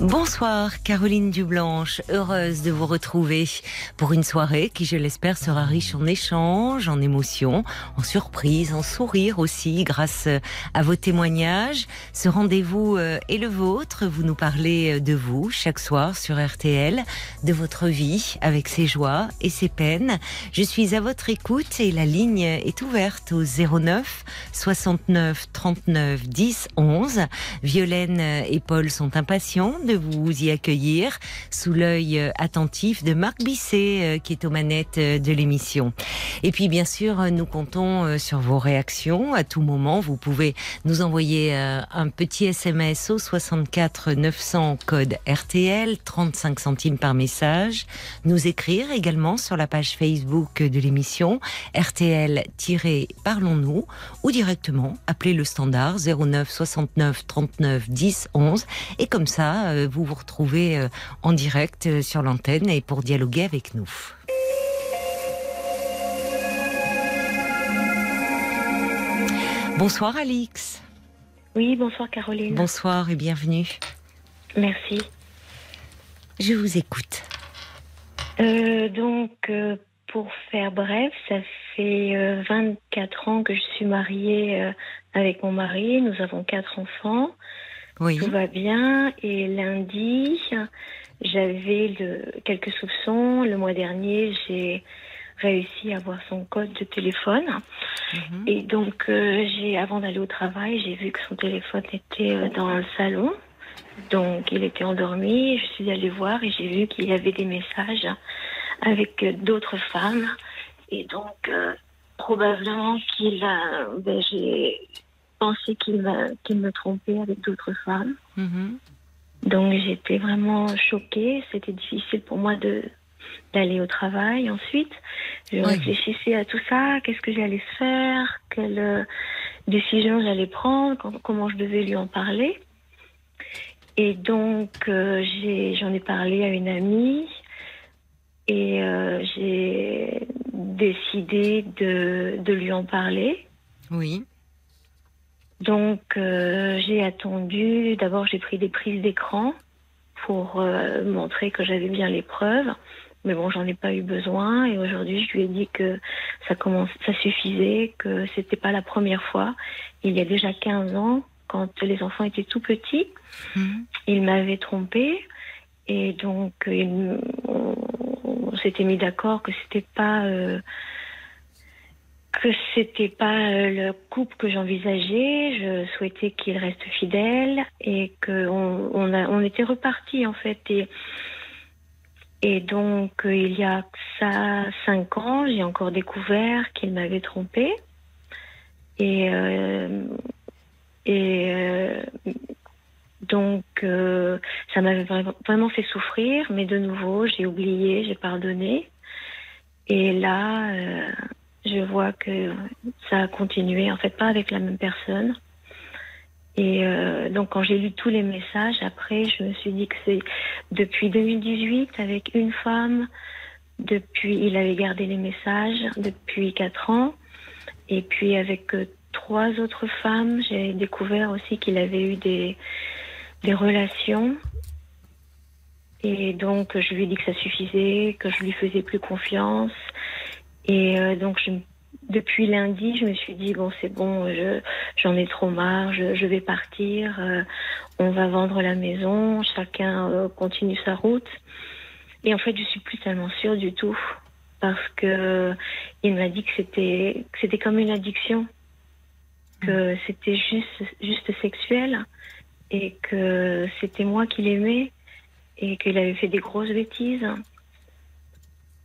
Bonsoir Caroline Dublanche, heureuse de vous retrouver pour une soirée qui je l'espère sera riche en échanges, en émotions, en surprises, en sourires aussi grâce à vos témoignages. Ce rendez-vous euh, est le vôtre, vous nous parlez euh, de vous chaque soir sur RTL, de votre vie avec ses joies et ses peines. Je suis à votre écoute et la ligne est ouverte au 09 69 39 10 11. Violaine et Paul sont impatients de vous y accueillir sous l'œil euh, attentif de Marc Bisset euh, qui est aux manettes euh, de l'émission. Et puis bien sûr, nous comptons sur vos réactions à tout moment. Vous pouvez nous envoyer un petit SMS au 64 900 code RTL, 35 centimes par message. Nous écrire également sur la page Facebook de l'émission RTL-Parlons-nous ou directement appeler le standard 09 69 39 10 11 et comme ça euh, vous vous retrouvez euh, en direct euh, sur l'antenne et pour dialoguer avec nous. Bonsoir Alix. Oui, bonsoir Caroline. Bonsoir et bienvenue. Merci. Je vous écoute. donc, pour faire bref, ça fait 24 ans que je suis mariée avec mon mari. Nous avons quatre enfants. Tout va bien. Et lundi, j'avais quelques soupçons. Le mois dernier, j'ai réussi à avoir son code de téléphone. Mhm. Et donc, euh, j'ai, avant d'aller au travail, j'ai vu que son téléphone était euh, dans le salon. Donc, il était endormi. Je suis allée voir et j'ai vu qu'il y avait des messages avec euh, d'autres femmes. Et donc, probablement qu'il a. Ben, j'ai pensais qu'il me trompait avec d'autres femmes. Mm-hmm. Donc j'étais vraiment choquée. C'était difficile pour moi de d'aller au travail. Ensuite, je réfléchissais à tout ça. Qu'est-ce que j'allais faire? Quelle euh, décision j'allais prendre? Comment je devais lui en parler? Et donc euh, j'en ai, parlé à une amie et euh, j'ai décidé de, de lui en parler. Oui. Donc euh, j'ai attendu. D'abord j'ai pris des prises d'écran pour euh, montrer que j'avais bien les preuves. Mais bon, j'en ai pas eu besoin. Et aujourd'hui, je lui ai dit que ça commence, ça suffisait, que c'était pas la première fois. Il y a déjà 15 ans, quand les enfants étaient tout petits, mhm. il m'avait trompé. Et donc, on, s'était mis d'accord que c'était pas euh, que c'était pas euh, le couple que j'envisageais. Je souhaitais qu'il reste fidèle et qu'on on, on était reparti en fait. Et, et donc euh, il y a ça cinq ans, j'ai encore découvert qu'il m'avait trompé. Et euh, et donc ça m'avait vraiment fait souffrir, mais de nouveau j'ai oublié, j'ai pardonné. Et là je vois que ça a continué, en fait, pas avec la même personne. Et euh, donc, quand j'ai lu tous les messages, après, je me suis dit que c'est depuis 2018 avec une femme. Depuis, il avait gardé les messages depuis quatre ans. Et puis, avec euh, trois autres femmes, j'ai découvert aussi qu'il avait eu des relations. Et donc, je lui ai dit que ça suffisait, que je lui faisais plus confiance et euh, donc, je, depuis lundi, je me suis dit, bon, c'est bon, j'en ai trop marre, je, vais partir, euh, on va vendre la maison, chacun euh, continue sa route. Et en fait, je suis plus tellement sûre du tout parce que il m'a dit que c'était c'était comme une addiction, que c'était juste juste sexuel et que c'était moi qui l'aimais et qu'il avait fait des grosses bêtises.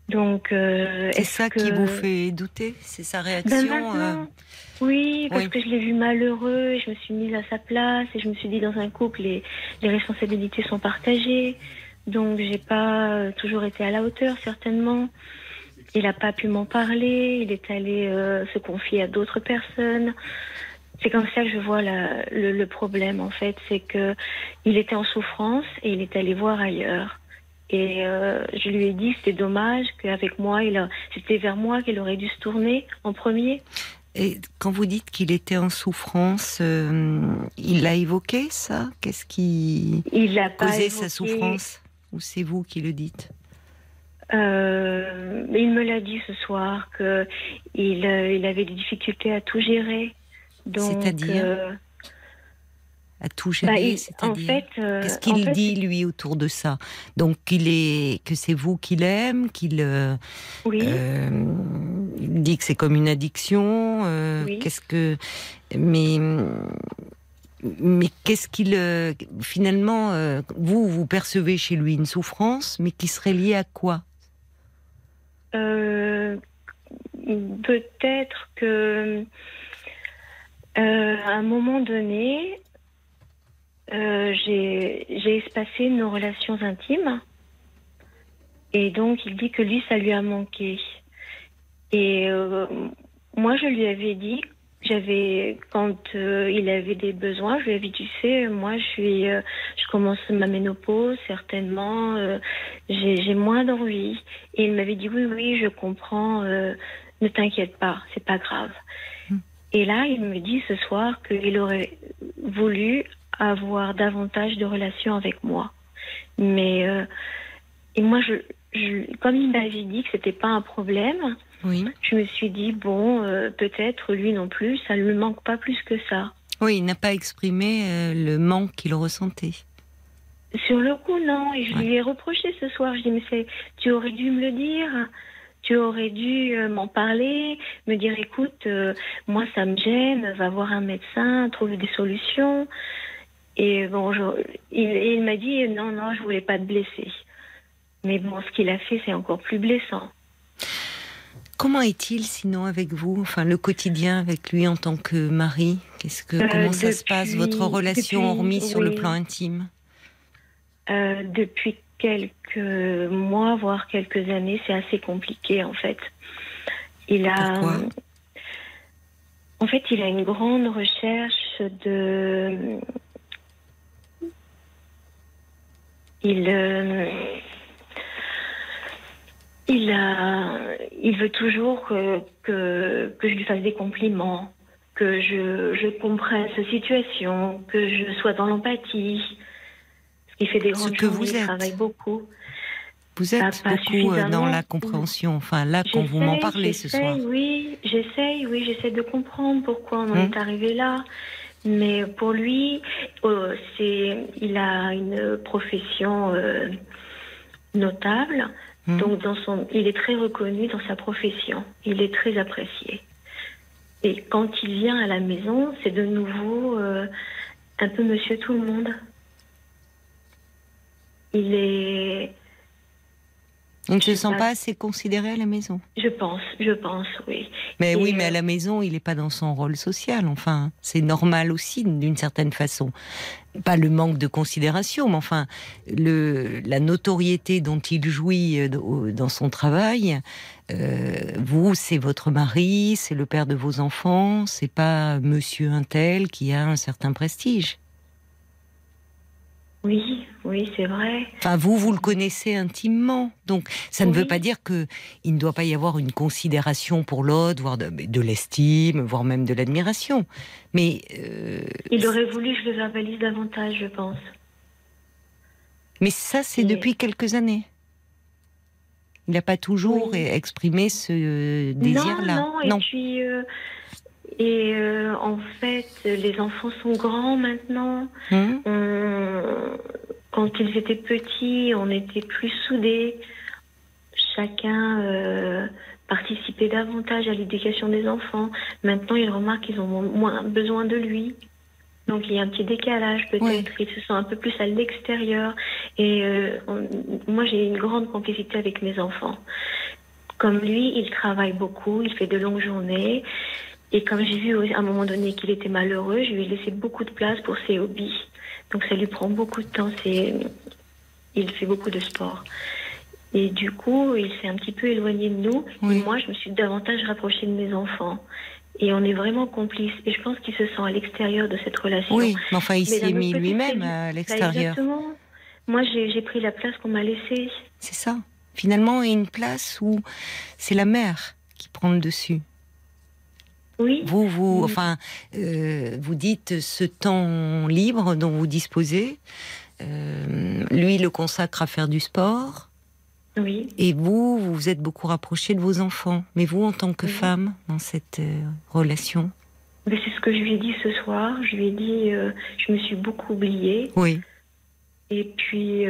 Donc, euh, c'est ça qui vous fait douter? C'est sa ben réaction euh, oui, parce que je l'ai vu malheureux, et je me suis mise à sa place et je me suis dit dans un couple les, les responsabilités sont partagées, donc j'ai pas toujours été à la hauteur certainement. il n'a pas pu m'en parler, il est allé euh, se confier à d'autres personnes. C'est comme ça que je vois la- le, le problème en fait, c'est que il était en souffrance et il est allé voir ailleurs. Et euh, je lui ai dit c'était dommage qu'avec moi, il a- c'était vers moi qu'il aurait dû se tourner en premier. Et quand vous dites qu'il était en souffrance, euh, il l'a évoqué ça? Qu'est-ce qui Il a causait sa souffrance? Ou c'est vous qui le dites? Euh, il me l'a dit ce soir que il, il avait des difficultés à tout gérer. C'est-à-dire? À tout bah, gérer, il- en fait, euh, Qu'est-ce qu'il fait, dit lui autour de ça? Donc qu'il est que c'est vous qu'il aime, qu'il euh, Oui, euh, il dit que c'est comme une addiction. Oui. Qu'est-ce que mais mais qu'est-ce qu'il finalement vous vous percevez chez lui une souffrance, mais qui serait liée à quoi? Peut-être que euh, à un moment donné, euh, j'ai espacé nos relations intimes. Et donc, il dit que lui, ça lui a manqué. Et euh, moi, je lui avais dit, j'avais, quand euh, il avait des besoins, je lui avais dit, tu sais, moi, je suis, euh, je commence ma ménopause, certainement, j'ai moins d'envie. Et il m'avait dit, oui, oui, je comprends, ne t'inquiète pas, c'est pas grave. Et là, il me dit ce soir qu'il aurait voulu avoir davantage de relations avec moi. Mais euh, et moi, je, je, comme il m'avait dit que c'était pas un problème, Oui. je me suis dit bon, euh, peut-être lui non plus, ça ne lui manque pas plus que ça. Oui, il n'a pas exprimé euh, le manque qu'il ressentait. Sur le coup, non. Et je lui ai reproché ce soir. Je dis mais c'est, tu aurais dû me le dire. Tu aurais dû m'en parler, me dire écoute, euh, moi ça me gêne, va voir un médecin, trouve des solutions. Et bon, je- il, m'a dit non, non, je voulais pas te blesser. Mais bon, ce qu'il a fait, c'est encore plus blessant. Comment est-il sinon avec vous Enfin, le quotidien avec lui en tant que mari? Qu'est-ce que Euh, comment ça se passe votre relation depuis- hormis sur le plan intime? Euh, depuis quelques mois, voire quelques années, c'est assez compliqué en fait. Il a, Pourquoi? en fait, il a une grande recherche de, il, euh, il il veut toujours que, que que je lui fasse des compliments, que je je comprenne sa situation, que je sois dans l'empathie. Parce qu'il fait des Ce grandes que vous il êtes. travaille beaucoup. Vous êtes Pas- pas beaucoup euh, dans la compréhension. Enfin, là, quand vous m'en parlez ce soir. Oui, j'essaye, oui, j'essaie de comprendre pourquoi on en Hum. est arrivé là. Mais pour lui, euh, c'est, il a une profession euh, notable. Hum. Donc, dans son, il est très reconnu dans sa profession. Il est très apprécié. Et quand il vient à la maison, c'est de nouveau euh, un peu Monsieur Tout le Monde. Il est, Il ne se sent pas. assez considéré à la maison? je pense, je pense, oui. Mais Et, oui, mais à euh, la maison, il n'est pas dans son rôle social. Enfin, c'est normal aussi, d'une certaine façon. Pas le manque de considération, mais enfin, le, la notoriété dont il jouit euh, dans son travail. euh, vous, c'est votre mari, c'est le père de vos enfants, c'est pas Monsieur Untel qui a un certain prestige. Oui, oui, c'est vrai. Enfin, vous, vous le connaissez intimement. Donc, ça ne Oui. veut pas dire que il ne doit pas y avoir une considération pour l'autre, voire de, de l'estime, voire même de l'admiration. Mais euh, Il aurait voulu que je le verbalise davantage, je pense. Mais ça, c'est depuis quelques années. Il n'a pas toujours Oui. exprimé ce désir-là. Non, non, et puis, euh, et euh, en fait, les enfants sont grands maintenant. On- quand ils étaient petits, on était plus soudés. Chacun euh, participait davantage à l'éducation des enfants. Maintenant, ils remarquent qu'ils ont moins besoin de lui. Donc il y a un petit décalage peut-être. Ouais. Ils se sentent un peu plus à l'extérieur. Et euh, on- moi, j'ai une grande complicité avec mes enfants. Comme lui, il travaille beaucoup, il fait de longues journées. Et comme j'ai vu à un moment donné qu'il était malheureux, je lui ai laissé beaucoup de place pour ses hobbies. Donc ça lui prend beaucoup de temps. C'est, il fait beaucoup de sport. Et du coup, il s'est un petit peu éloigné de nous. Oui. Et moi, je me suis davantage rapprochée de mes enfants. Et on est vraiment complices. Et je pense qu'il se sent à l'extérieur de cette relation. Oui, mais enfin, il s'est mis lui-même à Bah, l'extérieur. exactement. Moi, j'ai j'ai pris la place qu'on m'a laissée. C'est ça. Finalement, il y a une place où c'est la mère qui prend le dessus. Oui. Vous, vous, Oui. enfin, euh, vous dites ce temps libre dont vous disposez. euh, lui le consacre à faire du sport. Oui. Et vous, vous vous êtes beaucoup rapproché de vos enfants. Mais vous, en tant que Oui. femme, dans cette euh, relation? Mais c'est ce que je lui ai dit ce soir. Je lui ai dit, euh, je me suis beaucoup oubliée. Oui, Et puis,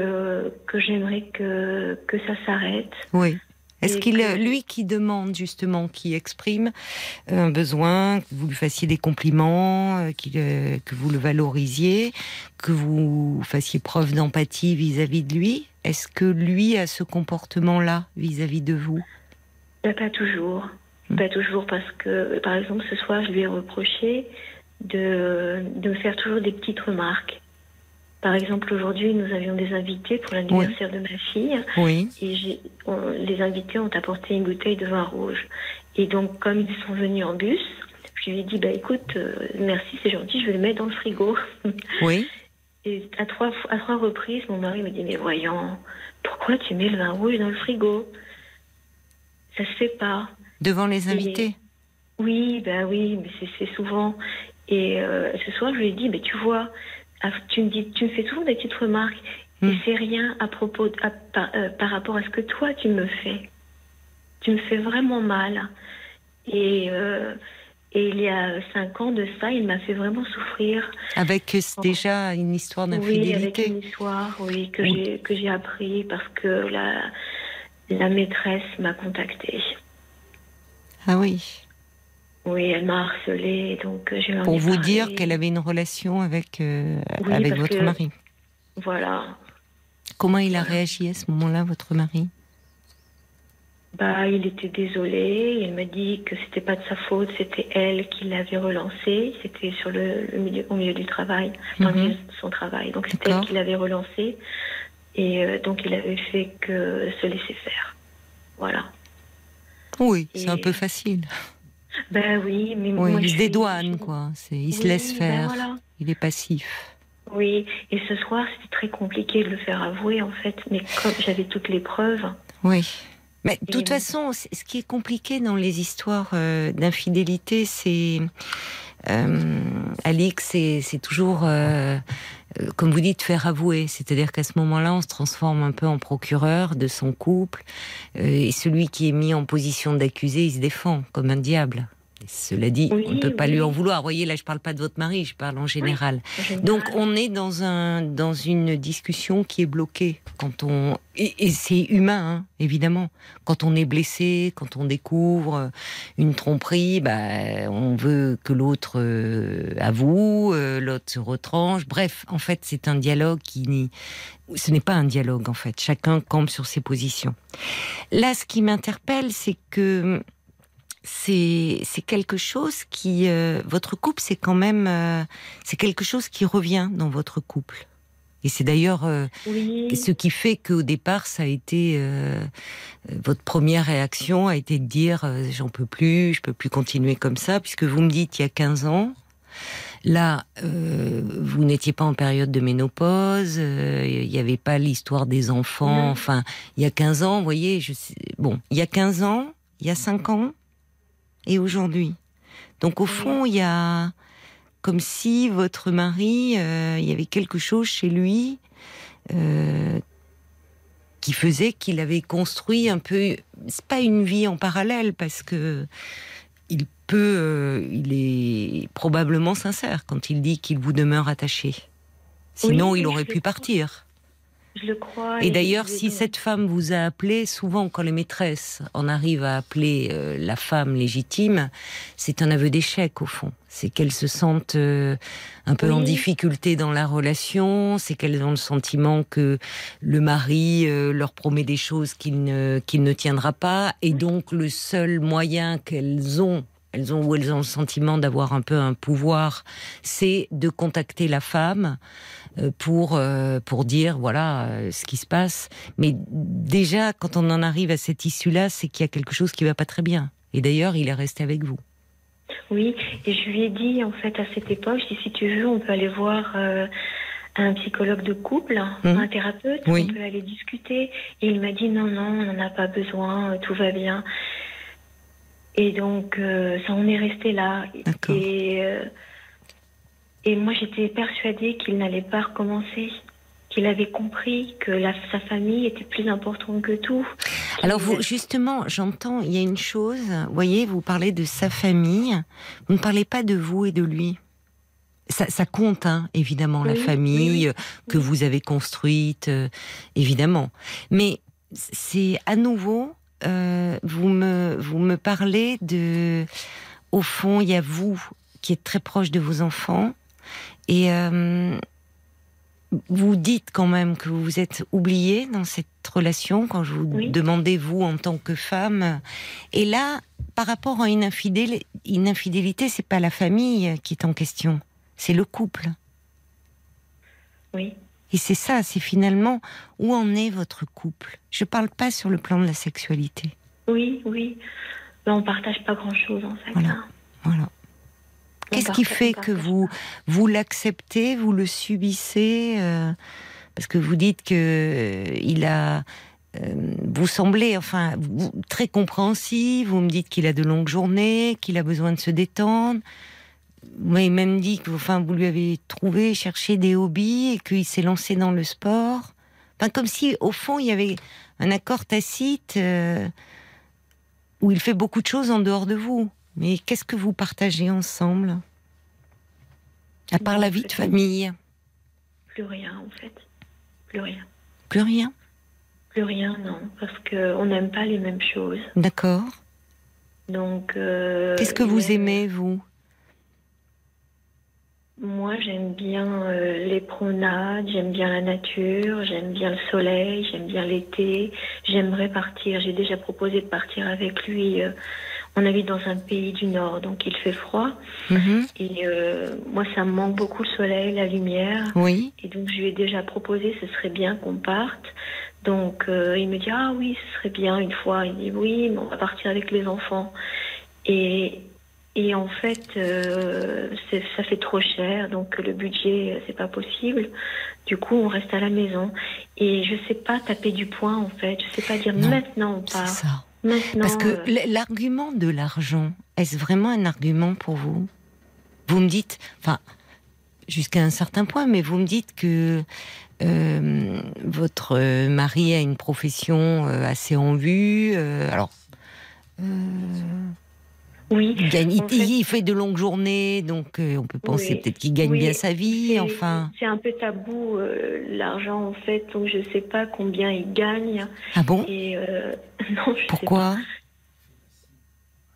que j'aimerais que, que ça s'arrête. oui. Est-ce qu'il, que- lui qui demande justement, qui exprime un besoin, que vous lui fassiez des compliments, euh, euh, que vous le valorisiez, que vous fassiez preuve d'empathie vis-à-vis de lui? Est-ce que lui a ce comportement-là vis-à-vis de vous? Bah, pas toujours. Hmm. Pas toujours parce que, par exemple, ce soir, je lui ai reproché de, de me faire toujours des petites remarques. Par exemple, aujourd'hui, nous avions des invités pour l'anniversaire de ma fille. Oui, Et on- les invités ont apporté une bouteille de vin rouge. Et donc, comme ils sont venus en bus, je lui ai dit, bah écoute, euh, merci, c'est gentil, je vais le mettre dans le frigo. oui. Et à trois, à trois reprises, mon mari me dit, mais voyons, pourquoi tu mets le vin rouge dans le frigo? Ça se fait pas. Devant les invités? Oui, ben oui, mais c'est- souvent. Et euh, ce soir, je lui ai dit, ben, tu vois, tu me, dis, tu me fais toujours des petites remarques, Hmm. et c'est rien à propos, de- à- par, euh, par rapport à ce que toi, tu me fais. Tu me fais vraiment mal. Et, euh, et il y a cinq ans de ça, il m'a fait vraiment souffrir. Avec euh, déjà une histoire Oui, avec d'infidélité. une histoire, oui, que Oui. j'ai que j'ai appris parce que la, la maîtresse m'a contactée. Ah oui. Oui, elle m'a harcelée, donc euh, en Pour vous parlé. dire qu'elle avait une relation avec, euh, Oui, avec votre que- mari. Voilà. Comment il a réagi à ce moment-là, votre mari? Bah, il était désolé. Il m'a dit que c'était pas de sa faute, c'était elle qui l'avait relancé. C'était sur le, le milieu, au milieu du travail, dans le Mhm. milieu de son travail. Donc c'était elle qui l'avait relancé. Et euh, donc il avait fait que se laisser faire. Voilà. Oui, c'est un peu facile. Ben oui, mais Oui, moi, il se dédouane, quoi. C'est, il se laisse ben faire. voilà. Il est passif. Oui, et ce soir, c'était très compliqué de le faire avouer, en fait. Mais comme j'avais toutes les preuves, Oui. Mais de toute façon, ce qui est compliqué dans les histoires euh, d'infidélité, c'est. Euh, Alix, c'est toujours, euh, euh, comme vous dites, faire avouer. C'est-à-dire qu'à ce moment-là, on se transforme un peu en procureur de son couple. euh, et celui qui est mis en position d'accusé, il se défend comme un diable. Cela dit, Oui, on ne peut pas lui en vouloir. Vous voyez, là, je parle pas de votre mari, je parle en général. Donc on est dans un dans une discussion qui est bloquée quand on et, et c'est humain hein, évidemment. Quand on est blessé quand on découvre une tromperie bah on veut que l'autre euh, avoue euh, l'autre se retranche. Bref en fait c'est un dialogue qui ce n'est pas un dialogue en fait. Chacun campe sur ses positions. Là ce qui m'interpelle c'est que c'est quelque chose qui euh, votre couple c'est quand même euh, c'est quelque chose qui revient dans votre couple et c'est d'ailleurs euh, oui, ce qui fait qu'au départ ça a été euh, euh, votre première réaction a été de dire euh, j'en peux plus je peux plus continuer comme ça puisque vous me dites il y a 15 ans Là, euh, vous n'étiez pas en période de ménopause, euh, il n'y avait pas l'histoire des enfants. Non. Enfin, il y a 15 ans, vous voyez, je sais, bon, il y a 15 ans, il y a 5 ans, et aujourd'hui. Donc au fond, il y a comme si votre mari, euh, il y avait quelque chose chez lui euh, qui faisait qu'il avait construit un peu, c'est pas une vie en parallèle parce que il peut, euh, il est probablement sincère quand il dit qu'il vous demeure attaché. Sinon, Oui, il aurait pu partir. Je le crois. Et d'ailleurs, si cette femme vous a appelé, souvent quand les maîtresses en arrivent à appeler euh, la femme légitime, c'est un aveu d'échec au fond. C'est qu'elles se sentent euh, un peu en difficulté dans la relation, c'est qu'elles ont le sentiment que le mari euh, leur promet des choses qu'il ne, qu'il ne tiendra pas, et donc le seul moyen qu'elles ont elles ont elles ont le sentiment d'avoir un peu un pouvoir, c'est de contacter la femme euh, pour euh, pour dire voilà euh, ce qui se passe. Mais déjà, quand on en arrive à cette issue-là, c'est qu'il y a quelque chose qui va pas très bien. Et d'ailleurs, il est resté avec vous. Oui, et je lui ai dit en fait à cette époque, je dis si tu veux, on peut aller voir euh, un psychologue de couple, Mhm. un thérapeute, Oui. on peut aller discuter. Et il m'a dit non, non, on n'en a pas besoin, tout va bien. Et donc, euh, ça en est resté là. Et, euh, et moi, j'étais persuadée qu'il n'allait pas recommencer, qu'il avait compris que la, sa famille était plus importante que tout. Alors vous, justement, j'entends, il y a une chose, vous voyez, vous parlez de sa famille, vous ne parlez pas de vous et de lui. Ça, ça compte, hein, évidemment, la famille oui, oui. que vous avez construite, euh, évidemment. Mais c'est à nouveau, euh, vous me vous me parlez de, au fond, il y a vous qui êtes très proche de vos enfants et euh, vous dites quand même que vous vous êtes oublié dans cette relation quand je vous Oui. demandais vous en tant que femme. Et là, par rapport à une infidélité, une infidélité, c'est pas la famille qui est en question, c'est le couple. Oui. Et c'est ça, c'est finalement où en est votre couple? Je parle pas sur le plan de la sexualité. Oui, oui. Ben, on partage pas grand-chose en fait. Voilà. hein. Voilà. Qu'est-ce qui fait que vous vous l'acceptez, vous le subissez euh, Parce que vous dites que euh, il a, euh, vous semblez, enfin, vous- très compréhensif. Vous me dites qu'il a de longues journées, qu'il a besoin de se détendre. Vous m'avez même dit que, enfin, vous lui avez trouvé, cherché des hobbies et qu'il s'est lancé dans le sport. Enfin, comme si, au fond, il y avait un accord tacite euh, où il fait beaucoup de choses en dehors de vous. Mais qu'est-ce que vous partagez ensemble? À part Non, la vie de famille Plus rien en fait. Plus rien. Plus rien? Plus rien, non. Parce qu'on n'aime pas les mêmes choses. D'accord. Donc. euh, Qu'est-ce que vous aime- aimez, vous? Moi, j'aime bien euh, les promenades, j'aime bien la nature, j'aime bien le soleil, j'aime bien l'été. J'aimerais partir. J'ai déjà proposé de partir avec lui. euh, on habite dans un pays du Nord, donc il fait froid. Mhm. Et euh, moi, ça me manque beaucoup le soleil, la lumière. Oui. Et donc, je lui ai déjà proposé, ce serait bien qu'on parte. Donc, euh, il me dit, ah oui, ce serait bien une fois. Il dit, oui, mais on va partir avec les enfants. Et, et en fait, euh, ça fait trop cher, donc le budget, euh, c'est pas possible. Du coup, on reste à la maison. Et je sais pas taper du poing, en fait. Je sais pas dire, Non, maintenant on C'est part. ça. Maintenant. Parce que euh, l'argument de l'argent, est-ce vraiment un argument pour vous? Vous me dites, enfin, jusqu'à un certain point, mais vous me dites que euh, votre mari a une profession assez en vue. alors, oui. il, gagne- il- fait- il fait de longues journées, donc euh, on peut penser Oui. peut-être qu'il gagne Oui. bien sa vie. C'est- Enfin, C'est un peu tabou, euh, l'argent, en fait. Donc, je sais pas combien il gagne. ah bon? Et euh, non, je Pourquoi?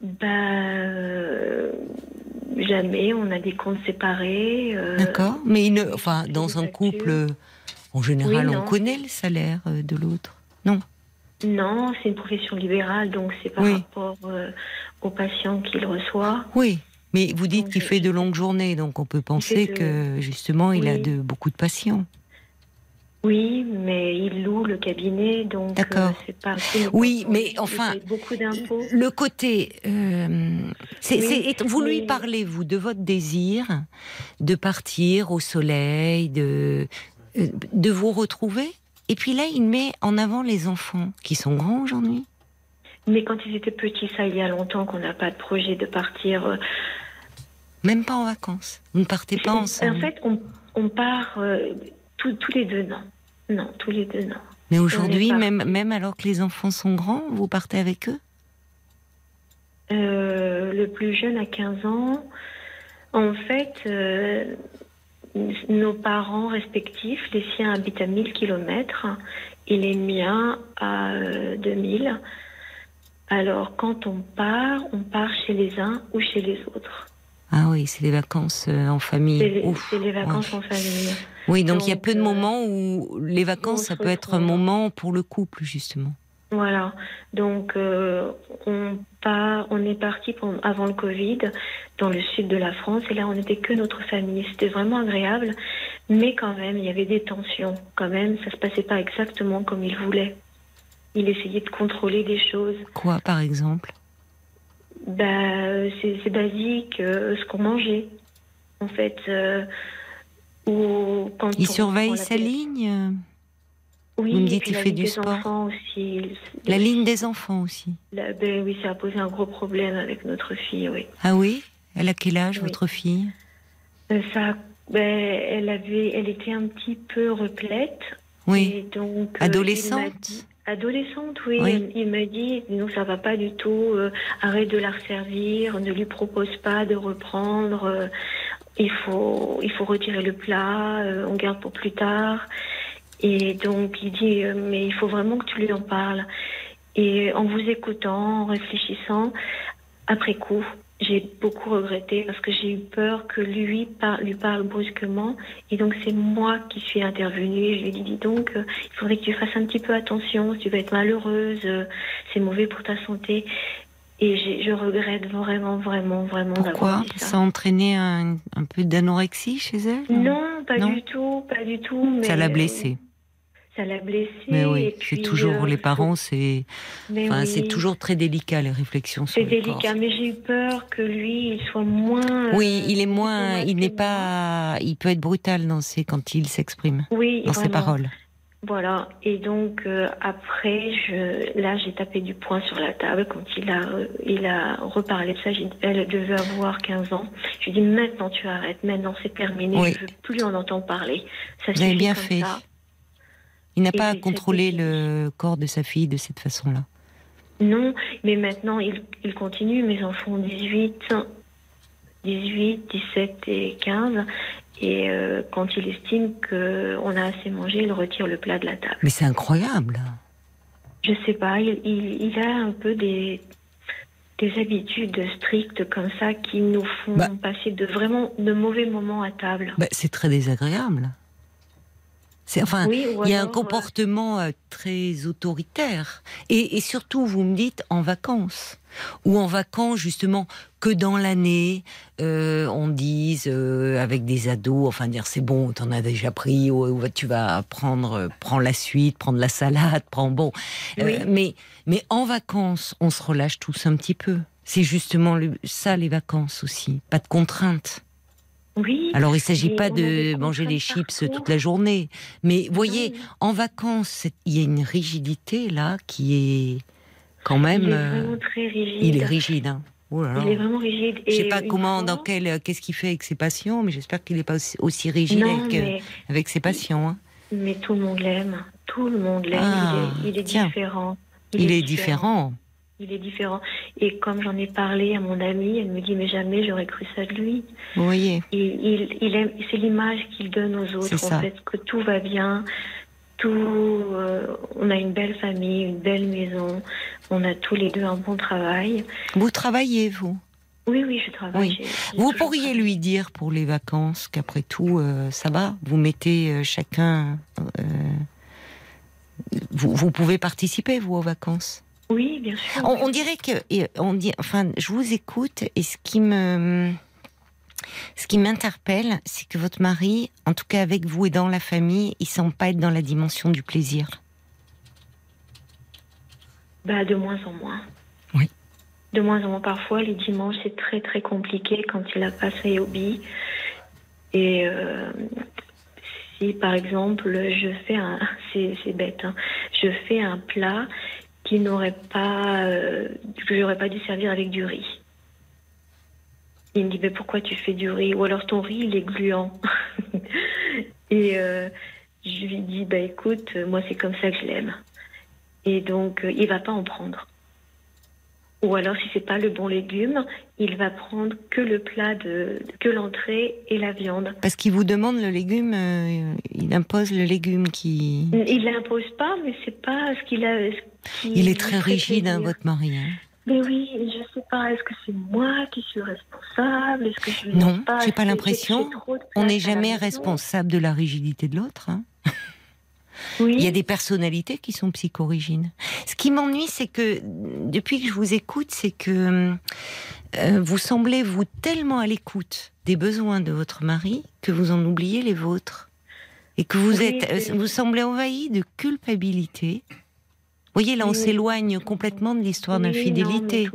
Bah, jamais. On a des comptes séparés. D'accord. Mais une, enfin, dans un couple, en général, Oui, on connaît le salaire de l'autre. Non? Non, c'est une profession libérale, donc c'est par Oui. rapport euh, aux patients qu'il reçoit. Oui. Mais vous dites qu'il fait de longues journées, donc on peut penser de- que justement il a de beaucoup de patients. Oui, mais il loue le cabinet, donc D'accord. euh, c'est pas. Oui, mais enfin, paye beaucoup d'impôts. Le côté, euh, c'est, Oui, c'est- vous lui parlez vous de votre désir de partir au soleil, de de vous retrouver? Et puis là, il met en avant les enfants qui sont grands aujourd'hui. Mais quand ils étaient petits, ça, il y a longtemps qu'on n'a pas de projet de partir. euh, Même pas en vacances. Vous ne partez pas En ensemble. fait, on, on part euh, tous- tous les deux, non. Non, tous les deux, non. Mais aujourd'hui, même, même alors que les enfants sont grands, vous partez avec eux? Euh, le plus jeune a 15 ans. En fait, euh, nos parents respectifs, les siens habitent à 1000 km et les miens à euh, 2000. Alors, quand on part, on part chez les uns ou chez les autres. Ah oui, c'est les vacances euh, en famille. C'est les, vacances ouais. en famille. Oui, donc il y a peu de euh, moments où les vacances, ça peut être un moment pour le couple, justement. Voilà. Donc, euh, on, part, on est parti avant le Covid dans le sud de la France et là, on n'était que notre famille. C'était vraiment agréable, mais quand même, il y avait des tensions. Quand même, ça se passait pas exactement comme il voulait. Il essayait de contrôler des choses. Quoi, par exemple? Bah, c'est basique, euh, ce qu'on mangeait. En fait, euh, ou quand Il on- surveille on sa ligne? Oui, Vous me et dites la fait ligne du des sport. enfants aussi. La ligne des enfants aussi. La- ben oui, ça a posé un gros problème avec notre fille, oui. Ah oui? Elle a quel âge, Oui. votre fille? Euh, Ça, ben, elle avait, elle était un petit peu replète. Oui. Et donc, euh, il Adolescente? dit- Adolescente, oui. Oui. Il m'a dit, non, ça va pas du tout. euh, arrête de la resservir. Ne lui propose pas de reprendre. euh, il faut, il faut retirer le plat. on garde pour plus tard. Et donc, il dit, euh, mais il faut vraiment que tu lui en parles. Et en vous écoutant, en réfléchissant, après coup, j'ai beaucoup regretté parce que j'ai eu peur que lui par- lui parle brusquement. Et donc, c'est moi qui suis intervenue. Et je lui ai dit, dis donc, euh, il faudrait que tu fasses un petit peu attention. Tu vas être malheureuse. euh, C'est mauvais pour ta santé. Et je regrette vraiment, vraiment, vraiment Pourquoi dit Ça ça. a entraîné un, un peu d'anorexie chez elle Non, pas Non? du tout, pas du tout. Ça l'a blessée. Ça l'a blessée. Mais oui, c'est toujours euh, les parents, c'est mais enfin, oui. c'est toujours très délicat les réflexions sur C'est délicat, mais j'ai eu peur que lui, il soit moins. Oui, euh, il est moins, il n'est pas, il peut être brutal dans ses, quand il s'exprime, Oui, dans ses paroles. Voilà. Et donc euh, après, je, là, j'ai tapé du poing sur la table quand il a, euh, il a reparlé de ça. Elle devait avoir 15 ans. Je lui ai dit maintenant tu arrêtes, maintenant c'est terminé. Oui. Je veux plus en entendre parler. Ça Vous avez bien fait. ça. Il n'a pas à contrôler le corps de sa fille de cette façon-là. Non, mais maintenant il, il continue. Mes enfants ont 18, 18, 17 et 15. Et euh, quand il estime qu'on a assez mangé, il retire le plat de la table. Mais c'est incroyable. Je sais pas, il, il, il a un peu des, des habitudes strictes comme ça qui nous font Bah. passer de vraiment de mauvais moments à table. Bah, c'est très désagréable. C'est enfin, oui, il y a un alors, comportement euh, très autoritaire. Et, et surtout, vous me dites en vacances. Ou en vacances, justement, que dans l'année, euh, on dise euh, avec des ados, enfin dire c'est bon, t'en as déjà pris, ou, ou tu vas prendre, euh, prends la suite, prendre la salade, prends bon. Euh, Oui. mais, mais en vacances, on se relâche tous un petit peu. C'est justement le- ça les vacances aussi, pas de contraintes. Euh, oui, Alors il ne s'agit pas de manger des contraintes chips toute la journée, mais voyez, Non. en vacances, il y a une rigidité là qui est quand même. il est euh, vraiment très rigide. il est rigide. Hein. Oh là là. Il est vraiment rigide. Je sais Et pas comment, fois- dans quel, euh, qu'est-ce qu'il fait avec ses patients, mais j'espère qu'il n'est pas aussi, aussi rigide Non, avec, euh, mais, avec ses patients. hein. mais tout le monde l'aime. Tout le monde l'aime. Ah, il est, il est tiens. différent. Il, est différent. Il est différent. Et comme j'en ai parlé à mon amie, elle me dit mais jamais j'aurais cru ça de lui. Vous voyez. Il, il, il aime, c'est l'image qu'il donne aux autres, ça. en fait, que tout va bien, tout, euh, on a une belle famille, une belle maison, on a tous les deux un bon travail. Vous travaillez, vous? Oui, oui, je travaille. Oui. Vous pourriez travaillé. lui dire pour les vacances qu'après tout, euh, ça va? Vous mettez euh, chacun. vous, vous pouvez participer, vous, aux vacances? Oui, bien sûr. On, on dirait que, on dit, enfin, je vous écoute et ce qui me, ce qui m'interpelle, c'est que votre mari, en tout cas avec vous et dans la famille, il semble pas être dans la dimension du plaisir. Bah, de moins en moins. Oui. De moins en moins. Parfois, les dimanches, c'est très, très compliqué quand il a pas ses hobbies. Et euh, si, par exemple, je fais un... C'est bête, hein. Je fais un plat qui n'aurait pas... euh, que j'aurais pas dû servir avec du riz. Il me dit, mais pourquoi tu fais du riz? Ou alors ton riz, il est gluant. Et euh, je lui dis, bah écoute, moi c'est comme ça que je l'aime. Et donc, euh, il va pas en prendre. Ou alors, si c'est pas le bon légume, il va prendre que le plat de, que l'entrée et la viande. Parce qu'il vous demande le légume, euh, il impose le légume qui. Il l'impose pas, mais c'est pas ce qu'il a. ce Il est très rigide, hein, votre mari. hein. Mais oui, je sais pas. Est-ce que c'est moi qui suis responsable Est-ce que je Non, pas j'ai pas l'impression. On n'est jamais responsable de la rigidité de l'autre. hein. Oui. Il y a des personnalités qui sont psychorigines. Ce qui m'ennuie, c'est que depuis que je vous écoute, c'est que euh, vous semblez vous tellement à l'écoute des besoins de votre mari que vous en oubliez les vôtres et que vous êtes, vous semblez envahi de culpabilité. Vous voyez, là, on s'éloigne complètement de l'histoire d'infidélité.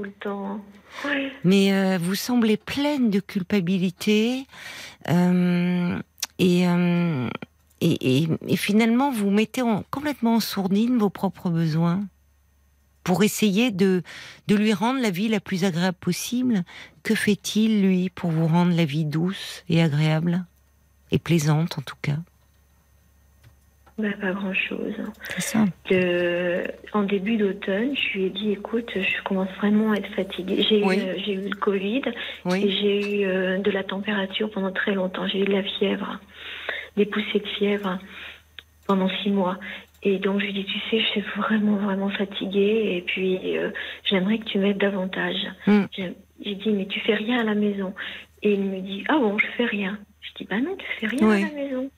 Mais euh, vous semblez pleine de culpabilité euh, et, et, et, finalement, vous mettez en, complètement en sourdine vos propres besoins pour essayer de, de lui rendre la vie la plus agréable possible. Que fait-il, lui, pour vous rendre la vie douce et agréable Et plaisante, en tout cas? Bah, Pas grand-chose. en début d'automne, je lui ai dit, écoute, je commence vraiment à être fatiguée. J'ai eu, eu, le Covid et j'ai eu euh, de la température pendant très longtemps. J'ai eu de la fièvre, des poussées de fièvre pendant six mois. Et donc je lui dis, tu sais, je suis vraiment, vraiment fatiguée et puis euh, j'aimerais que tu m'aides davantage. Mm. J'ai dit, mais tu fais rien à la maison. Et il me dit, ah bon, je fais rien. Je dis, bah non, tu fais rien à la maison.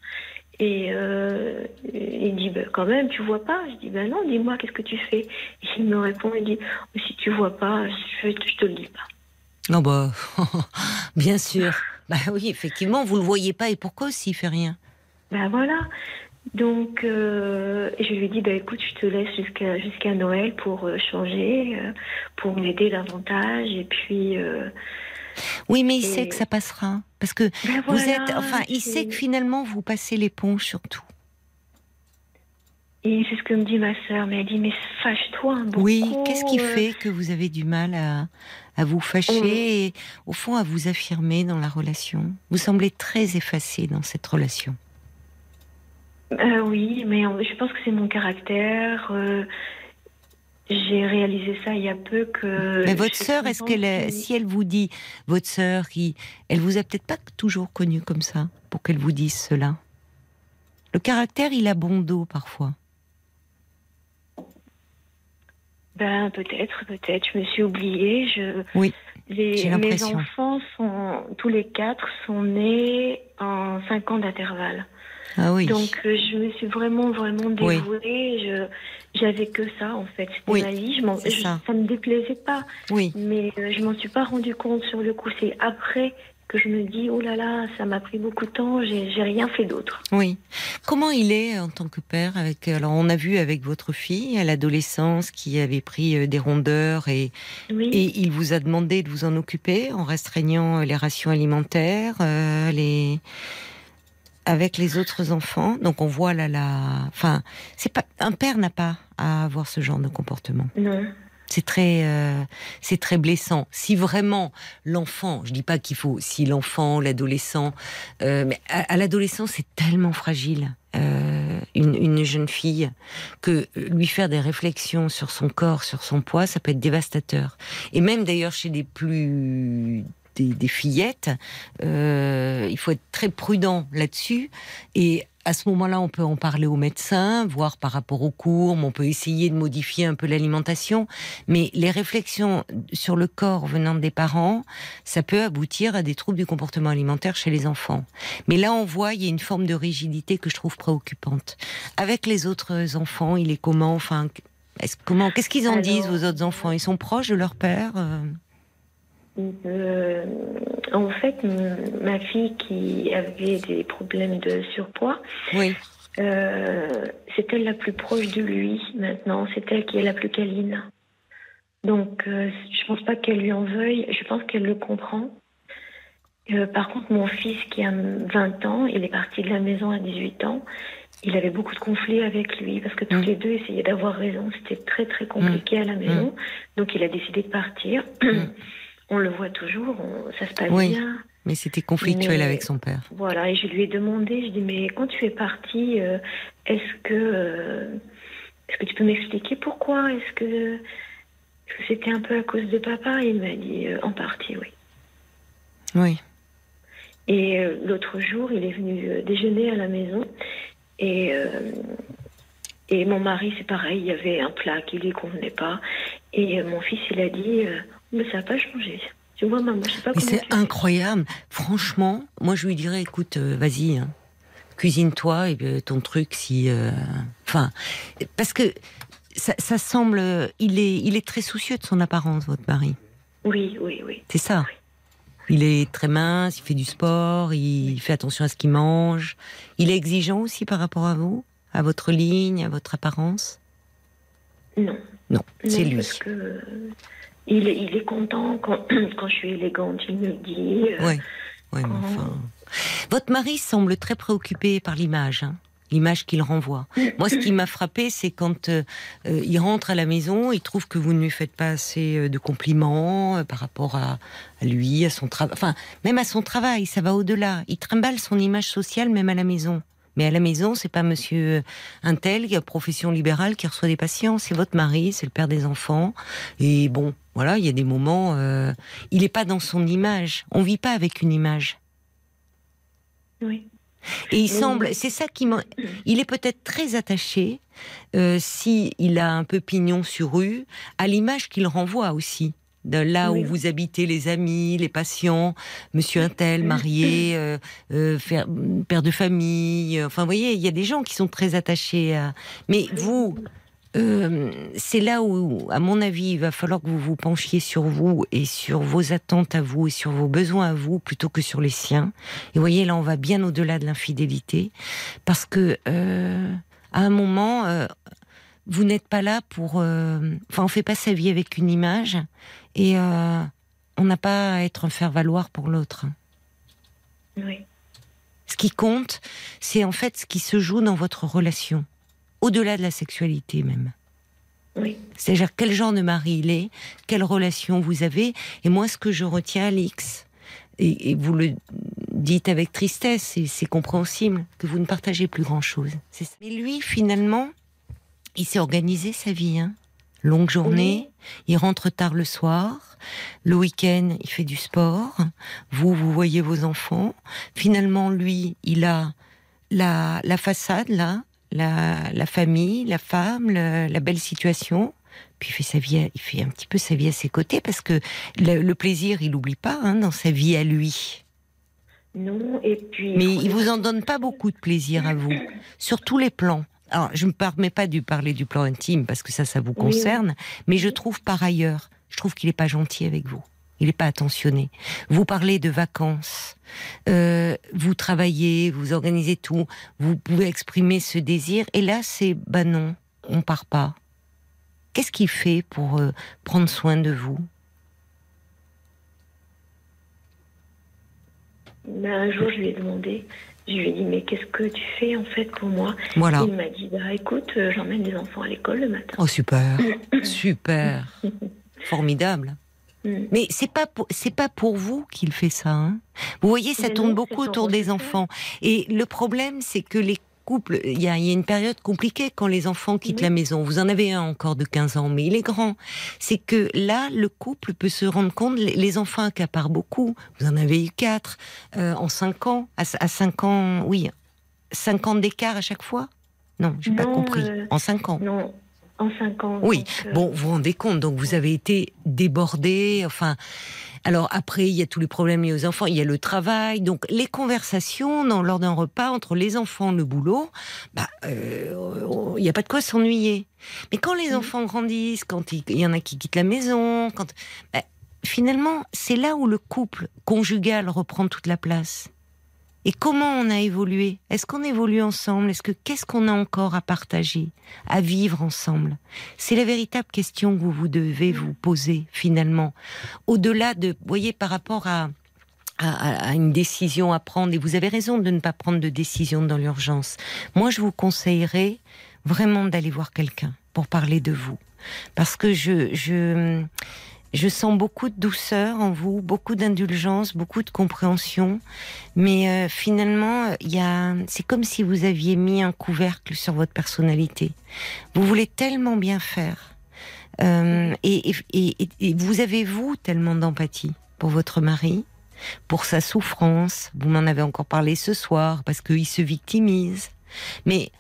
Et euh, il dit, bah, quand même, tu vois pas Je dis, bah non, dis-moi, qu'est-ce que tu fais? Et il me répond, il dit, oh, si tu vois pas, je, je te le dis pas. Non, bah, bien sûr. Bah oui, effectivement, vous le voyez pas, et pourquoi s'il fait rien? Ben voilà. Donc, euh, je lui dit, bah, écoute, je te laisse jusqu'à jusqu'à Noël pour euh, changer, pour m'aider davantage. Et puis. oui, mais il sait que ça passera. Parce que ben vous êtes. Enfin, il sait que finalement, vous passez l'éponge sur tout. Et c'est ce que me dit ma sœur. Mais elle dit, mais fâche-toi un Oui, qu'est-ce qui fait que vous avez du mal à, à vous fâcher et, au fond, à vous affirmer dans la relation? Vous semblez très effacé dans cette relation. Euh, oui, mais je pense que c'est mon caractère. Euh, j'ai réalisé ça il y a peu que. Mais votre sœur, est-ce qu'elle, si elle vous dit, votre sœur, qui, elle vous a peut-être pas toujours connu comme ça pour qu'elle vous dise cela? Le caractère, il a bon dos parfois. Ben peut-être, peut-être. Je me suis oubliée. Je. Oui. Les, mes enfants sont tous les quatre sont nés en cinq ans d'intervalle. Ah oui. Donc euh, je me suis vraiment vraiment dévouée. Je j'avais que ça en fait. C'était ma vie. Je, ça. ça me déplaisait pas. Oui. Mais euh, je m'en suis pas rendu compte sur le coup. C'est après que je me dis oh là là, ça m'a pris beaucoup de temps. J'ai rien fait d'autre. Oui. Comment il est en tant que père avec alors on a vu avec votre fille à l'adolescence qui avait pris euh, des rondeurs et et il vous a demandé de vous en occuper en restreignant les rations alimentaires, les avec les autres enfants. Donc on voit là la, enfin, c'est pas un père n'a pas à avoir ce genre de comportement. Non. C'est très, euh, c'est très blessant. Si vraiment l'enfant, je dis pas qu'il faut, si l'enfant, l'adolescent, euh, mais à, l'adolescence c'est tellement fragile. Euh, une, une, jeune fille que lui faire des réflexions sur son corps, sur son poids, ça peut être dévastateur. Et même d'ailleurs chez les plus des, fillettes. Euh, il faut être très prudent là-dessus. Et à ce moment-là, on peut en parler au médecin, voir par rapport aux cours, on peut essayer de modifier un peu l'alimentation. Mais les réflexions sur le corps venant des parents, ça peut aboutir à des troubles du comportement alimentaire chez les enfants. Mais là, on voit, il y a une forme de rigidité que je trouve préoccupante. Avec les autres enfants, il est comment Enfin, comment Qu'est-ce qu'ils en disent aux autres enfants? Ils sont proches de leur père euh euh, en fait, ma fille qui avait des problèmes de surpoids, oui. Euh, c'est elle la plus proche de lui maintenant. C'est elle qui est la plus câline. Donc, euh, je pense pas qu'elle lui en veuille. Je pense qu'elle le comprend. par contre, mon fils qui a 20 ans, il est parti de la maison à 18 ans. Il avait beaucoup de conflits avec lui parce que tous mm. les deux essayaient d'avoir raison. C'était très très compliqué à la maison. Mm. Donc, il a décidé de partir. On le voit toujours, ça se passe oui, bien. Mais c'était conflictuel avec son père. Voilà, et je lui ai demandé, je dis, mais quand tu es parti, euh, est-ce que, euh, est-ce que tu peux m'expliquer pourquoi? Est-ce que c'était un peu à cause de papa? Il m'a dit, euh, en partie, oui. Oui. Et l'autre jour, il est venu déjeuner à la maison et et mon mari, c'est pareil, il y avait un plat qui lui convenait pas. Et mon fils, il a dit, mais ça n'a pas changé. Tu vois, maman, je sais pas Mais c'est incroyable. Franchement, moi, je lui dirais, écoute, euh, vas-y, hein. cuisine-toi et ton truc si. Euh, Enfin, parce que ça, ça semble, il est, il est très soucieux de son apparence, votre mari. Oui, oui, oui. C'est ça. Il est très mince, il fait du sport, il fait attention à ce qu'il mange. Il est exigeant aussi par rapport à vous, à votre ligne, à votre apparence? Non. Non, c'est lui. Parce que euh, il, est, il est content quand, quand je suis élégante, il me dit. euh, Ouais, ouais, mais enfin. Votre mari semble très préoccupé par l'image, hein, l'image qu'il renvoie. Moi, ce qui m'a frappé, c'est quand euh, euh, il rentre à la maison, il trouve que vous ne lui faites pas assez euh, de compliments euh, par rapport à, à lui, à son travail, enfin, même à son travail, ça va au-delà. Il trimballe son image sociale même à la maison. Mais à la maison, c'est pas Monsieur Intel, qui a profession libérale, qui reçoit des patients. C'est votre mari, c'est le père des enfants. Et bon, voilà, il y a des moments. euh, il n'est pas dans son image. On vit pas avec une image. Oui. Et il semble, c'est ça qui. Il est peut-être très attaché, euh, si il a un peu pignon sur rue, à l'image qu'il renvoie aussi. De là Oui. où vous habitez, les amis, les patients, Monsieur Intel, marié, euh, euh, faire- père de famille. Enfin, vous voyez, il y a des gens qui sont très attachés à. Mais vous, euh, c'est là où, à mon avis, il va falloir que vous vous penchiez sur vous et sur vos attentes à vous et sur vos besoins à vous plutôt que sur les siens. Et vous voyez, là, on va bien au-delà de l'infidélité, parce que euh, à un moment, euh, vous n'êtes pas là pour. euh, Enfin, on fait pas sa vie avec une image, et euh, on n'a pas à être un faire-valoir pour l'autre. Oui. Ce qui compte, c'est en fait ce qui se joue dans votre relation, au-delà de la sexualité même. Oui. C'est-à-dire quel genre de mari il est, quelle relation vous avez. Et moi, ce que je retiens, Alix, et, et vous le dites avec tristesse, et c'est compréhensible, que vous ne partagez plus grand-chose. Mais lui, finalement, il s'est organisé sa vie. Hein. Longue journée, il rentre tard le soir. Le week-end, il fait du sport. Vous, vous voyez vos enfants. Finalement, lui, il a la, la façade, là, la, la famille, la femme, le- la belle situation. Puis il fait sa vie, à- il fait un petit peu sa vie à ses côtés parce que le, le plaisir, il n'oublie pas hein, dans sa vie à lui. Non, et puis. Mais il vous en donne pas beaucoup de plaisir à vous, sur tous les plans. Alors, je ne me permets pas de parler du plan intime parce que ça, ça vous oui. concerne, mais je trouve par ailleurs, je trouve qu'il n'est pas gentil avec vous. Il n'est pas attentionné. Vous parlez de vacances, euh, vous travaillez, vous organisez tout, vous pouvez exprimer ce désir, et là, c'est bah non, on part pas. Qu'est-ce qu'il fait pour euh, prendre soin de vous? Ben, un jour, je lui ai demandé, je lui ai dit, mais qu'est-ce que tu fais en fait pour moi? Voilà. Il m'a dit, bah écoute, euh, j'emmène les enfants à l'école le matin. Oh super, super, formidable. Mm. Mais c'est pas pour, c'est pas pour vous qu'il fait ça. hein? Vous voyez, ça tourne beaucoup autour des enfants. Et le problème, c'est que les couples, il y a, il y a une période compliquée quand les enfants quittent Oui. la maison. Vous en avez un encore de 15 ans, mais il est grand. C'est que là, le couple peut se rendre compte, les, les enfants accaparent beaucoup. Vous en avez eu quatre euh, en 5 ans, à, à 5 ans, oui, 5 ans d'écart à chaque fois? Non, j'ai pas compris. euh, En 5 ans. Non, en ans. Oui, donc, euh, bon, vous vous rendez compte, donc vous avez été débordé, enfin... Alors après, il y a tous les problèmes liés aux enfants, il y a le travail, donc les conversations dans, lors d'un repas entre les enfants, le boulot, bah, euh, il n'y a pas de quoi s'ennuyer. Mais quand les Mhm. enfants grandissent, quand il il y en a qui quittent la maison, quand bah, finalement, c'est là où le couple conjugal reprend toute la place. Et comment on a évolué? Est-ce qu'on évolue ensemble? Est-ce que qu'est-ce qu'on a encore à partager, à vivre ensemble? C'est la véritable question que vous devez vous poser finalement. Au-delà de, vous voyez, par rapport à, à, à une décision à prendre, et vous avez raison de ne pas prendre de décision dans l'urgence. Moi, je vous conseillerais vraiment d'aller voir quelqu'un pour parler de vous, parce que je, je, je sens beaucoup de douceur en vous, beaucoup d'indulgence, beaucoup de compréhension, mais euh, finalement, il y a, c'est comme si vous aviez mis un couvercle sur votre personnalité. Vous voulez tellement bien faire, euh, et, et, et, et vous avez vous tellement d'empathie pour votre mari, pour sa souffrance. Vous m'en avez encore parlé ce soir parce qu'il se victimise, mais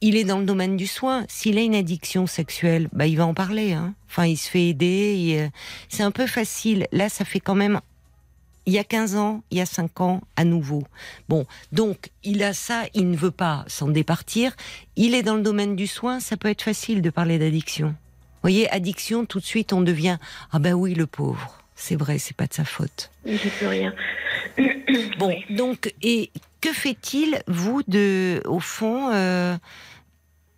il est dans le domaine du soin. S'il a une addiction sexuelle, bah, il va en parler. Hein. Enfin, il se fait aider. euh, C'est un peu facile. Là, ça fait quand même. il y a 15 ans, il y a 5 ans, à nouveau. Bon, donc il a ça, il ne veut pas s'en départir. Il est dans le domaine du soin, ça peut être facile de parler d'addiction. Vous voyez, addiction, tout de suite, on devient ah ben oui, le pauvre. C'est vrai, c'est pas de sa faute. J'y peux rien. Bon, donc, et que fait-il, vous, de, au fond, euh,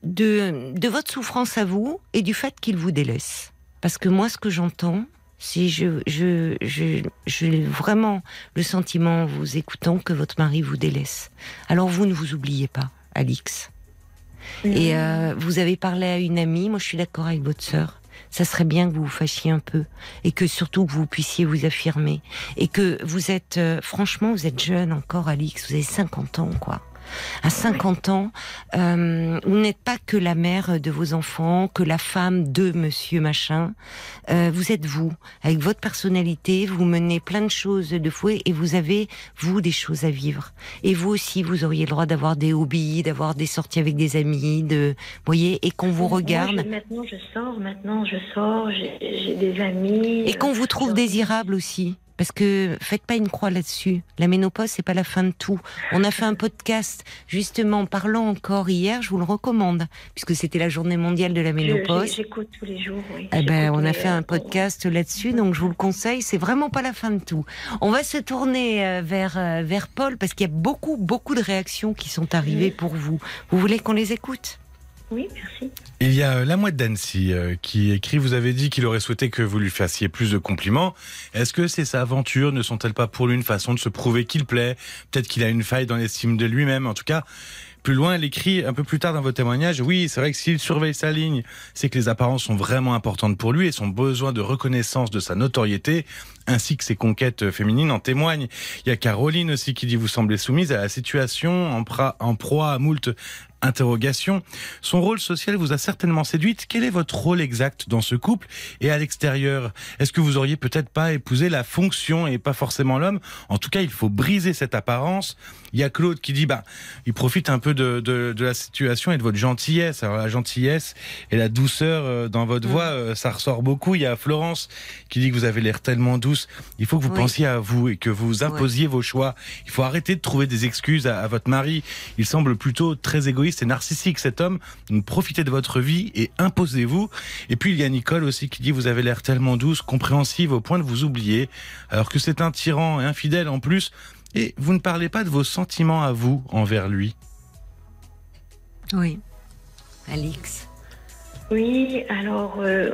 de, de votre souffrance à vous et du fait qu'il vous délaisse Parce que moi, ce que j'entends, si je, je, je, j'ai vraiment le sentiment, en vous écoutant, que votre mari vous délaisse. Alors vous ne vous oubliez pas, Alix. Et euh, vous avez parlé à une amie, moi je suis d'accord avec votre sœur. Ça serait bien que vous vous fassiez un peu et que surtout que vous puissiez vous affirmer et que vous êtes euh, franchement vous êtes jeune encore Alix, vous avez 50 ans quoi. À 50 ans, euh, vous n'êtes pas que la mère de vos enfants, que la femme de monsieur machin. Euh, vous êtes vous, avec votre personnalité, vous menez plein de choses de fouet et vous avez, vous, des choses à vivre. Et vous aussi, vous auriez le droit d'avoir des hobbies, d'avoir des sorties avec des amis, de, voyez, et qu'on vous Moi, regarde. je- maintenant, je sors, maintenant, je sors, j'ai des amis. Et qu'on vous trouve désirable aussi. Parce que faites pas une croix là-dessus. La ménopause, c'est pas la fin de tout. On a fait un podcast, justement, parlant encore hier, je vous le recommande, puisque c'était la journée mondiale de la ménopause. J'écoute tous les jours, oui. Eh ben, on a fait euh, un podcast là-dessus, donc je vous le conseille. C'est vraiment pas la fin de tout. On va se tourner euh, vers euh, vers Paul parce qu'il y a beaucoup beaucoup de réactions qui sont arrivées pour vous. Vous voulez qu'on les écoute? Oui, merci. Il y a euh, la mouette d'Annecy euh, qui écrit Vous avez dit qu'il aurait souhaité que vous lui fassiez plus de compliments. Est-ce que ces aventures ne sont-elles pas pour lui une façon de se prouver qu'il plaît? Peut-être qu'il a une faille dans l'estime de lui-même. En tout cas, plus loin, elle écrit un peu plus tard dans vos témoignages Oui, c'est vrai que s'il surveille sa ligne, c'est que les apparences sont vraiment importantes pour lui et son besoin de reconnaissance de sa notoriété ainsi que ses conquêtes féminines en témoignent. Il y a Caroline aussi qui dit Vous semblez soumise à la situation, en, en proie à moult interrogations. Son rôle social vous a certainement séduite. Quel est votre rôle exact dans ce couple? Et à l'extérieur Est-ce que vous auriez peut-être pas épousé la fonction et pas forcément l'homme? En tout cas, il faut briser cette apparence. Il y a Claude qui dit, bah, il profite un peu de, de, de la situation et de votre gentillesse. Alors la gentillesse et la douceur euh, dans votre voix, euh, ça ressort beaucoup. Il y a Florence qui dit que vous avez l'air tellement douce. Il faut que vous Oui. pensiez à vous et que vous imposiez vos choix. Il faut arrêter de trouver des excuses à, à votre mari. Il semble plutôt très égoïste et narcissique cet homme. Donc profitez de votre vie et imposez-vous. Et puis il y a Nicole aussi qui dit vous avez l'air tellement douce, compréhensive au point de vous oublier, alors que c'est un tyran et infidèle en plus. Et vous ne parlez pas de vos sentiments à vous envers lui. Oui. Alix. Oui, alors, euh,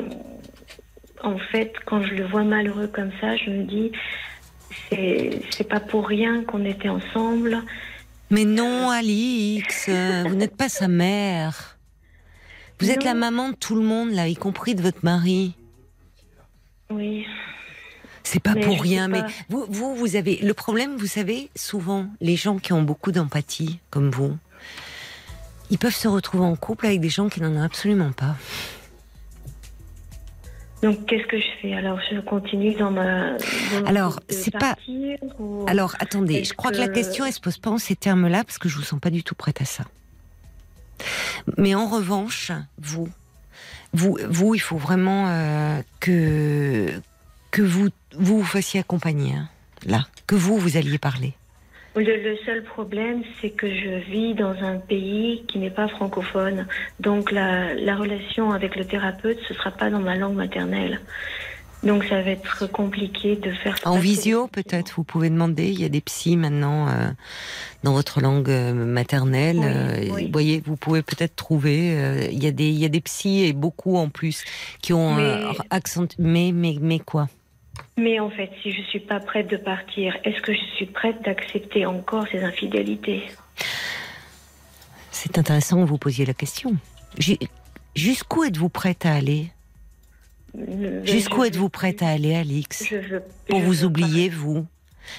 en fait, quand je le vois malheureux comme ça, je me dis, c'est c'est pas pour rien qu'on était ensemble. Mais non, Alix, vous n'êtes pas sa mère. Vous êtes la maman de tout le monde, là, y compris de votre mari. Oui, C'est pas Mais pour rien, mais vous, vous avez le problème. Vous savez, souvent, les gens qui ont beaucoup d'empathie, comme vous, ils peuvent se retrouver en couple avec des gens qui n'en ont absolument pas. Donc qu'est-ce que je fais? Alors, je continue dans ma. dans- Alors, de c'est pas- ou- Alors, attendez, je crois que... la que- question, elle se pose pas en ces termes-là, parce que je vous sens pas du tout prête à ça. Mais en revanche, vous, vous, vous, il faut vraiment euh, que que vous vous vous fassiez accompagner, hein, là, que vous vous alliez parler. Le, le seul problème, c'est que je vis dans un pays qui n'est pas francophone. Donc, la, la relation avec le thérapeute, ce sera pas dans ma langue maternelle. Donc, ça va être compliqué de faire En visio, peut-être, vous pouvez demander. Il y a des psys maintenant euh, dans votre langue euh, maternelle. Oui, euh, oui. Vous voyez, vous pouvez peut-être trouver. euh, il y a des, il y a des psys et beaucoup en plus qui ont Mais- euh, accent. Mais, mais, mais quoi? Mais en fait, si je suis pas prête de partir, est-ce que je suis prête d'accepter encore ces infidélités? C'est intéressant que vous posiez la question. Ju- Jusqu'où êtes-vous prête à aller? Jusqu'où êtes-vous prête à aller, Alix? Je veux, Pour je vous oublier, vous?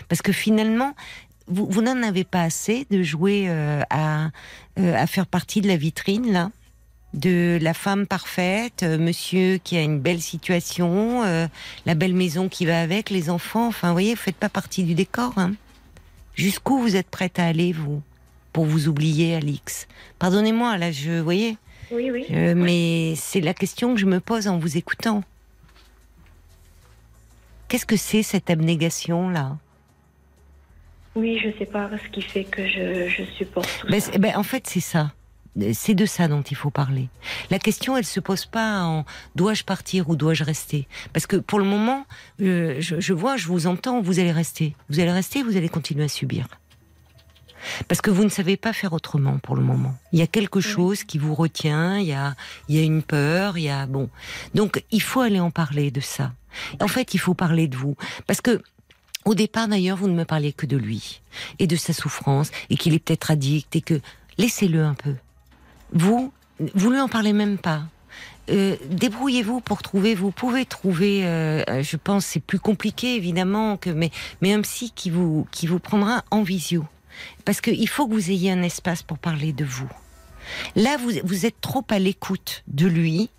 Parce que finalement, vous, vous n'en avez pas assez de jouer euh, à, euh, à faire partie de la vitrine, là de la femme parfaite, euh, monsieur qui a une belle situation, euh, la belle maison qui va avec, les enfants. Enfin, vous voyez, vous faites pas partie du décor. Hein. Jusqu'où vous êtes prête à aller, vous, pour vous oublier, Alix? Pardonnez-moi, là, je, vous voyez, Oui, oui. euh, mais c'est la question que je me pose en vous écoutant. Qu'est-ce que c'est cette abnégation là? Oui, je sais pas ce qui fait que je, je supporte tout Ben, ça. ben, en fait, c'est ça. C'est de ça dont il faut parler. La question, elle se pose pas en dois-je partir ou dois-je rester? Parce que pour le moment, euh, je, je vois, je vous entends, vous allez rester. Vous allez rester, vous allez continuer à subir. Parce que vous ne savez pas faire autrement pour le moment. Il y a quelque chose qui vous retient, il y a, il y a une peur, il y a bon. Donc il faut aller en parler de ça. En fait, il faut parler de vous, parce que au départ d'ailleurs, vous ne me parliez que de lui et de sa souffrance et qu'il est peut-être addict et que laissez-le un peu. Vous, vous lui en parlez même pas. Euh, débrouillez-vous pour trouver. Vous pouvez trouver. euh, je pense c'est plus compliqué évidemment que mais mais un psy qui vous qui vous prendra en visio parce qu'il faut que vous ayez un espace pour parler de vous. Là, vous vous êtes trop à l'écoute de lui,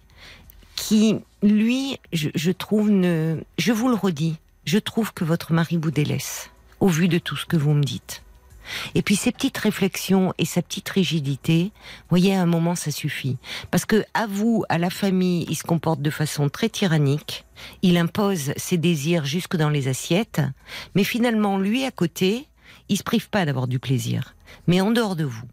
qui lui, je, je trouve ne. Je vous le redis, je trouve que votre mari vous délaisse au vu de tout ce que vous me dites. Et puis ces petites réflexions et sa petite rigidité, voyez, à un moment, ça suffit. Parce que à vous, à la famille, il se comporte de façon très tyrannique. Il impose ses désirs jusque dans les assiettes. Mais finalement, lui, à côté, il se prive pas d'avoir du plaisir. Mais en dehors de vous.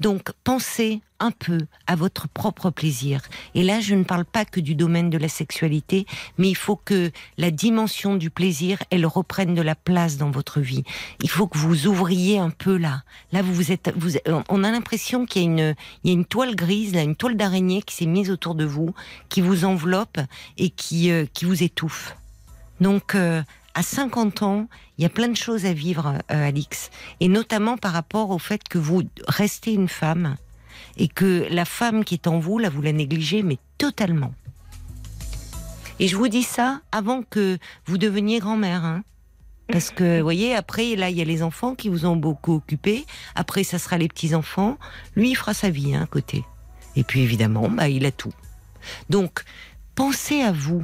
Donc, pensez un peu à votre propre plaisir. Et là, je ne parle pas que du domaine de la sexualité, mais il faut que la dimension du plaisir, elle reprenne de la place dans votre vie. Il faut que vous ouvriez un peu là. Là, vous êtes, vous, on a l'impression qu'il y a une, il y a une toile grise, une toile d'araignée qui s'est mise autour de vous, qui vous enveloppe et qui, euh, qui vous étouffe. Donc, euh, à 50 ans, il y a plein de choses à vivre, euh, Alix, et notamment par rapport au fait que vous restez une femme et que la femme qui est en vous, là, vous la négligez, mais totalement. Et je vous dis ça avant que vous deveniez grand-mère, hein. Parce que, vous voyez, après, là, il y a les enfants qui vous ont beaucoup occupé. Après, ça sera les petits-enfants. Lui, il fera sa vie, hein, à côté. Et puis, évidemment, bah, il a tout. Donc, pensez à vous.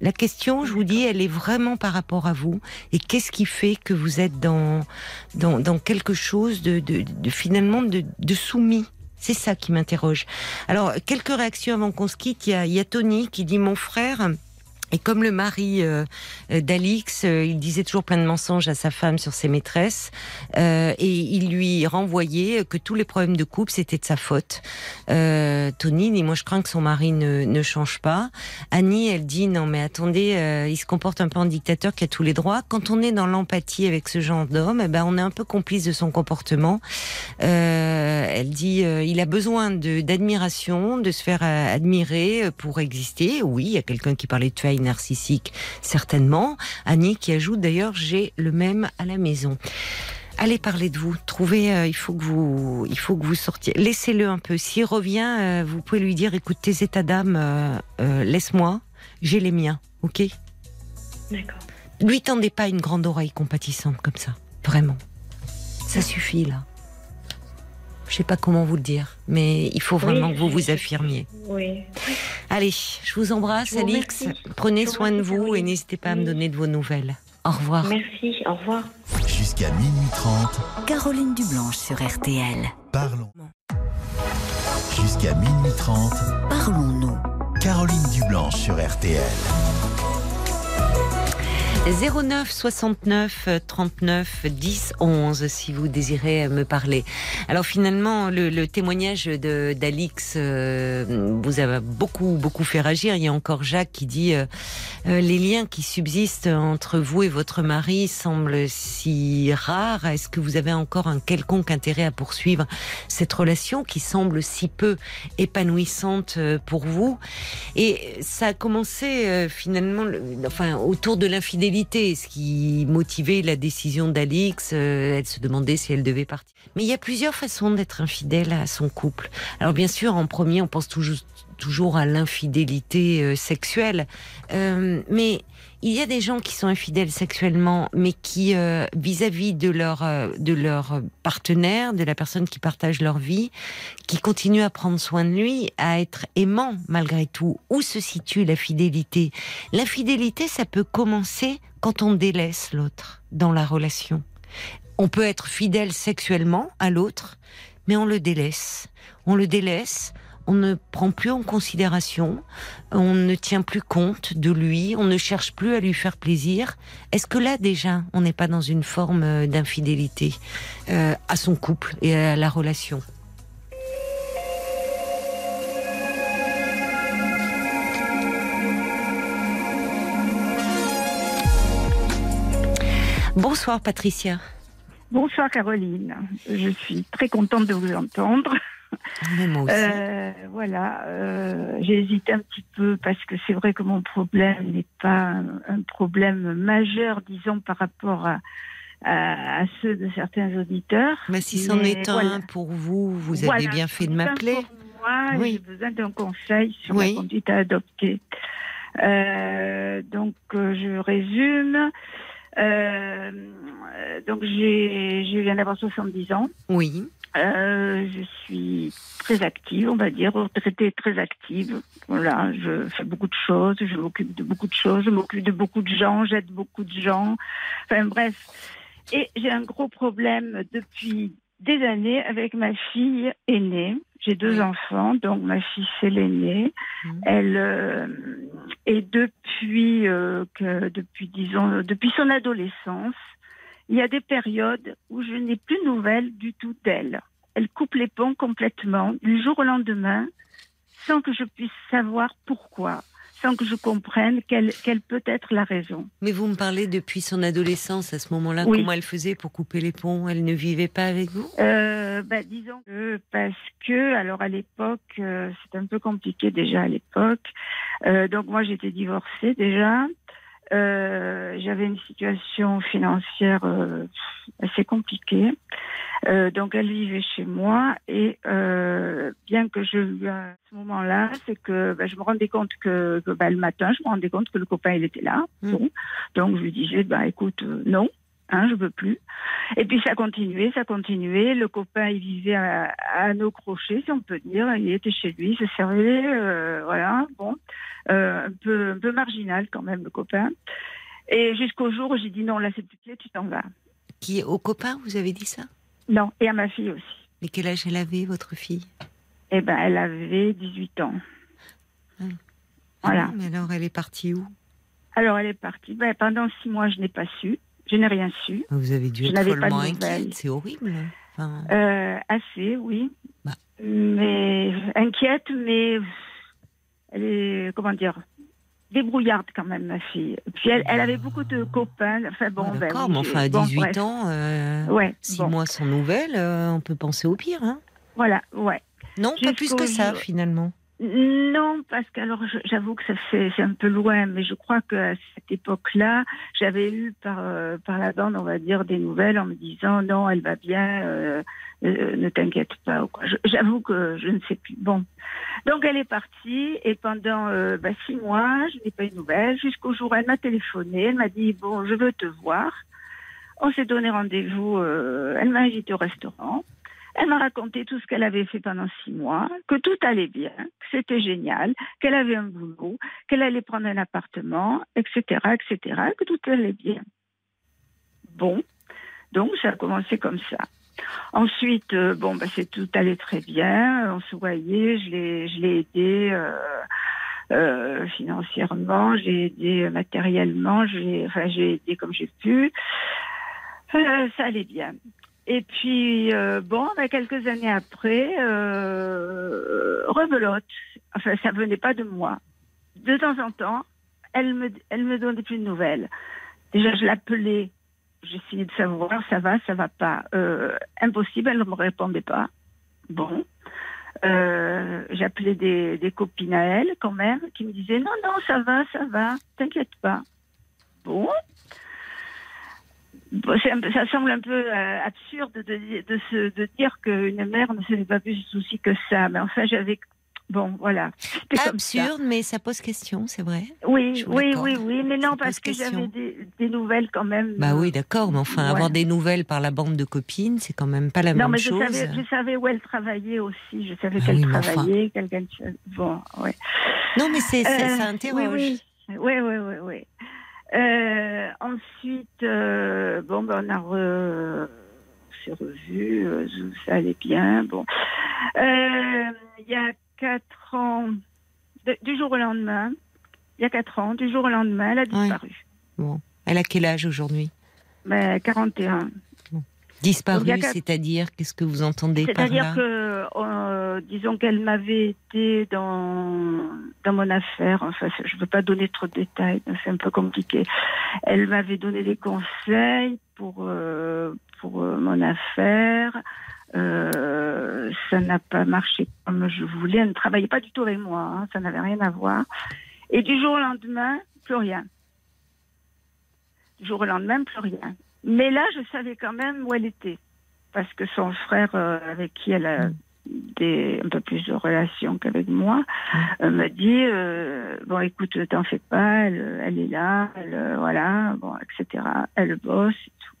La question, je vous dis, elle est vraiment par rapport à vous. Et qu'est-ce qui fait que vous êtes dans, dans, dans quelque chose de, de, de finalement de, de soumis? C'est ça qui m'interroge. Alors, quelques réactions avant qu'on se quitte. Il y a, il y a Tony qui dit, mon frère... Et comme le mari euh, d'Alix, euh, il disait toujours plein de mensonges à sa femme sur ses maîtresses, euh, et il lui renvoyait que tous les problèmes de couple c'était de sa faute. Euh, Tony dit moi je crains que son mari ne, ne change pas. Annie elle dit non mais attendez, euh, il se comporte un peu en dictateur qui a tous les droits. Quand on est dans l'empathie avec ce genre d'homme, eh ben on est un peu complice de son comportement. Elle dit il a besoin d'admiration, de se faire admirer pour exister. Oui, il y a quelqu'un qui parlait de faille narcissique, certainement. Annie qui ajoute d'ailleurs j'ai le même à la maison. Allez parler de vous. Trouvez, euh, il faut que vous, il faut que vous sortiez. Laissez-le un peu. S'il revient, euh, vous pouvez lui dire écoute tes états d'âme, euh, laisse-moi, j'ai les miens, ok? D'accord. Lui tendez pas une grande oreille compatissante comme ça, vraiment. Ça suffit là. Je sais pas comment vous le dire, mais il faut vraiment Oui, que vous vous affirmiez. Oui. Allez, je vous embrasse, Je vous Alix. Prenez soin de vous et n'hésitez pas à me donner de vos nouvelles. Au revoir. Merci. Au revoir. Jusqu'à minuit 30, Caroline Dublanche sur RTL. parlons. Jusqu'à minuit 30, Parlons-nous. Caroline Dublanche sur RTL. 09 69 39 10 11 si vous désirez me parler. Alors finalement, le, le témoignage d'Alix euh, vous a beaucoup beaucoup fait réagir. Il y a encore Jacques qui dit euh, euh, les liens qui subsistent entre vous et votre mari semblent si rares. Est-ce que vous avez encore un quelconque intérêt à poursuivre cette relation qui semble si peu épanouissante euh, pour vous? Et ça a commencé euh, finalement, le- enfin autour de l'infidélité, ce qui motivait la décision d'Alix. euh, elle se demandait si elle devait partir. Mais il y a plusieurs façons d'être infidèle à son couple. Alors bien sûr, en premier, on pense toujours toujours à l'infidélité euh, sexuelle, Euh, mais il y a des gens qui sont infidèles sexuellement, mais qui, euh, vis-à-vis de leur euh, de leur partenaire, de la personne qui partage leur vie, qui continue à prendre soin de lui, à être aimant malgré tout. Où se situe la fidélité? L'infidélité, ça peut commencer quand on délaisse l'autre dans la relation. On peut être fidèle sexuellement à l'autre, mais on le délaisse. On le délaisse on ne prend plus en considération, on ne tient plus compte de lui, on ne cherche plus à lui faire plaisir. Est-ce que là déjà, on n'est pas dans une forme euh, d'infidélité euh, à son couple et à la relation? Bonsoir Patricia. Bonsoir Caroline. Je suis très contente de vous entendre. Euh, voilà, euh, j'ai hésité un petit peu parce que c'est vrai que mon problème n'est pas un, problème majeur, disons, par rapport à, ceux de certains auditeurs. Mais si c'en est un pour vous, vous avez bien fait de m'appeler. Moi, j'ai besoin d'un conseil sur la conduite à adopter. Euh, donc, je résume. donc, je viens d'avoir 70 ans. Oui. Euh, je suis très active, on va dire, retraitée très active. Voilà, je fais beaucoup de choses, je m'occupe de beaucoup de choses, je m'occupe de beaucoup de gens, j'aide beaucoup de gens. Enfin bref. Et j'ai un gros problème depuis des années avec ma fille aînée. J'ai deux enfants, donc ma fille c'est l'aînée. Mmh. Elle euh, et depuis euh, que depuis disons depuis son adolescence, il y a des périodes où je n'ai plus de nouvelles du tout d'elle. Elle coupe les ponts complètement, du jour au lendemain, sans que je puisse savoir pourquoi, sans que je comprenne quelle, quelle peut être la raison. Mais vous me parlez depuis son adolescence, à ce moment-là, comment elle faisait pour couper les ponts? Elle ne vivait pas avec vous? Euh, bah, Disons que parce que, alors à l'époque, euh, c'était un peu compliqué déjà à l'époque. Euh, donc moi j'étais divorcée déjà. Euh, j'avais une situation financière euh, assez compliquée. Euh, donc elle vivait chez moi et bien que je à ce moment-là, c'est que bah, je me rendais compte que, que bah, le matin, je me rendais compte que le copain il était là. Mmh. Donc je lui disais bah écoute non, hein, je veux plus. Et puis ça continuait, ça continuait. Le copain, il vivait à, à nos crochets, si on peut dire. Il était chez lui, il se servait, voilà, bon, un peu, un peu marginal quand même le copain. Et jusqu'au jour où j'ai dit non, là c'est plus tu t'en vas. Qui au copain, vous avez dit ça? Non, et à ma fille aussi. Mais quel âge elle avait, votre fille? Eh ben, elle avait 18 ans. Ah. Voilà. Ah, mais alors, elle est partie où? Alors, elle est partie. Ben, pendant six mois, je n'ai pas su. Je n'ai rien su. Vous avez dû être follement inquiète, c'est horrible. Euh, assez, oui. Bah. Mais inquiète, mais elle est, comment dire, débrouillarde quand même, ma fille. Puis elle, elle avait beaucoup de copains. Enfin bon, ben, mais enfin à 18 ans, euh, ouais, 6 mois sans nouvelles, euh, on peut penser au pire. Hein voilà, ouais. Non, pas plus que ça finalement. Non, parce que alors j'avoue que ça fait c'est un peu loin, mais je crois qu'à cette époque-là, j'avais eu par euh, par la bande, on va dire, des nouvelles en me disant non, elle va bien, euh, euh, ne t'inquiète pas. J'avoue que je ne sais plus. Bon, donc elle est partie et pendant bah, six mois, je n'ai pas eu de nouvelles jusqu'au jour où elle m'a téléphoné, elle m'a dit bon, je veux te voir. On s'est donné rendez-vous. elle m'a invité au restaurant. Elle m'a raconté tout ce qu'elle avait fait pendant six mois, que tout allait bien, que c'était génial, qu'elle avait un boulot, qu'elle allait prendre un appartement, etc., etc., que tout allait bien. Bon, donc ça a commencé comme ça. Ensuite, euh, bon, bah, c'est tout allait très bien. On se voyait, je l'ai, je l'ai aidé euh, euh, financièrement, j'ai aidé matériellement, j'ai, enfin, j'ai aidé comme j'ai pu. ça allait bien. Et puis, euh, bon, quelques années après, euh, rebelote. Enfin, ça venait pas de moi. De temps en temps, elle me, elle me donnait plus de nouvelles. Déjà, je l'appelais, j'essayais de savoir, ça va, ça va pas. Euh, impossible, elle ne me répondait pas. Bon. Euh, j'appelais des, des copines à elle, quand même, qui me disaient non, non, ça va, ça va, t'inquiète pas. Bon, ça semble un peu euh, absurde de, de, se, de dire qu'une mère ne se fait pas plus de soucis que ça. Mais enfin, j'avais. Bon, voilà. Absurde, mais ça pose question, c'est vrai. Oui, oui, oui, oui, mais non, parce que j'avais des, nouvelles quand même. Bah oui, d'accord, mais enfin, avoir des nouvelles par la bande de copines, c'est quand même pas la même chose. Non, mais je savais, où elle travaillait aussi. Je savais ah qu'elle travaillait, quelqu'un. Bon, ouais. Non, mais c'est, ça euh, interroge. Oui, oui, oui, oui. oui. Euh, ensuite, euh, bon, ben, on a re... s'est revu, euh, ça allait bien. Bon, il y a quatre ans, de- du jour au lendemain, il y a quatre ans, du jour au lendemain, elle a disparu. Bon. Elle a quel âge aujourd'hui? Ben, 41. Disparu, Il y a c'est-à-dire, qu'est-ce que vous entendez par C'est-à-dire là que, euh, disons qu'elle m'avait été dans, dans mon affaire, enfin, je ne veux pas donner trop de détails, c'est un peu compliqué. Elle m'avait donné des conseils pour, euh, pour euh, mon affaire. Ça n'a pas marché comme je voulais. Elle ne travaillait pas du tout avec moi, hein, ça n'avait rien à voir. Et du jour au lendemain, plus rien. Du jour au lendemain, plus rien. Mais là, je savais quand même où elle était parce que son frère, euh, avec qui elle a des, un peu plus de relations qu'avec moi, euh, m'a dit euh, bon, écoute, t'en fais pas, elle, elle est là, elle, voilà, bon, etc. Elle bosse et tout.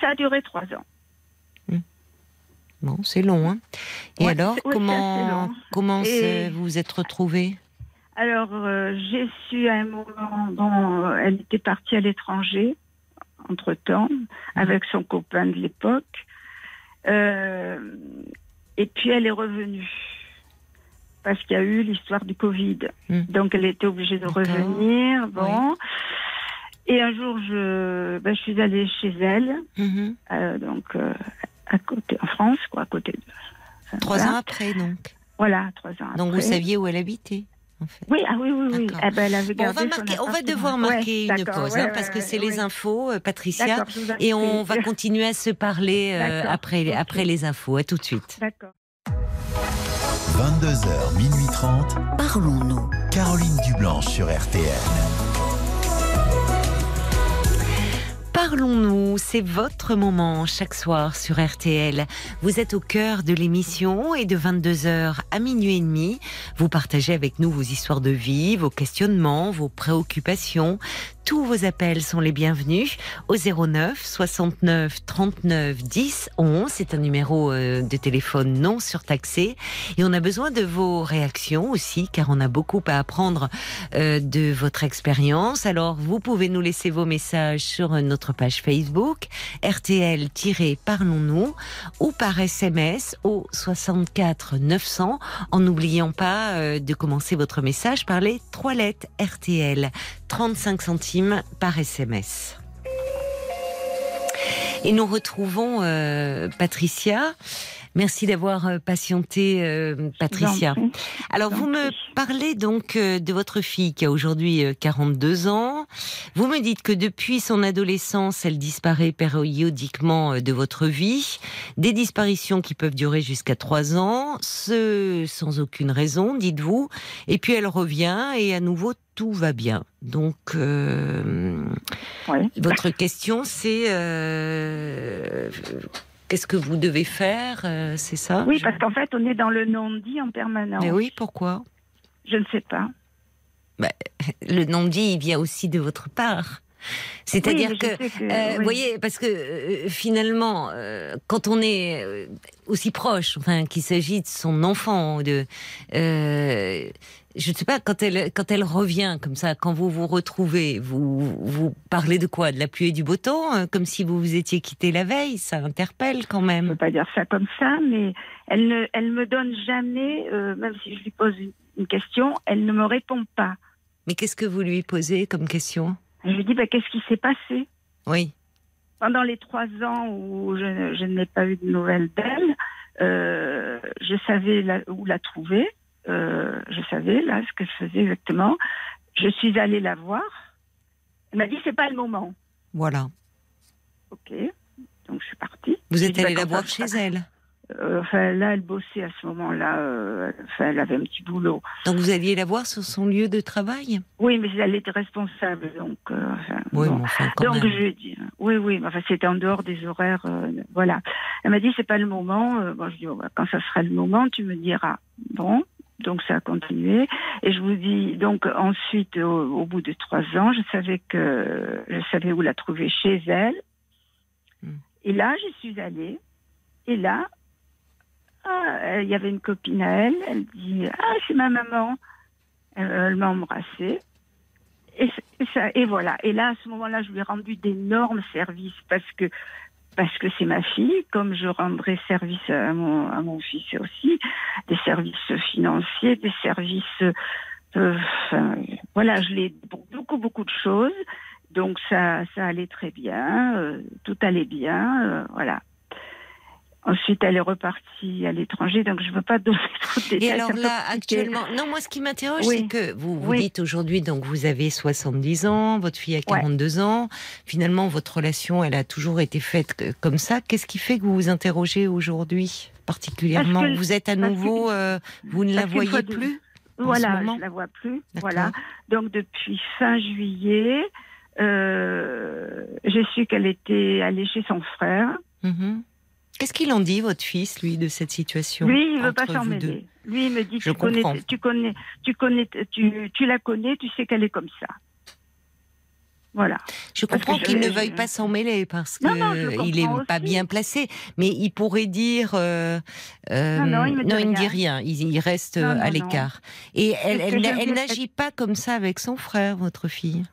Ça a duré trois ans. Bon, c'est long, hein Et Ouais, alors, comment, long. comment Et- vous vous êtes retrouvés? Alors, euh, j'ai su à un moment, bon, euh, elle était partie à l'étranger, entre-temps, avec son copain de l'époque. Euh, et puis, elle est revenue. Parce qu'il y a eu l'histoire du Covid. Hmm. Donc, elle était obligée de revenir. Bon. Et un jour, je, ben, je suis allée chez elle, Mhm. euh, donc à côté, en France, quoi, à côté de. enfin, Trois voilà. ans après, donc. Voilà, trois ans Donc, vous après. saviez où elle habitait, en fait. Oui, ah oui, oui, oui. Eh ben, elle avait Bon, on, va marquer, on devoir Ouais, marquer une pause, ouais, hein, ouais, parce que c'est ouais. les infos, euh, Patricia. Et on va continuer à se parler euh, après, après les infos. À tout de suite. D'accord. 22h, minuit 30. Parlons-nous. Caroline Dublanche sur RTL. Parlons-nous, c'est votre moment chaque soir sur RTL. Vous êtes au cœur de l'émission et de 22h à minuit et demi, vous partagez avec nous vos histoires de vie, vos questionnements, vos préoccupations. Tous vos appels sont les bienvenus au 09 69 39 10 11. C'est un numéro euh, de téléphone non surtaxé et on a besoin de vos réactions aussi car on a beaucoup à apprendre euh, de votre expérience. Alors vous pouvez nous laisser vos messages sur notre page Facebook RTL-Parlons-nous ou par SMS au 64 900 en n'oubliant pas euh, de commencer votre message par les trois lettres RTL 35 centimes par SMS. Et nous retrouvons euh, Patricia. Merci d'avoir euh, patienté, euh, Patricia. Alors, vous me parlez donc euh, de votre fille qui a aujourd'hui euh, 42 ans. Vous me dites que depuis son adolescence, elle disparaît périodiquement de votre vie. Des disparitions qui peuvent durer jusqu'à 3 ans, ce sans aucune raison, dites-vous. Et puis elle revient et à nouveau tout va bien. Donc, euh, Oui. votre question, c'est euh, qu'est-ce que vous devez faire euh, C'est ça Oui, parce qu'en fait, on est dans le non-dit en permanence. Mais oui, pourquoi Je ne sais pas. le non-dit, il vient aussi de votre part. C'est-à-dire Oui, que, que, euh, oui. vous voyez, parce que euh, finalement, euh, quand on est aussi proche, enfin, qu'il s'agit de son enfant, de, je ne sais pas, quand elle, quand elle revient comme ça, quand vous vous retrouvez, vous, vous parlez de quoi? De la pluie et du beau temps, euh, comme si vous vous étiez quitté la veille, ça interpelle quand Je ne même. peux pas dire ça comme ça, mais elle ne elle me donne jamais, euh, même si je lui pose une, une question, elle ne me répond pas. Mais qu'est-ce que vous lui posez comme question? Je lui dis, bah, qu'est-ce qui s'est passé? Oui. Pendant les trois ans où je, je n'ai pas eu de nouvelles d'elle, euh, je savais la- où la trouver. Euh, je savais là ce qu'elle faisait exactement. Je suis allée la voir. Elle m'a dit c'est pas le moment. Voilà. Ok. Donc je suis partie. Vous êtes dit, allé bah, la voir chez elle. Euh, enfin là, elle bossait à ce moment-là. euh, enfin, elle avait un petit boulot. Donc vous alliez la voir sur son lieu de travail? Oui, mais elle était responsable, donc. euh, enfin, Oui, bon. mais enfin quand Donc même. je lui ai dit, euh, oui, oui, mais enfin c'était en dehors des horaires, voilà. Elle m'a dit c'est pas le moment. Bon, je dis oh, bah, quand ça sera le moment, tu me diras. Bon, donc ça a continué et je vous dis donc ensuite au, au bout de trois ans, je savais que je savais où la trouver chez elle. Hmm. Et là, j'y suis allée. Et là, ah, euh, il y avait une copine à elle. Elle dit ah c'est ma maman. Elle, elle m'a embrassée. Et ça, et voilà. Et là, à ce moment-là, je lui ai rendu d'énormes services parce que parce que c'est ma fille, comme je rendrai service à mon, à mon fils aussi, des services financiers, des services... euh, enfin, voilà, je l'ai beaucoup, beaucoup de choses. Donc ça, ça allait très bien, euh, tout allait bien, euh, voilà. Ensuite, elle est repartie à l'étranger, donc je ne veux pas donner trop de détails. Et alors là, actuellement, non, moi, ce qui m'interroge, Oui. c'est que vous vous Oui. dites aujourd'hui, donc vous avez 70 ans, votre fille a 42 ans. Finalement, votre relation, elle a toujours été faite comme ça. Qu'est-ce qui fait que vous vous interrogez aujourd'hui particulièrement? Que- Vous êtes à que- nouveau, euh, vous ne la voyez plus Voilà, je la vois plus. Voilà. Donc depuis fin juillet, euh, j'ai su qu'elle était allée chez son frère. Mhm. Qu'est-ce qu'il en dit, votre fils, lui, de cette situation Lui, il veut pas s'en mêler. Lui, il me dit Je tu connais, tu connais, tu connais, tu, tu la connais, tu sais qu'elle est comme ça. Voilà. Je Parce comprends qu'il ne veuille pas s'en mêler parce qu'il est comprends pas bien placé, mais il pourrait dire euh, euh, Non, non, il ne dit rien. il, il reste Non, euh, à l'écart. Et elle, elle, n'agit pas comme ça avec son frère, votre fille.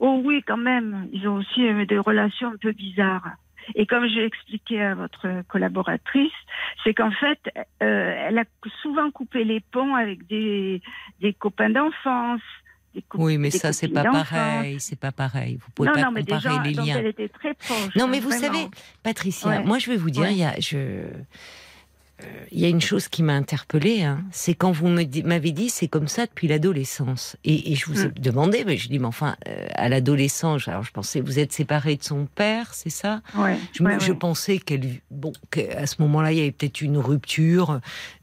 Oh oui, quand même. Ils ont aussi des relations un peu bizarres. Et comme j'ai expliqué à votre collaboratrice, c'est qu'en fait, euh, elle a souvent coupé les ponts avec des, des copains d'enfance. des Oui, mais des ça c'est pas pareil, c'est pas pareil. Vous pouvez Non, pas non, mais des comparer gens les liens. elle était très proche. Non, mais vous vraiment. savez, Patricia, Ouais. moi je vais vous dire, Ouais. il y a, je, il y a une chose qui m'a interpellée, hein, c'est quand vous m'avez dit c'est comme ça depuis l'adolescence. Et, et je vous ai Mm. demandé, mais je dis mais enfin euh, à l'adolescence, alors je pensais vous êtes séparée de son père, c'est ça? Ouais, je, me- ouais, je ouais. pensais qu'elle, bon, qu'à ce moment-là, il y avait peut-être une rupture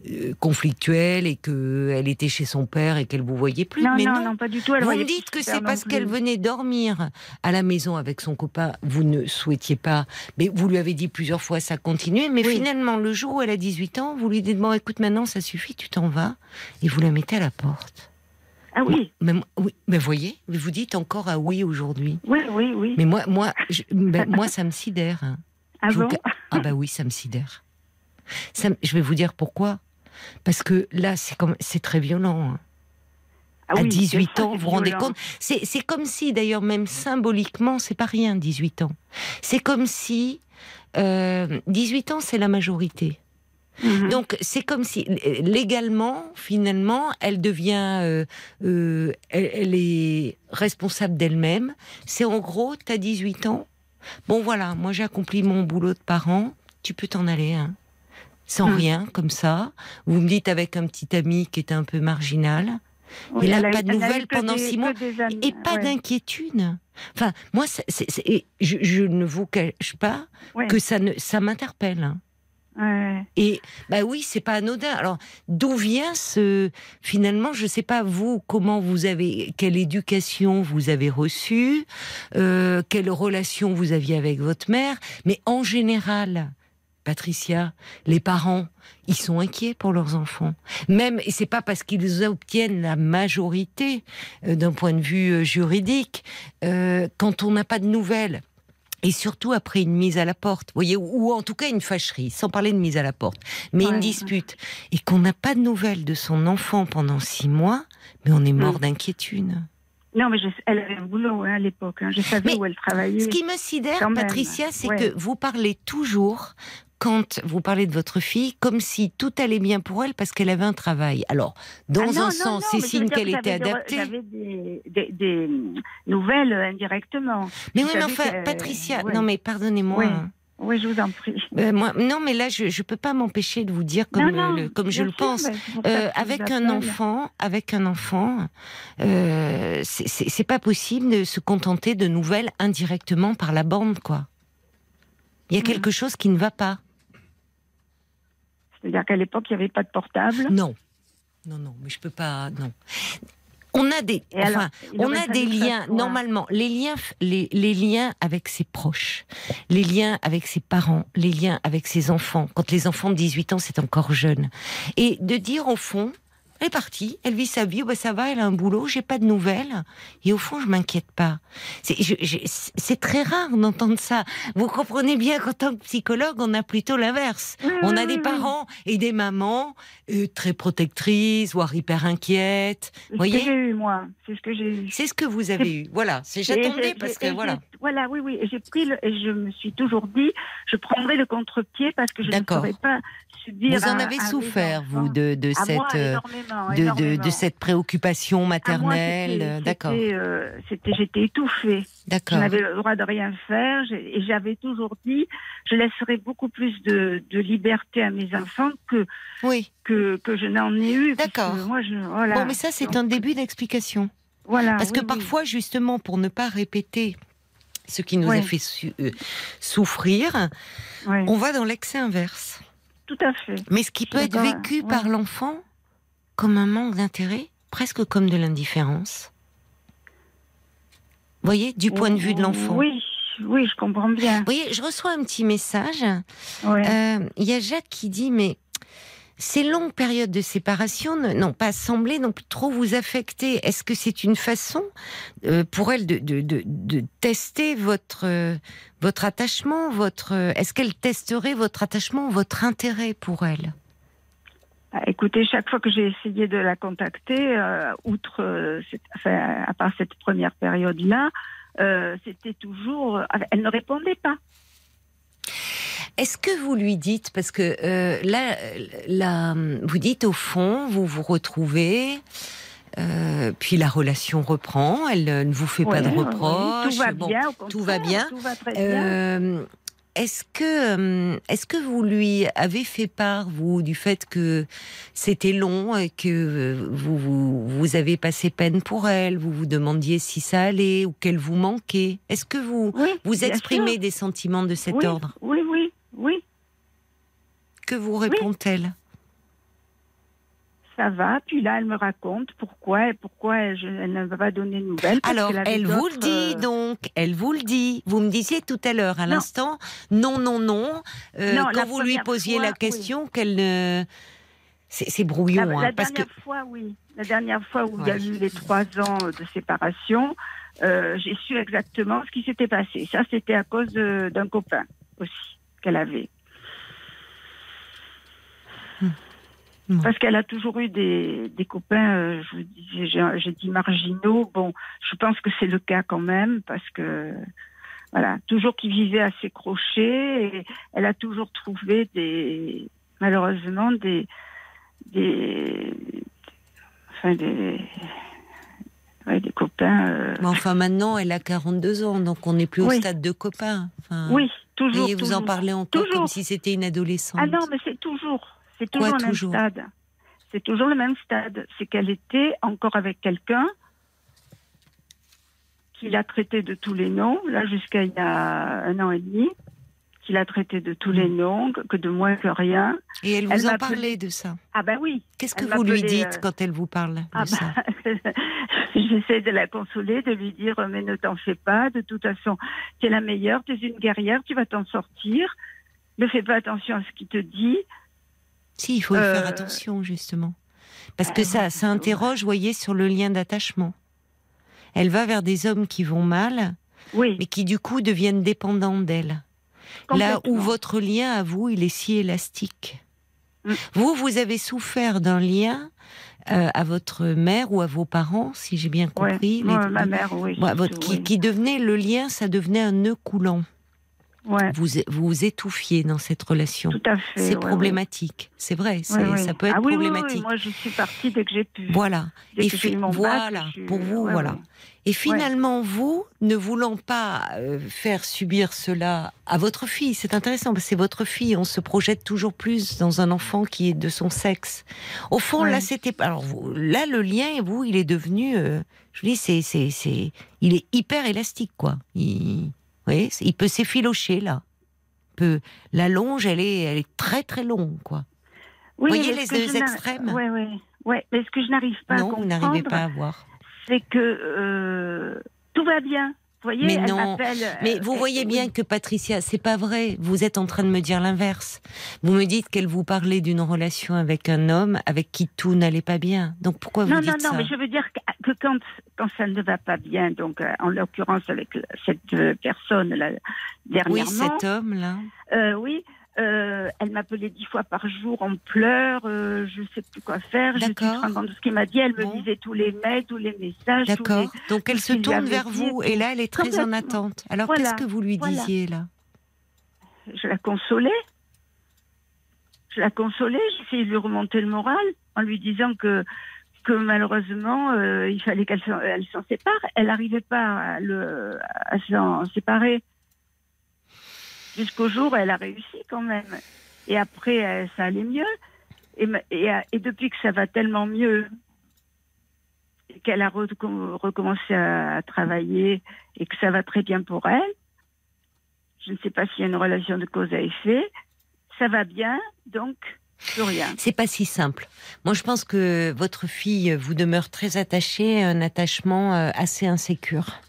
euh, conflictuelle et que elle était chez son père et qu'elle vous voyait plus. Non, mais non, non, non, pas du tout. Elle vous me dites que c'est parce qu'elle venait dormir à la maison avec son copain. Vous ne souhaitiez pas, mais vous lui avez dit plusieurs fois ça continuait. Mais Oui. finalement, le jour où elle a 18 ans, vous lui dites bon, écoute, maintenant ça suffit, tu t'en vas, et vous la mettez à la porte. Ah oui, Mais, oui, mais voyez, vous dites encore ah oui aujourd'hui. oui, oui, oui. Mais moi, moi, je- ben, moi, ça me sidère. hein. ah je bon Ah bah oui, ça me sidère. Ça je vais vous dire pourquoi. Parce que là, c'est comme, c'est très violent. hein. Ah à oui, 18 des fois, ans, c'est vous vous rendez compte? C'est c'est comme si, d'ailleurs, même symboliquement, c'est pas rien, 18 ans. C'est comme si, euh, 18 ans, c'est la majorité. Mhm. Donc, c'est comme si, l- légalement, finalement, elle devient, euh, euh, elle, elle est responsable d'elle-même. C'est en gros, tu as 18 ans. Bon, voilà, moi j'ai accompli mon boulot de parent. Tu peux t'en aller, hein. Sans Mhm. rien, comme ça. Vous me dites avec un petit ami qui est un peu marginal. Oui, mais là, pas de nouvelles pendant six mois. Et pas ouais. d'inquiétude. Enfin, moi, et je, je ne vous cache pas Ouais. que ça, ne, ça m'interpelle. Et bah oui, c'est pas anodin. Alors d'où vient ce finalement, je sais pas vous comment vous avez quelle éducation vous avez reçue, euh, quelle relation vous aviez avec votre mère, mais en général. Patricia, les parents, ils sont inquiets pour leurs enfants. Même, et c'est pas parce qu'ils obtiennent la majorité euh, d'un point de vue euh, juridique, euh, quand on n'a pas de nouvelles, et surtout après une mise à la porte, voyez, ou, ou en tout cas une fâcherie, sans parler de mise à la porte, mais Ouais, une dispute, et qu'on n'a pas de nouvelles de son enfant pendant six mois, mais on est mort Mm. d'inquiétude. Non, mais je- elle avait un boulot hein, à l'époque. hein. Je savais Mais où elle travaillait. Ce qui me sidère, Patricia, c'est ouais. que vous parlez toujours, quand vous parlez de votre fille, comme si tout allait bien pour elle parce qu'elle avait un travail. Alors, dans Ah non, un non, sens, c'est signe qu'elle que était adaptée. J'avais des, des- des, nouvelles euh, indirectement. Mais oui, mais enfin, que- Patricia, ouais. non mais pardonnez-moi. Oui. Oui, je vous en prie. Euh, moi, non, mais là, je ne peux pas m'empêcher de vous dire comme, non, euh, non, le- comme je le sûr, pense. Euh, avec un enfant, avec un enfant, euh, c'est- pas possible de se contenter de nouvelles indirectement par la bande, quoi. Il y a quelque chose qui ne va pas. C'est-à-dire qu'à l'époque, il n'y avait pas de portable. Non, non, non, mais je peux pas. Non. On a des, Et enfin, on a des liens. Normalement, les liens, les, les liens avec ses proches, les liens avec ses parents, les liens avec ses enfants. Quand les enfants de 18 ans, c'est encore jeune. Et de dire au fond, elle est partie, elle vit sa vie, oh ben ça va, elle a un boulot, j'ai pas de nouvelles. Et au fond, je m'inquiète pas. C'est très rare d'entendre ça. Vous comprenez bien qu'en tant que psychologue, on a plutôt l'inverse. Oui, On a des oui, parents et des mamans euh, très protectrices, voire hyper inquiètes. C'est ce que j'ai eu, moi. C'est ce que j'ai eu. C'est ce que vous avez eu. Voilà, j'attendais parce que voilà. Voilà, oui, oui. J'ai pris le, et je me suis toujours dit, je prendrai le contre-pied parce que je ne saurais pas subir. Vous en avez un souffert, vous, de, de cette, moi, euh, énormément, de, de, énormément. de cette préoccupation maternelle. euh, D'accord, euh, C'était, j'étais étouffée. Je d'accord. n'avais le droit de rien faire et j'avais toujours dit, je laisserai beaucoup plus de, de liberté à mes enfants que Oui. que, que je n'en ai eu. D'accord. que Moi, je, voilà. Bon, mais ça, c'est Donc, un début d'explication. Voilà. Parce que oui, parfois, justement, pour ne pas répéter ce qui nous a fait su- euh, souffrir, Ouais, on va dans l'excès inverse. Tout à fait. Mais ce qui peut être vécu ouais. par l'enfant comme un manque d'intérêt, presque comme de l'indifférence. Vous voyez, du point de vue de l'enfant. Oui, oui, je comprends bien. Vous voyez, je reçois un petit message. Ouais. Euh, Il y a Jacques qui dit, mais ces longues périodes de séparation n'ont pas semblé non trop vous affecter. Est-ce que c'est une façon euh, pour elle de, tester votre, euh, votre attachement votre, euh, Est-ce qu'elle testerait votre attachement, votre intérêt pour elle? Ah, Écoutez, chaque fois que j'ai essayé de la contacter, outre, à part cette première période-là, c'était toujours. Elle ne répondait pas. Est-ce que vous lui dites, parce que euh, là, là, vous dites au fond, vous vous retrouvez, euh, puis la relation reprend, elle ne vous fait pas de reproches. Tout va bon. bien, tout va bien. Tout va très bien. Euh, est-ce que, euh, est-ce que vous lui avez fait part, vous, du fait que c'était long et que vous, vous, vous avez passé peine pour elle, vous vous demandiez si ça allait ou qu'elle vous manquait? Est-ce que vous, Oui, vous exprimez sûr. des sentiments de cet oui, ordre? Oui, oui, oui. Que vous répond-elle Ça va. Puis là, elle me raconte pourquoi, pourquoi elle, je- elle ne va pas donner de nouvelles. Alors, elle vous le d'autres, dit euh, donc, elle vous le dit. Vous me disiez tout à l'heure, à l'instant, non, non, non. Euh, Non, quand vous lui posiez fois, la oui. question, qu'elle ne. C'est brouillon, La, hein, la parce que. dernière fois, oui. La dernière fois où il y a eu les trois ans de séparation, euh, j'ai su exactement ce qui s'était passé. Ça, c'était à cause d'un copain aussi qu'elle avait. Bon. Parce qu'elle a toujours eu des, des copains, euh, je vous disais, j'ai j'ai dit marginaux. Bon, je pense que c'est le cas quand même, parce que, voilà, toujours qui vivait à ses crochets, et elle a toujours trouvé des, malheureusement, des, des, enfin, des, ouais, des copains. euh, Mais enfin, maintenant, elle a 42 ans, donc on n'est plus au stade de copain. Enfin, oui, toujours. Vous en parlez encore Toujours. comme si c'était une adolescente. Ah non, mais c'est toujours, c'est Quoi, toujours le toujours même stade. C'est toujours le même stade. C'est qu'elle était encore avec quelqu'un qui l'a traité de tous les noms, là jusqu'à il y a un an et demi, qui l'a traité de tous les noms, que de moins que rien. Et elle vous Elle en parlait de ça. Ah ben oui. Qu'est-ce que vous lui dites euh, quand elle vous parle de Ah ça ben, j'essaie de la consoler, de lui dire mais ne t'en fais pas, de toute façon, tu es la meilleure, tu es une guerrière, tu vas t'en sortir. Ne fais pas attention à ce qu'il te dit. Si, il faut y Euh, faire attention, justement. Parce que ça, ça interroge, voyez, sur le lien d'attachement. Elle va vers des hommes qui vont mal, Oui. mais qui du coup deviennent dépendants d'elle. Là où votre lien à vous, il est si élastique. Mm. Vous, vous avez souffert d'un lien euh, à votre mère ou à vos parents, si j'ai bien Ouais, compris. les- ma mère, oui. Ouais, votre, qui, qui devenait le lien, ça devenait un nœud coulant. Ouais, Vous vous étouffiez dans cette relation. tout à fait. C'est ouais, problématique, c'est vrai, ouais. c'est- ça peut être ah, oui, oui, oui, problématique. moi, je suis partie dès que j'ai pu. Voilà. Et bac, voilà, suis- pour vous, voilà. Et finalement, vous, ne voulant pas euh, faire subir cela à votre fille, c'est intéressant parce que c'est votre fille, on se projette toujours plus dans un enfant qui est de son sexe. Au fond, là, c'était. Alors, vous- là, le lien, vous, il est devenu. euh, je vous dis, c'est, c'est, c'est, il est hyper élastique, quoi. Il, vous voyez, il peut s'effilocher là. Peut, la longe, elle est, elle est très très longue, quoi. Oui, Voyez mais les deux extrêmes Ouais, ouais. Ouais, mais ce que je n'arrive pas à vous n'arrivez comprendre, pas à voir. c'est que euh, tout va bien. Vous voyez, Mais elle non. m'appelle, Mais euh, vous euh, voyez oui. bien que Patricia, c'est pas vrai. Vous êtes en train de me dire l'inverse. Vous me dites qu'elle vous parlait d'une relation avec un homme avec qui tout n'allait pas bien. Donc pourquoi vous Non, dites non, non, ça mais je veux dire que, que quand, quand ça ne va pas bien, donc euh, en l'occurrence avec cette euh, personne là, Oui, dernièrement, cet homme-là. euh, oui, Euh, elle m'appelait dix fois par jour en pleurs, euh, je ne sais plus quoi faire, je suis de ce qu'elle m'a dit, elle me Bon. disait tous les mails, tous les messages. D'accord. les- Donc elle se qu'il tourne vers vous et là elle est très en attente. Alors Voilà. qu'est-ce que vous lui Voilà. disiez là? Je la consolais. Je la consolais, j'essayais de lui remonter le moral en lui disant que, que malheureusement, euh, il fallait qu'elle s'en sépare. Elle n'arrivait pas à, le, à s'en séparer. Jusqu'au jour où elle a réussi quand même. Et après, euh, ça allait mieux. Euh, et depuis que ça va tellement mieux, qu'elle a recom- recommencé à, à travailler et que ça va très bien pour elle, je ne sais pas s'il y a une relation de cause à effet, ça va bien, donc plus rien. C'est pas si simple. Moi, je pense que votre fille vous demeure très attachée, un attachement euh, assez insécure.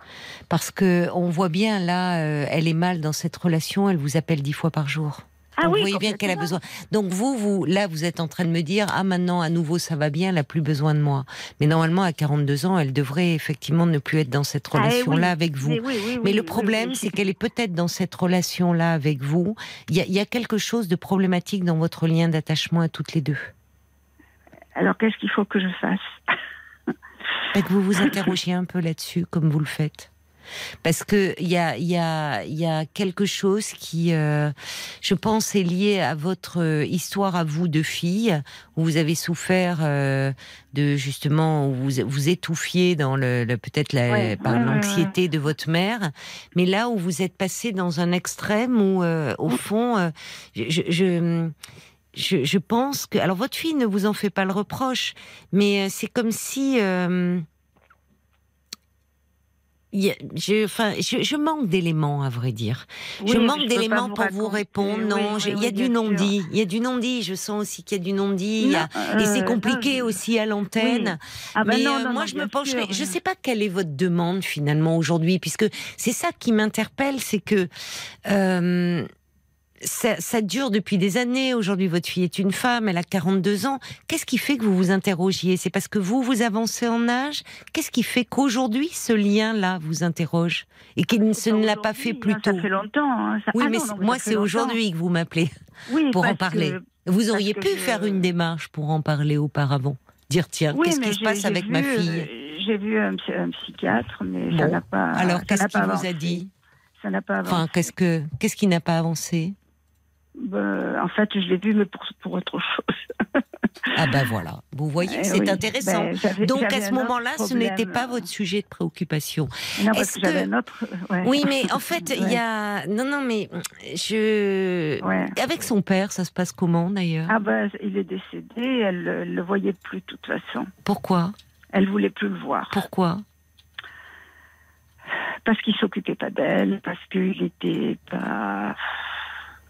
Parce que on voit bien là, euh, elle est mal dans cette relation. Elle vous appelle dix fois par jour. Ah Donc, oui, vous voyez bien qu'elle a besoin. Donc vous, vous, là, vous êtes en train de me dire, ah maintenant, à nouveau, ça va bien, elle a plus besoin de moi. Mais normalement, à 42 ans, elle devrait effectivement ne plus être dans cette Ah, eh relation-là oui. avec vous. Mais, oui, oui, Mais le problème, c'est qu'elle est peut-être dans cette relation-là avec vous. Il y, a, il y a quelque chose de problématique dans votre lien d'attachement à toutes les deux. Alors qu'est-ce qu'il faut que je fasse? Et que vous vous interrogiez un peu là-dessus, comme vous le faites. Parce que il y a, il y, a, il y a quelque chose qui, euh, je pense, est lié à votre euh, histoire à vous de fille, où vous avez souffert euh, de justement, où vous vous étouffiez dans le, le- peut-être la, Ouais, par ouais, l'anxiété de votre mère, mais là où vous êtes passé dans un extrême où, euh, au fond, euh, je, je, je, je pense que, alors votre fille ne vous en fait pas le reproche, mais c'est comme si je, enfin, je, je manque d'éléments, à vrai dire. Oui, je manque d'éléments pour vous répondre. Non, oui, il y a du non-dit. Il y a du non-dit. Je sens aussi qu'il y a du non-dit. Et c'est euh, compliqué non, aussi à l'antenne. Ah ben mais non, euh, non, moi, je me pencherai. Je sais pas quelle est votre demande finalement aujourd'hui, puisque c'est ça qui m'interpelle, c'est que euh, ça, ça dure depuis des années. Aujourd'hui, votre fille est une femme, elle a 42 ans. Qu'est-ce qui fait que vous vous interrogiez? C'est parce que vous, vous avancez en âge? Qu'est-ce qui fait qu'aujourd'hui, ce lien-là vous interroge? Et qu'il ne se ne l'a pas fait plus hein, tôt Ça fait longtemps. hein, ça- Oui, Ah mais non, non, moi, c'est aujourd'hui que vous m'appelez Oui, pour en parler. que- Vous auriez pu je- faire une démarche pour en parler auparavant. Dire, tiens, Oui, qu'est-ce qui se passe avec ma fille? euh, J'ai vu un, psy- un psychiatre, mais ça n'a pas. Alors, ça qu'est-ce qu'il vous a avancé. dit Ça n'a pas avancé. Enfin, qu'est-ce que qu'est-ce qui n'a pas avancé? Ben, en fait, je l'ai vu, mais pour, pour autre chose. Ah bah voilà, vous voyez, Eh c'est oui. intéressant. Ben, Donc à ce moment-là, ce n'était pas votre sujet de préoccupation. Non, parce que j'avais que- un autre. ouais. Oui, mais en fait, il y a non non mais je Ouais. avec son père, ça se passe comment d'ailleurs? Ah ben, il est décédé, elle ne le voyait plus de toute façon. Pourquoi? Elle voulait plus le voir. Pourquoi? Parce qu'il s'occupait pas d'elle, parce qu'il était pas...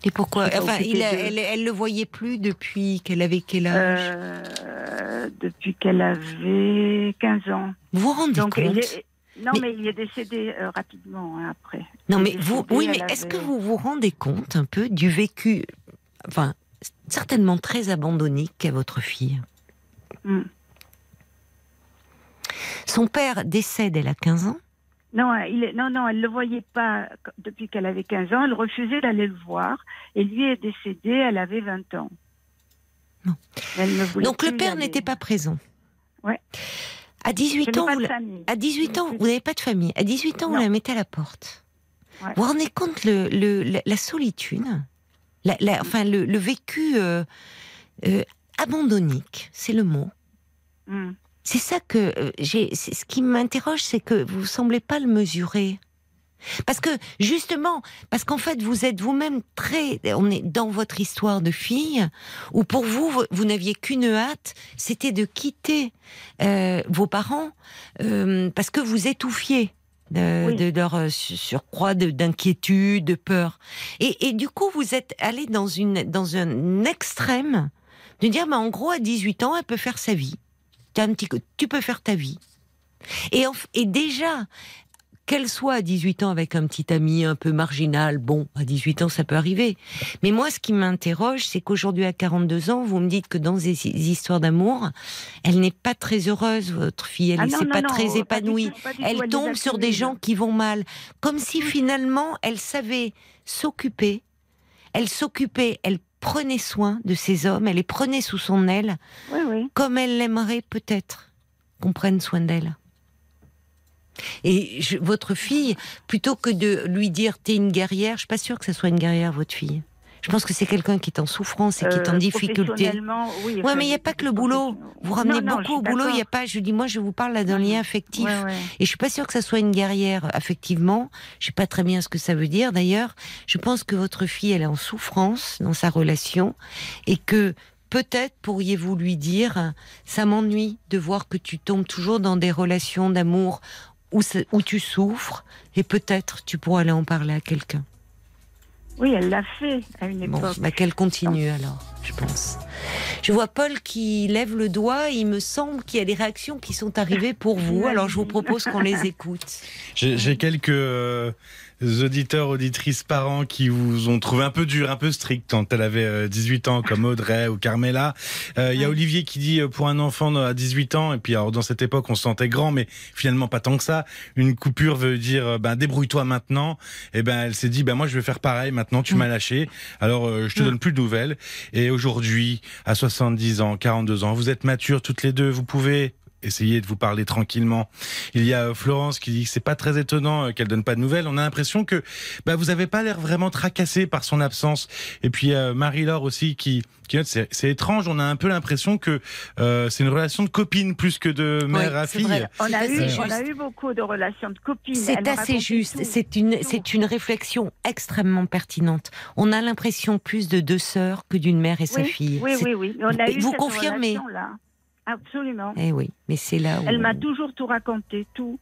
Et pourquoi Enfin, c'était il a- de- elle, elle le voyait plus depuis qu'elle avait quel âge Euh, depuis qu'elle avait 15 ans. Vous vous rendez Donc, compte est- Non, Mais- mais... il est décédé euh, rapidement hein, après. Non, mais vous, oui, mais est-ce que vous vous rendez compte un peu du vécu, enfin, certainement très abandonné qu'est votre fille? Hmm. Son père décède, elle a 15 ans. Non, il est... non, non, elle ne le voyait pas depuis qu'elle avait 15 ans. Elle refusait d'aller le voir. Et lui est décédé, elle avait 20 ans. Non. Donc le père n'était pas présent. Ouais. À Je 18 n'ai ans, pas vous de la- famille. à 18 ans, vous n'avez pas de famille. À 18 ans, vous Non. la mettez à la porte. Ouais. Vous vous rendez compte le, le- la, la solitude, la, la- enfin le, le vécu euh, euh, abandonnique, c'est le mot. Hmm. C'est ça que euh, j'ai. Ce qui m'interroge, c'est que vous semblez pas le mesurer. Parce que justement, parce qu'en fait, vous êtes vous-même très. On est dans votre histoire de fille, où pour vous, vous, vous n'aviez qu'une hâte, c'était de quitter euh, vos parents, euh, parce que vous étouffiez. De, Oui. de leur euh, su- surcroît de- d'inquiétude, de peur. Et, et du coup, vous êtes allé dans, une, dans un extrême de dire, bah, en gros, à 18 ans, elle peut faire sa vie. T'as un petit, tu peux faire ta vie. Et, en et déjà, qu'elle soit à 18 ans avec un petit ami un peu marginal, bon, à 18 ans, ça peut arriver. Mais moi, ce qui m'interroge, c'est qu'aujourd'hui, à 42 ans, vous me dites que dans des hi- histoires d'amour, elle n'est pas très heureuse, votre fille. Elle Ah n'est non, pas non, très épanouie. pas tout, Elle les tombe sur des gens qui vont mal. Comme si finalement, elle savait s'occuper. elle s'occupait, elle prenait soin de ces hommes, elle les prenait sous son aile, Oui, oui. comme elle l'aimerait peut-être qu'on prenne soin d'elle. Et je- votre fille, plutôt que de lui dire t'es une guerrière, je suis pas sûre que ce soit une guerrière votre fille. Je pense que c'est quelqu'un qui est en souffrance et qui est en Euh, difficulté. oui, Ouais, mais il n'y a pas que le boulot. Vous ramenez Non, non, je beaucoup au boulot, il n'y a pas. Je dis, moi, je vous parle là d'un lien affectif. Ouais, ouais. Et je suis pas sûre que ça soit une guerrière, affectivement. Je sais pas très bien ce que ça veut dire, d'ailleurs. Je pense que votre fille, elle est en souffrance dans sa relation et que peut-être pourriez-vous lui dire, ça m'ennuie de voir que tu tombes toujours dans des relations d'amour où, où tu souffres et peut-être tu pourras aller en parler à quelqu'un. Oui, elle l'a fait à une Bon, époque. bah qu'elle continue alors, je pense. Je vois Paul qui lève le doigt. et Il me semble qu'il y a des réactions qui sont arrivées pour vous. Alors je vous propose qu'on les écoute. J'ai j'ai quelques euh, auditeurs, auditrices, parents qui vous ont trouvé un peu dur, un peu strict quand elle avait euh, 18 ans, comme Audrey ou Carmela. Euh, Il y a Olivier qui dit euh, pour un enfant à 18 ans, et puis alors dans cette époque on se sentait grand, mais finalement pas tant que ça. Une coupure veut dire euh, ben débrouille-toi maintenant. Et ben elle s'est dit ben moi je vais faire pareil. Maintenant tu m'as lâché, alors euh, je te donne plus de nouvelles. Et aujourd'hui, à 70 ans, 42 ans, vous êtes matures toutes les deux, vous pouvez essayer de vous parler tranquillement. Il y a euh, Florence qui dit que c'est pas très étonnant euh, qu'elle donne pas de nouvelles. On a l'impression que bah, vous avez pas l'air vraiment tracassé par son absence. Et puis euh, Marie-Laure aussi qui qui note c'est c'est étrange. On a un peu l'impression que euh, c'est une relation de copine plus que de mère à fille. vrai. On a, eu, on a eu beaucoup de relations de copines. C'est assez juste. tout. C'est une, c'est une réflexion extrêmement pertinente. On a l'impression plus de deux sœurs que d'une mère et sa fille. Oui, C'est- oui, oui. On a eu vous cette confirmez. Absolument. Eh oui, mais c'est là où. Elle m'a toujours tout raconté, tout.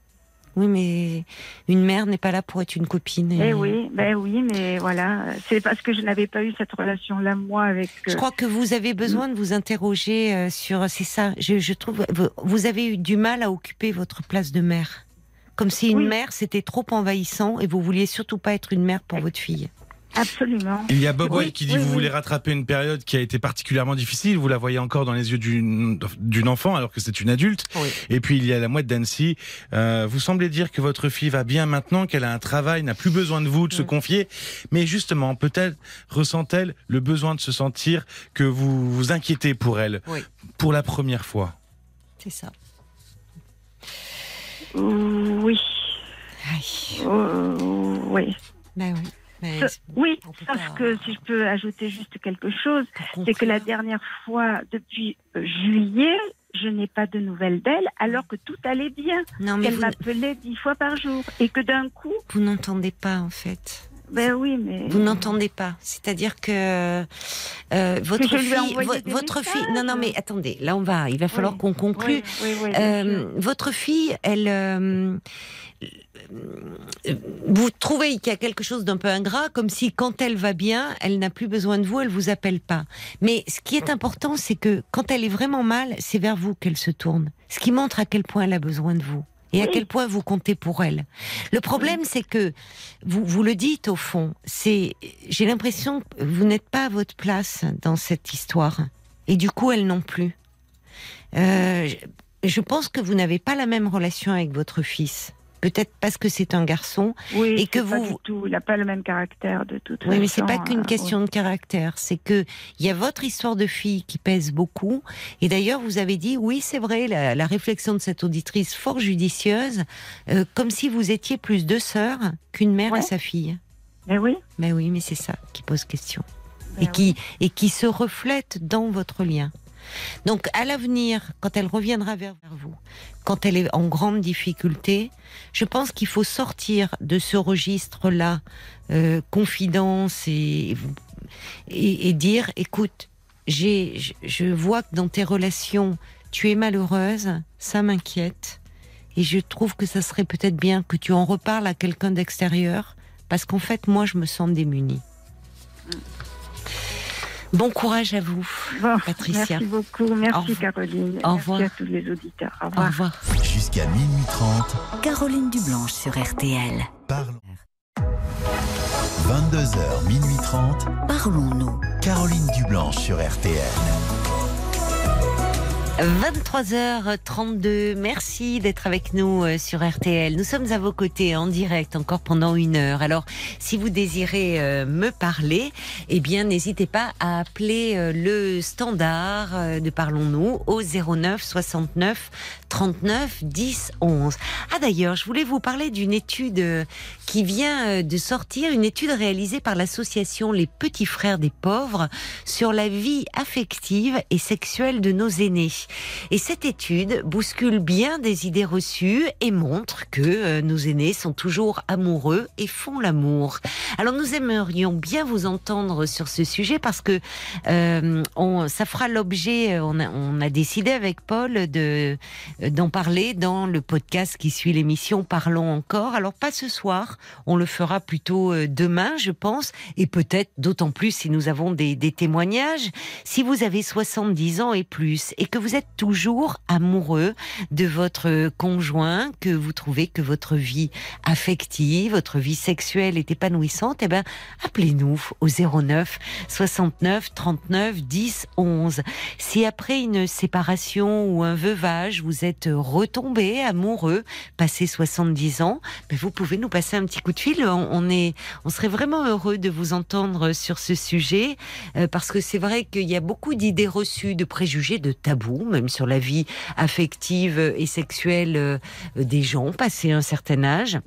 Oui, mais une mère n'est pas là pour être une copine. et- Eh oui, ben oui, mais voilà, c'est parce que je n'avais pas eu cette relation-là moi avec. Je euh, crois que vous avez besoin de vous interroger euh, sur. C'est ça. Je, je trouve. vous- Vous avez eu du mal à occuper votre place de mère. Comme si une Oui. mère c'était trop envahissant et vous vouliez surtout pas être une mère pour votre fille. Absolument. Il y a Bob Oui, qui dit oui, vous oui. voulez rattraper une période qui a été particulièrement difficile. Vous la voyez encore dans les yeux d'une d'une enfant alors que c'est une adulte. Oui. Et puis il y a la mouette d'Annecy. Euh, vous semblez dire que votre fille va bien maintenant, qu'elle a un travail, n'a plus besoin de vous, de se confier. Mais justement, peut-être ressent-elle le besoin de se sentir que vous vous inquiétez pour elle Oui. pour la première fois? C'est ça. Oui. Euh, oui. Ben oui. Mais Ce- oui, sauf pas- que si je peux ajouter juste quelque chose, c'est que la dernière fois, depuis euh, juillet, je n'ai pas de nouvelles d'elle, alors que tout allait bien, vous, m'appelait dix fois par jour, et que d'un coup, vous n'entendez pas en fait. ben oui, mais Vous n'entendez pas. C'est-à-dire que euh, votre fille, vo- votre fille. Non, non, mais attendez. Là, on va. Il va falloir Oui. qu'on conclue. oui, oui, Euh, votre fille, elle, euh, euh, vous trouvez qu'il y a quelque chose d'un peu ingrat, comme si quand elle va bien, elle n'a plus besoin de vous, elle vous appelle pas. Mais ce qui est important, c'est que quand elle est vraiment mal, c'est vers vous qu'elle se tourne. Ce qui montre à quel point elle a besoin de vous. Et à quel point vous comptez pour elle. Le problème, c'est que vous, vous le dites au fond. C'est, j'ai l'impression que vous n'êtes pas à votre place dans cette histoire. Et du coup, elle non plus. Euh, je pense que vous n'avez pas la même relation avec votre fils. Peut-être parce que c'est un garçon. oui, et que c'est pas vous- du tout, il n'a pas le même caractère de toute façon. Oui, mais c'est pas qu'une euh, question de caractère. C'est que il y a votre histoire de fille qui pèse beaucoup. Et d'ailleurs, vous avez dit, oui, c'est vrai, la, la réflexion de cette auditrice fort judicieuse, euh, comme si vous étiez plus deux sœurs qu'une mère Ouais. et sa fille. Mais oui, Mais oui, mais c'est ça qui pose question. Ben et qui, et qui se reflète dans votre lien. Donc, à l'avenir, quand elle reviendra vers vous, quand elle est en grande difficulté, je pense qu'il faut sortir de ce registre-là, euh, confidence et, dire, écoute, je, je vois que dans tes relations, tu es malheureuse, ça m'inquiète, et je trouve que ça serait peut-être bien que tu en reparles à quelqu'un d'extérieur, parce qu'en fait, moi, je me sens démunie. Bon courage à vous, Bon, Patricia. merci beaucoup. Au Merci. Caroline. Au merci revoir. à tous les auditeurs. Au Au revoir. revoir. Jusqu'à minuit 30, Caroline Dublanche sur RTL. parlons. 22h, minuit 30, Parlons-nous. Caroline Dublanche sur RTL. 23h32, merci d'être avec nous euh, sur RTL. Nous sommes à vos côtés en direct encore pendant une heure. Alors, si vous désirez euh, me parler, eh bien, n'hésitez pas à appeler euh, le standard de Parlons-nous au 09 69 39 10 11. Ah d'ailleurs, je voulais vous parler d'une étude qui vient de sortir, une étude réalisée par l'association Les Petits Frères des Pauvres sur la vie affective et sexuelle de nos aînés. Et cette étude bouscule bien des idées reçues et montre que euh, nos aînés sont toujours amoureux et font l'amour. Alors nous aimerions bien vous entendre sur ce sujet parce que euh, on, ça fera l'objet, on on a décidé avec Paul de d'en parler dans le podcast qui suit l'émission Parlons encore. Alors pas ce soir, on le fera plutôt euh, demain, je pense, et peut-être d'autant plus si nous avons des, témoignages. Si vous avez 70 ans et plus et que vous êtes toujours amoureux de votre conjoint, que vous trouvez que votre vie affective, votre vie sexuelle est épanouissante, eh ben, appelez-nous au 09 69 39 10 11. Si après une séparation ou un veuvage, vous retombé amoureux, passé 70 ans, ben vous pouvez nous passer un petit coup de fil. On, est, on serait vraiment heureux de vous entendre sur ce sujet, euh, parce que c'est vrai qu'il y a beaucoup d'idées reçues, de préjugés, de tabous, même sur la vie affective et sexuelle euh, des gens passé un certain âge.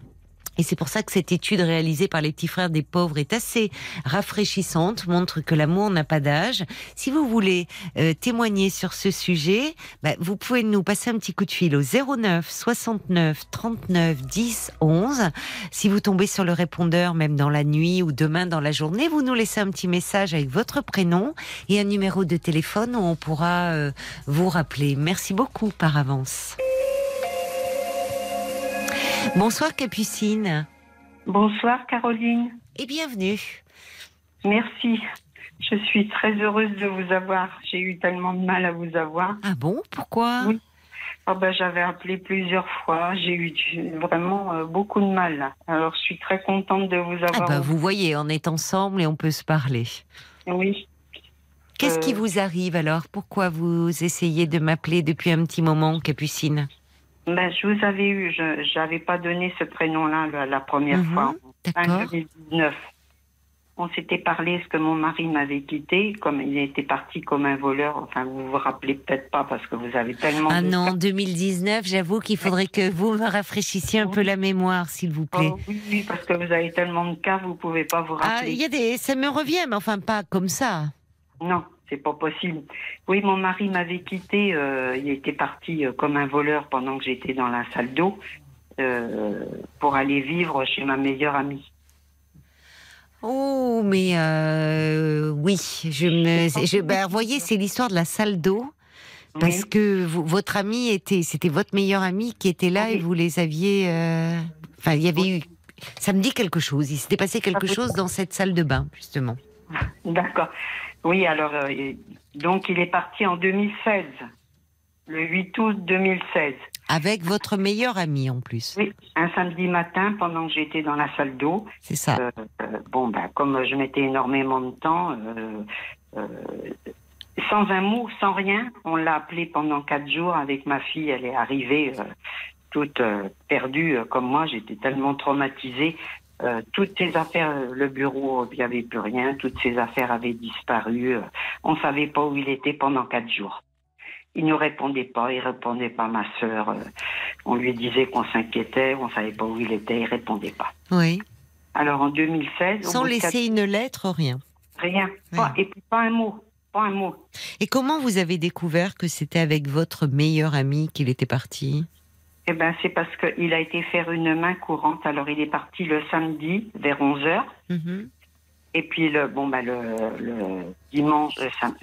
Et c'est pour ça que cette étude réalisée par les petits frères des pauvres est assez rafraîchissante, montre que l'amour n'a pas d'âge. Si vous voulez euh, témoigner sur ce sujet, bah, vous pouvez nous passer un petit coup de fil au 09 69 39 10 11. Si vous tombez sur le répondeur, même dans la nuit ou demain dans la journée, vous nous laissez un petit message avec votre prénom et un numéro de téléphone où on pourra euh, vous rappeler. Merci beaucoup par avance. Bonsoir Capucine. Bonsoir Caroline. Et bienvenue. Merci. Je suis très heureuse de vous avoir. J'ai eu tellement de mal à vous avoir. Ah bon? Pourquoi? Oui. Oh ben, J'avais appelé plusieurs fois. J'ai eu vraiment euh, beaucoup de mal. Alors je suis très contente de vous ah avoir. Ah bah, vous voyez, on est ensemble et on peut se parler. Oui. Qu'est-ce qui euh. vous arrive alors? Pourquoi vous essayez de m'appeler depuis un petit moment, Capucine? Ben, je vous avais eu, je n'avais pas donné ce prénom-là la, première Mhm, fois, en D'accord. 2019. On s'était parlé, ce que mon mari m'avait quitté, comme il était parti comme un voleur. Enfin, vous vous rappelez peut-être pas parce que vous avez tellement. Ah non, cas. 2019, j'avoue qu'il faudrait que vous me rafraîchissiez un peu la mémoire, s'il vous plaît. Oh, oui, oui, parce que vous avez tellement de cas, vous pouvez pas vous Ah, rappeler. il y a des, ça me revient, mais enfin pas comme ça. Non, c'est pas possible. Oui, mon mari m'avait quitté. euh, il était parti euh, comme un voleur pendant que j'étais dans la salle d'eau euh, pour aller vivre chez ma meilleure amie. Oh, mais oui, je me, je, ben, vous voyez, c'est l'histoire de la salle d'eau. Parce Oui. que vous- votre ami était, c'était votre meilleur ami qui était là Oui. et vous les aviez. Enfin, il y avait eu. Ça me dit quelque chose. Il s'était passé quelque Ah, chose dans cette salle de bain, justement. D'accord. Oui, alors, euh, donc il est parti en 2016, le 8 août 2016. Avec votre meilleur ami en plus. Oui, un samedi matin, pendant que j'étais dans la salle d'eau. C'est ça. Euh, euh, bon, ben, comme je mettais énormément de temps, euh, sans un mot, sans rien, on l'a appelé pendant quatre jours avec ma fille. Elle est arrivée toute perdue comme moi. J'étais tellement traumatisée. Euh, toutes ses affaires, euh, le bureau, il n'y avait plus rien. Toutes ses affaires avaient disparu. euh, on ne savait pas où il était pendant quatre jours. Il ne répondait pas, il répondait pas à ma sœur. on lui disait qu'on s'inquiétait, on savait pas où il était, il répondait pas. Oui. Alors en 2016, au Sans laisser une lettre, rien. rien, pas- et puis pas un mot, pas un mot. Et comment vous avez découvert que c'était avec votre meilleur ami qu'il était parti? Eh ben c'est parce qu'il a été faire une main courante. Alors il est parti le samedi vers 11 h Mhm. et puis le bon bah le, le dimanche,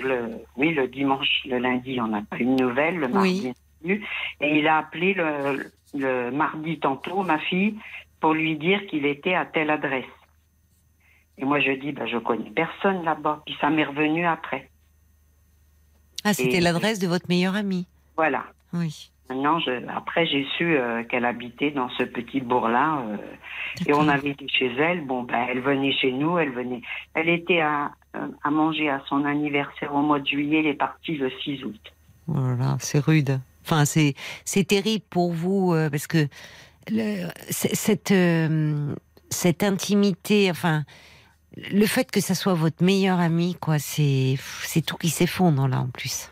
le, oui le dimanche, le lundi on n'a pas eu de nouvelles, le mardi Oui. et il a appelé le, le mardi tantôt ma fille pour lui dire qu'il était à telle adresse. Et moi je dis bah je connais personne là-bas. Puis ça m'est revenu après. Ah, c'était l'adresse de votre meilleur ami. Voilà. Oui. Maintenant, je, après, j'ai su euh, qu'elle habitait dans ce petit bourg-là. euh, et on avait été chez elle. Bon, ben, elle venait chez nous. Elle venait. Elle était à, euh, à manger à son anniversaire au mois de juillet. Elle est partie le 6 août. Voilà, c'est rude. Enfin, c'est c'est terrible pour vous euh, parce que le- cette euh, cette intimité, enfin, le fait que ça soit votre meilleur ami, quoi, c'est c'est tout qui s'effondre là en plus.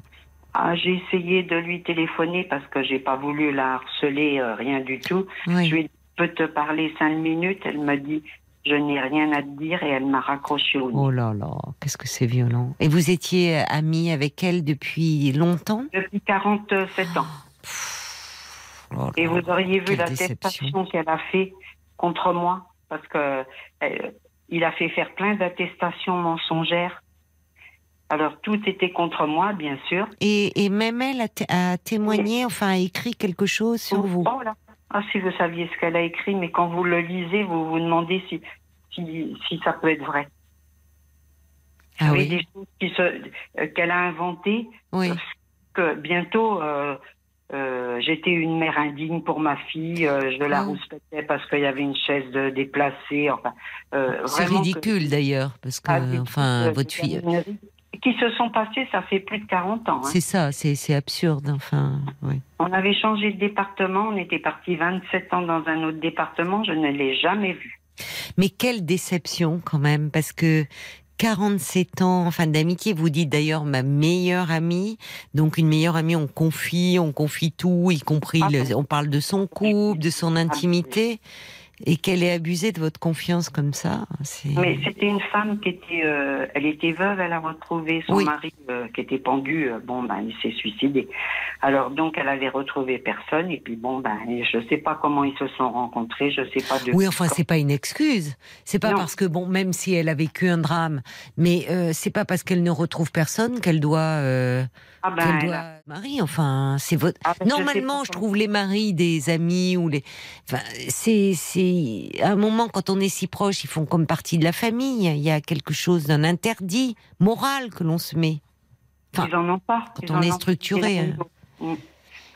Ah, j'ai essayé de lui téléphoner parce que j'ai pas voulu la harceler, euh, rien du tout. Oui. Je lui ai dit, peux te parler cinq minutes? Elle m'a dit, je n'ai rien à te dire et elle m'a raccroché au nez. Oh là là, qu'est-ce que c'est violent. Et vous étiez ami avec elle depuis longtemps? Depuis 47 ans. Oh là Et vous auriez vu l'attestation déception. qu'elle a fait contre moi parce que euh, il a fait faire plein d'attestations mensongères. Alors tout était contre moi, bien sûr. Et, et même elle a, té- a témoigné, enfin a écrit quelque chose sur vous. Oh là. Ah, si vous saviez ce qu'elle a écrit, mais quand vous le lisez, vous vous demandez si, si, si ça peut être vrai. Ah Oui, des choses euh, qu'elle a inventées, oui. que bientôt euh, euh, j'étais une mère indigne pour ma fille, euh, je la Oh. rouspétais parce qu'il y avait une chaise de déplacée. Enfin, C'est que- ridicule d'ailleurs, parce que Ah, enfin votre fille, Qui se sont passés, ça fait plus de 40 ans. hein. c'est ça, c'est absurde. Enfin, oui. On avait changé de département, on était parti 27 ans dans un autre département, je ne l'ai jamais vu. Mais quelle déception quand même, parce que 47 ans, enfin d'amitié, vous dites d'ailleurs ma meilleure amie. Donc une meilleure amie, on confie, on confie tout, y compris, Ah le- on parle de son couple, de son intimité, et qu'elle ait abusé de votre confiance comme ça. Mais c'était une femme qui était, euh, elle était veuve, elle a retrouvé son Oui. mari euh, qui était pendu. euh, bon, ben, il s'est suicidé. Alors donc, elle avait retrouvé personne. Et puis bon, ben, je sais pas comment ils se sont rencontrés. Je sais pas de. Oui, enfin, c'est pas une excuse. C'est pas Non. parce que bon, même si elle a vécu un drame, mais c'est pas parce qu'elle ne retrouve personne qu'elle doit, Ah ben, doit a- marier. Enfin, c'est votre. ah ben, Normalement, je trouve les maris des amis ou les. Enfin, c'est c'est à un moment quand on est si proche, ils font comme partie de la famille. Il y a quelque chose d'un interdit moral que l'on se met. Enfin, Ils en ont pas. quand Ils on est structuré, hein. Mm.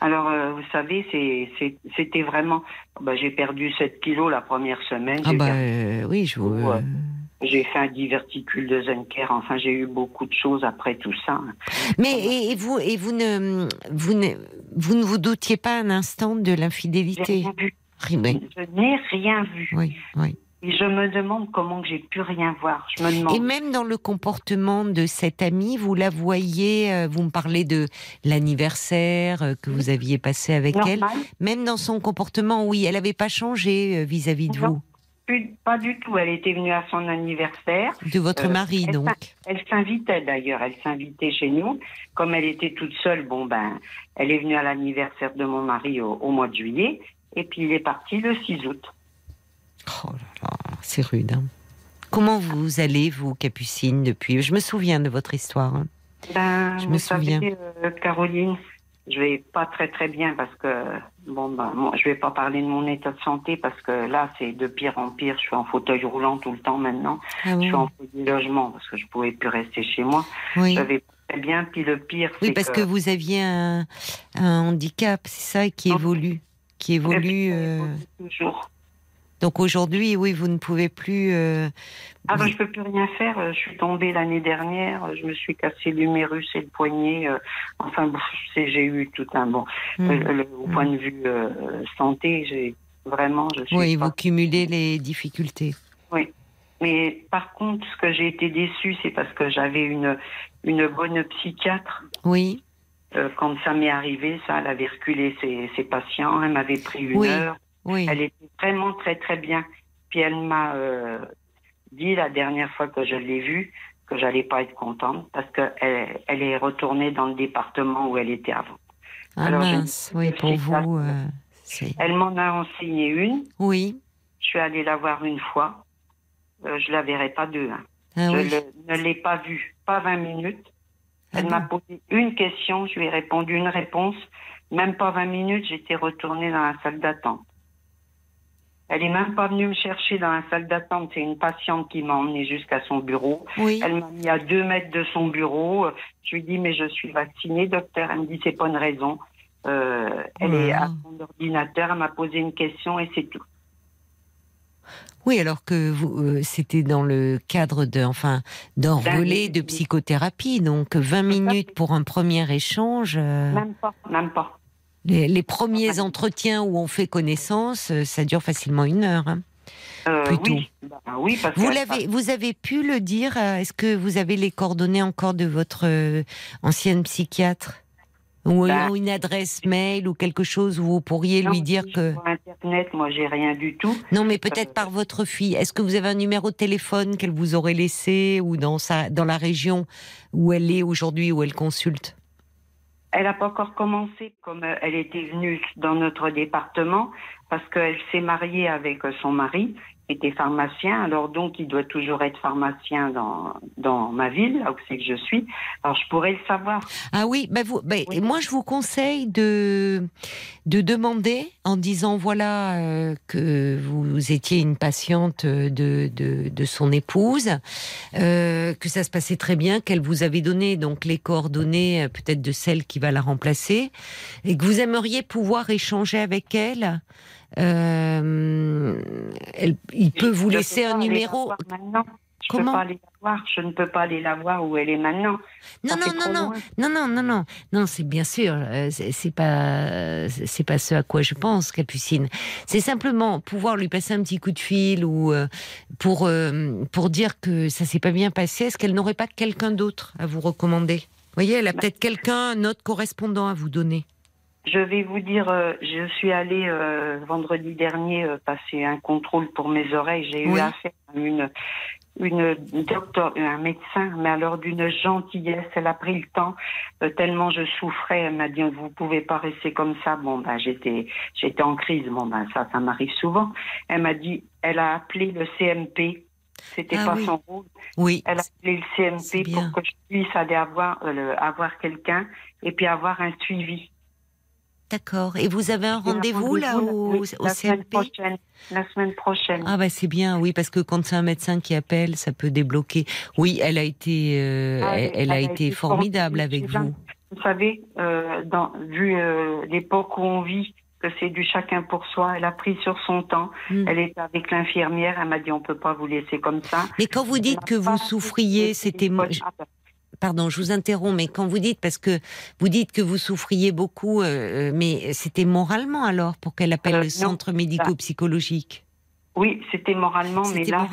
Alors, euh, vous savez, c'est- c'est- c'était vraiment. ben, j'ai perdu 7 kilos la première semaine. Ah bah euh, oui, je vous. Ouais. J'ai fait un diverticule de Zenker. Enfin, j'ai eu beaucoup de choses après tout ça. Mais et, et vous et vous ne vous ne vous ne vous doutiez pas un instant de l'infidélité? rien vu. Oui, Je n'ai rien vu. oui, oui. Et je me demande comment j'ai pu rien voir. Je me demande. Et même dans le comportement de cette amie, vous la voyez, euh, vous me parlez de l'anniversaire euh, que vous aviez passé avec elle. Même dans son comportement, oui, elle n'avait pas changé euh, vis-à-vis de Non. vous, Plus- Pas du tout. Elle était venue à son anniversaire. de votre Euh, mari, elle donc. Elle s'invitait d'ailleurs. Elle s'invitait chez nous. Comme elle était toute seule, bon ben, elle est venue à l'anniversaire de mon mari au, au mois de juillet. Et puis il est parti le 6 août. Oh là là, c'est rude. hein. Comment vous allez, vous, Capucine, depuis? Je me souviens de votre histoire. hein. Ben, Je vous me savez, souviens. euh, Caroline, je vais pas très très bien parce que bon ben moi, je vais pas parler de mon état de santé parce que là c'est de pire en pire. Je suis en fauteuil roulant tout le temps maintenant. Ah Je suis en fauteuil logement parce que je pouvais plus rester chez moi. Oui. Je vais pas très bien. Puis le pire, Oui, parce que vous aviez un, un handicap, c'est ça, qui évolue, qui évolue. euh, évolue toujours? Donc aujourd'hui, oui, vous ne pouvez plus. euh, Ah ben vous- je peux plus rien faire. Euh, Je suis tombée l'année dernière. euh, Je me suis cassé l'humérus et le poignet. euh, Enfin, bon, j'ai eu tout un bon. Hmm. Euh, le- au point de vue euh, santé, j'ai vraiment, je suis. Oui, pas- vous cumulez les difficultés. Mais par contre, ce que j'ai été déçue, c'est parce que j'avais une une bonne psychiatre. Oui, quand ça m'est arrivé, ça, elle avait reculé ses, ses patients. Elle m'avait pris une Oui. heure. Oui. Elle était vraiment très très bien. Puis elle m'a euh, dit la dernière fois que je l'ai vue que j'allais pas être contente parce que elle, est retournée dans le département où elle était avant. Ah alors, mince, oui, pour vous. euh, Elle m'en a enseigné une. Oui, Je suis allée la voir une fois. Euh, je la verrai pas deux. hein. ah je oui. le- ne l'ai pas vue, pas 20 minutes. Ah Elle m'a posé une question, je lui ai répondu une réponse. Même pas 20 minutes, j'étais retournée dans la salle d'attente. Elle est même pas venue me chercher dans la salle d'attente. C'est une patiente qui m'a emmenée jusqu'à son bureau. Oui, Elle m'a mis à deux mètres de son bureau. Je lui ai dit, mais je suis vaccinée, docteur. Elle me dit, c'est pas une raison. Euh, elle Oh est à son ordinateur. Elle m'a posé une question et c'est tout. Oui, alors que vous, euh, c'était dans le cadre de, enfin, d'un D'un- relais de psychothérapie, donc 20 minutes pour un premier échange. euh, Même pas, même pas. Les, les premiers entretiens où on fait connaissance, euh, ça dure facilement une heure. hein. Euh, Plutôt. Oui, Bah, oui parce Vous vous avez pu le dire. euh, Est-ce que vous avez les coordonnées encore de votre euh, ancienne psychiatre? Ou Bah. une adresse mail ou quelque chose où vous pourriez Non, lui dire que Sur Internet, moi, j'ai rien du tout. non, mais peut-être Euh, par votre fille. Est-ce que vous avez un numéro de téléphone qu'elle vous aurait laissé ou dans sa dans la région où elle est aujourd'hui où elle consulte? Elle n'a pas encore commencé, comme euh, elle était venue dans notre département, parce qu'elle s'est mariée avec euh, son mari, était pharmacien. Alors donc, il doit toujours être pharmacien dans, dans ma ville, là où c'est que je suis. Alors, je pourrais le savoir. Ah oui, bah vous, bah, Oui. moi je vous conseille de de demander en disant voilà euh, que vous étiez une patiente de de, de son épouse, euh, que ça se passait très bien, qu'elle vous avait donné donc les coordonnées euh, peut-être de celle qui va la remplacer et que vous aimeriez pouvoir échanger avec elle. Euh, elle- il peut vous laisser un numéro. Je Comment peux pas aller la voir. Je ne peux pas aller la voir où elle est maintenant. Non, non, non, non, non, non, non, non, non, c'est bien sûr, euh, c'est pas, c'est pas ce à quoi je pense, Capucine. C'est simplement pouvoir lui passer un petit coup de fil ou euh, pour pour dire que ça s'est pas bien passé. Est-ce qu'elle n'aurait pas quelqu'un d'autre à vous recommander? Vous voyez, elle a Bah. peut-être quelqu'un, un autre correspondant à vous donner. Je vais vous dire, euh, je suis allée euh, vendredi dernier euh, passer un contrôle pour mes oreilles. J'ai Oui. eu affaire à une, une docteur, un médecin, mais alors d'une gentillesse. Elle a pris le temps euh, tellement je souffrais. Elle m'a dit vous pouvez pas rester comme ça. Bon ben j'étais j'étais en crise. Bon ben ça ça m'arrive souvent. Elle m'a dit elle a appelé le CMP. C'était Ah pas oui. son rôle. Oui, Elle a appelé le CMP pour que je puisse aller avoir euh, avoir quelqu'un et puis avoir un suivi. D'accord. Et vous avez un rendez-vous là au, oui, au la semaine. La semaine prochaine. Ah bah c'est bien, oui, parce que quand c'est un médecin qui appelle, ça peut débloquer. Oui, elle a été, euh, Ah, elle, elle a été formidable avec vous. Vous savez, euh, dans, vu euh, l'époque où on vit, que c'est du chacun pour soi, elle a pris sur son temps. Mm. Elle était avec l'infirmière. Elle m'a dit on peut pas vous laisser comme ça. Mais quand vous dites que vous souffriez, c'était pardon, je vous interromps, mais quand vous dites parce que vous dites que vous souffriez beaucoup, euh, mais c'était moralement alors pour qu'elle appelle Euh, le centre médico-psychologique? Oui, c'était moralement, mais là,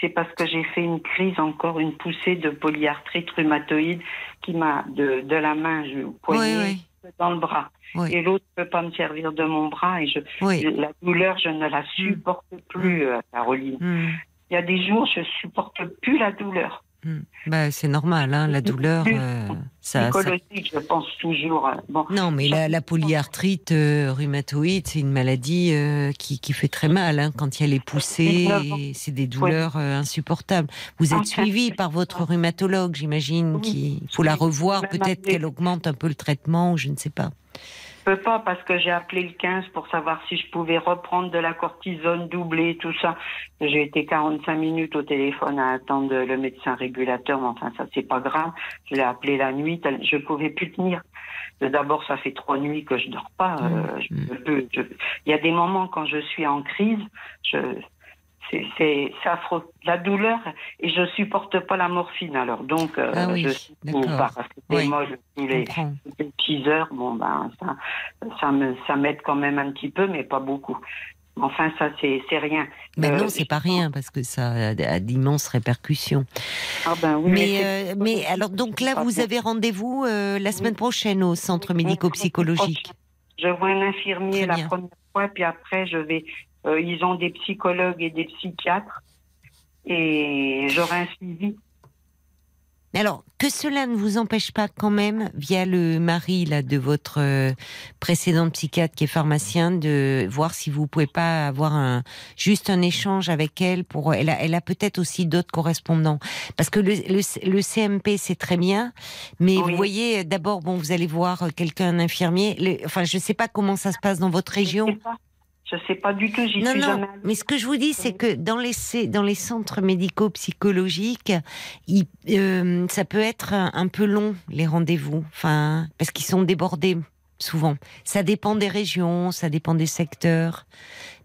c'est parce que j'ai fait une crise, encore une poussée de polyarthrite rhumatoïde qui m'a de, de la main au poignet Oui, dans le bras. Oui. Et l'autre ne peut pas me servir de mon bras et je, oui. la douleur, je ne la supporte plus, euh, Caroline. Hmm, Il y a des jours, je supporte plus la douleur. Hmm. Bah, c'est normal, hein, la douleur, euh, ça, ça Psychologique, je pense toujours. euh, bon, Non, mais la, la polyarthrite euh, rhumatoïde, c'est une maladie euh, qui, qui fait très mal hein, quand les poussées. et C'est des douleurs insupportables. Vous êtes suivi par votre rhumatologue, j'imagine. Oui. qu'il faut la revoir, peut-être qu'elle augmente un peu le traitement, ou je ne sais pas. Je peux pas parce que j'ai appelé le 15 pour savoir si je pouvais reprendre de la cortisone doublée, tout ça. J'ai été 45 minutes au téléphone à attendre le médecin régulateur, mais enfin ça c'est pas grave. Je l'ai appelé la nuit, je pouvais plus tenir. D'abord, ça fait trois nuits que je dors pas. euh, je Mm. peux- je- Il y a des moments quand je suis en crise, je, c'est, affreux. La douleur, et je supporte pas la morphine alors. Donc, euh, Ah oui, je ou paracétamol tous Je les, les 6 heures. Bon, ben, ça, ça me, ça m'aide quand même un petit peu, mais pas beaucoup. Enfin, ça, c'est, rien. Mais Euh, non, c'est pas rien parce que ça a, d'immenses répercussions. Ah ben oui, Mais, c'est- euh, mais alors donc là, vous avez rendez-vous euh, la semaine prochaine au centre médico-psychologique. Je vois un infirmier la première fois, puis après, je vais. Euh, ils ont des psychologues et des psychiatres, et j'aurai un suivi. Alors, que cela ne vous empêche pas quand même, via le mari là, de votre euh, précédent psychiatre qui est pharmacien, de voir si vous pouvez pas avoir un, juste un échange avec elle pour. Elle a, elle a peut-être aussi d'autres correspondants. Parce que le, le, le CMP, c'est très bien, mais Oui. vous voyez, d'abord, bon, vous allez voir euh, quelqu'un, un infirmier. Le- enfin, je sais pas comment ça se passe dans votre Je région. sais pas. Je sais pas du tout, j'y suis non, jamais allée. mais ce que je vous dis, c'est que dans les, c- dans les centres médico-psychologiques, euh, ça peut être un, peu long, les rendez-vous, enfin, parce qu'ils sont débordés, souvent. Ça dépend des régions, ça dépend des secteurs.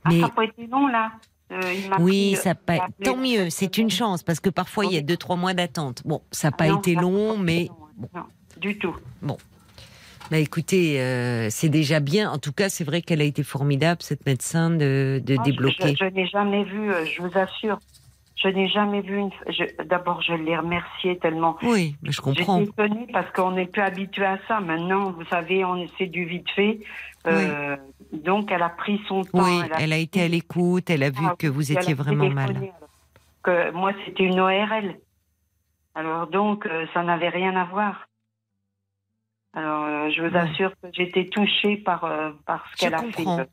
Ah, ça n'a pas été long, là. Euh, Oui, pris, ça euh, pas... tant mieux, c'est une chance parce que parfois il y a Oui. deux trois mois d'attente. Bon, ça n'a pas Non, été long, pas mais Non, du tout. Bah, écoutez, euh, c'est déjà bien. En tout cas, c'est vrai qu'elle a été formidable cette médecin de, de Ah, débloquer. Je, je n'ai jamais vu, euh, je vous assure, je n'ai jamais vu une. D'abord, je l'ai remercié tellement. Oui, mais je comprends. J'étais étonnée parce qu'on n'est plus habitué à ça. Maintenant, vous savez, on c'est du vite fait. Euh, Donc, elle a pris son temps. Oui, elle a été à l'écoute, elle a vu Ah, que vous étiez vraiment mal. alors Que moi, c'était une ORL. Alors donc, euh, ça n'avait rien à voir. Alors, euh, je vous assure que j'étais touchée par, euh, par ce qu'elle a comprends. fait.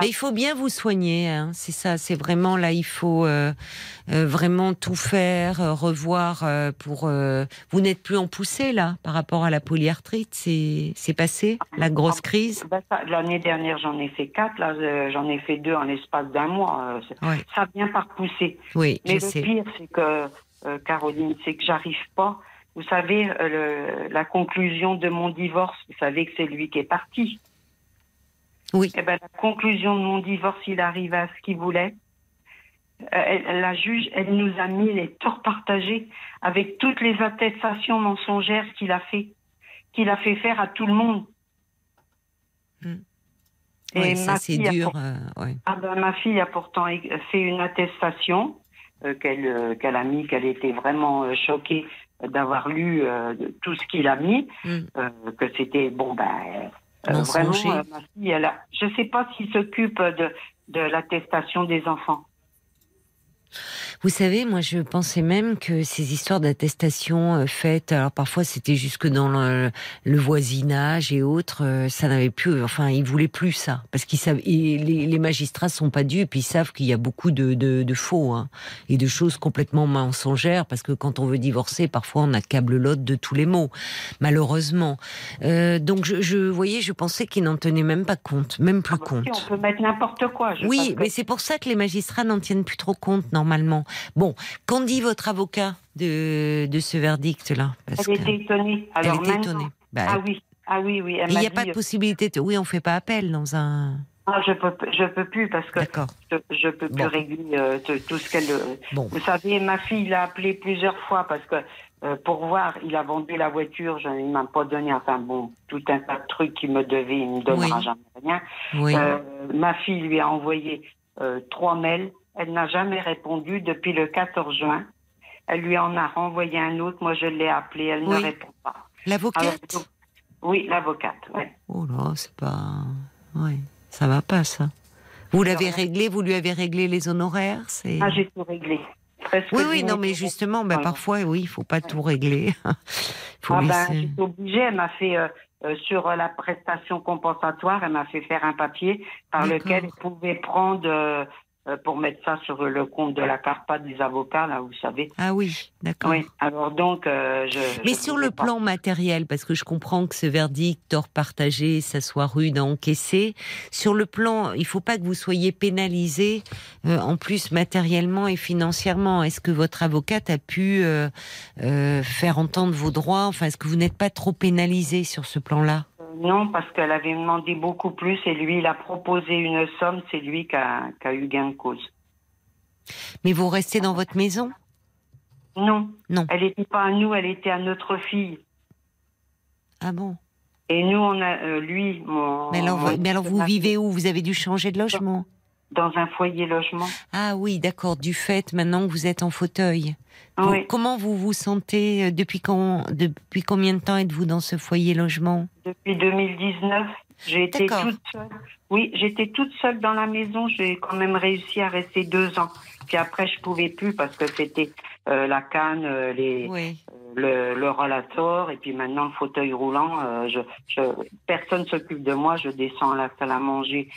Mais il faut bien vous soigner, hein, c'est ça. C'est vraiment là, il faut euh, euh, vraiment tout faire, euh, revoir pour. vous n'êtes plus en poussée là par rapport à la polyarthrite. C'est passé la grosse crise? Ben, L'année dernière, j'en ai fait quatre. Là, j'en ai fait deux en l'espace d'un mois. Ouais. Ça vient par pousser. Oui, Mais je le sais. pire, c'est que, Caroline, c'est que j'arrive pas. Vous savez, euh, le- la conclusion de mon divorce, vous savez que c'est lui qui est parti. Oui. Eh ben, la conclusion de mon divorce, il arrive à ce qu'il voulait. Euh, elle- la juge, elle nous a mis les torts partagés avec toutes les attestations mensongères qu'il a fait, qu'il a fait faire à tout le monde. Hmm. Et Ouais, ça c'est dur. pour- euh, ouais. ah ben, ma fille a pourtant fait une attestation euh, qu'elle qu'elle a mis, qu'elle était vraiment choquée d'avoir lu euh, tout ce qu'il a mis, Mm. euh, que c'était bon ben euh, vraiment ma fille, elle a, je sais pas s'il s'occupe de de l'attestation des enfants. Vous savez, moi, je pensais même que ces histoires d'attestation euh, faites, alors parfois c'était jusque dans le, le voisinage et autres, euh, ça n'avait plus, enfin, ils voulaient plus ça, parce qu'ils savent, et les, les magistrats sont pas dupes, ils savent qu'il y a beaucoup de, de, de faux hein, et de choses complètement mensongères, parce que quand on veut divorcer, parfois on accable l'autre de tous les mots, malheureusement. Euh, donc, je, je, voyez, je pensais qu'ils n'en tenaient même pas compte, même plus Ah, compte. si, on peut mettre n'importe quoi. je- Oui, que- mais c'est pour ça que les magistrats n'en tiennent plus trop compte normalement. Bon, qu'en dit votre avocat de, de ce verdict-là? Elle était étonnée. elle était étonnée. Bah, Ah oui, ah oui, oui. Il n'y a dit, pas de possibilité de... Oui, on fait pas appel dans un... ah, je peux, je peux plus parce que je, je peux plus Bon. régler euh, tout, ce qu'elle. euh, Bon, Vous savez, ma fille l'a appelé plusieurs fois parce que euh, pour voir, il a vendu la voiture, je, il m'a pas donné, enfin bon, tout un tas de trucs qu'il me devait, il me donnera Oui. jamais rien. oui. Euh, ma fille lui a envoyé euh, trois mails, elle n'a jamais répondu depuis le 14 juin. Elle lui en a renvoyé un autre, moi je l'ai appelé, elle Oui. ne répond pas. L'avocate oui, l'avocate. ouais. Oh là, c'est pas... Oui, ça va pas ça. Vous l'avez réglé, vous lui avez réglé les honoraires c'est... Ah, j'ai tout réglé. Presque Oui, oui, non, mais justement, ben, parfois, oui, il faut pas tout régler. faut Ah ben, laisser... j'étais obligée. Elle m'a fait euh, euh, sur euh, la prestation compensatoire, elle m'a fait faire un papier par D'accord. lequel elle pouvait prendre euh, pour mettre ça sur le compte de la CARPA des avocats, là, vous savez. Ah oui, d'accord. Oui. Alors donc, euh, je. Mais je sur le pas. plan matériel, parce que je comprends que ce verdict, tort partagé, ça soit rude à encaisser. Sur le plan, il faut pas que vous soyez pénalisé, euh, en plus matériellement et financièrement. Est-ce que votre avocate a pu euh, euh, faire entendre vos droits? Enfin, est-ce que vous n'êtes pas trop pénalisé sur ce plan-là? Euh, Non, parce qu'elle avait demandé beaucoup plus et lui, il a proposé une somme. C'est lui qui a, qui a eu gain de cause. Mais vous restez dans votre maison? Non. Non. Elle n'était pas à nous, elle était à notre fille. Ah bon? Et nous, on a, euh, lui, mon. mais alors, mon- mais alors vous vivez où? Vous avez dû changer de logement Dans un foyer logement. Ah oui, d'accord. Du fait maintenant que vous êtes en fauteuil. Vous-. Comment vous vous sentez euh, depuis quand Depuis combien de temps êtes-vous dans ce foyer logement? Depuis 2019, j'ai été toute seule. Oui, j'étais toute seule dans la maison. J'ai quand même réussi à rester deux ans. Puis après, je pouvais plus parce que c'était euh, la canne, euh, les, Oui. le, le rollator, et puis maintenant le fauteuil roulant. je, je, personne s'occupe de moi. Je descends à la salle à manger.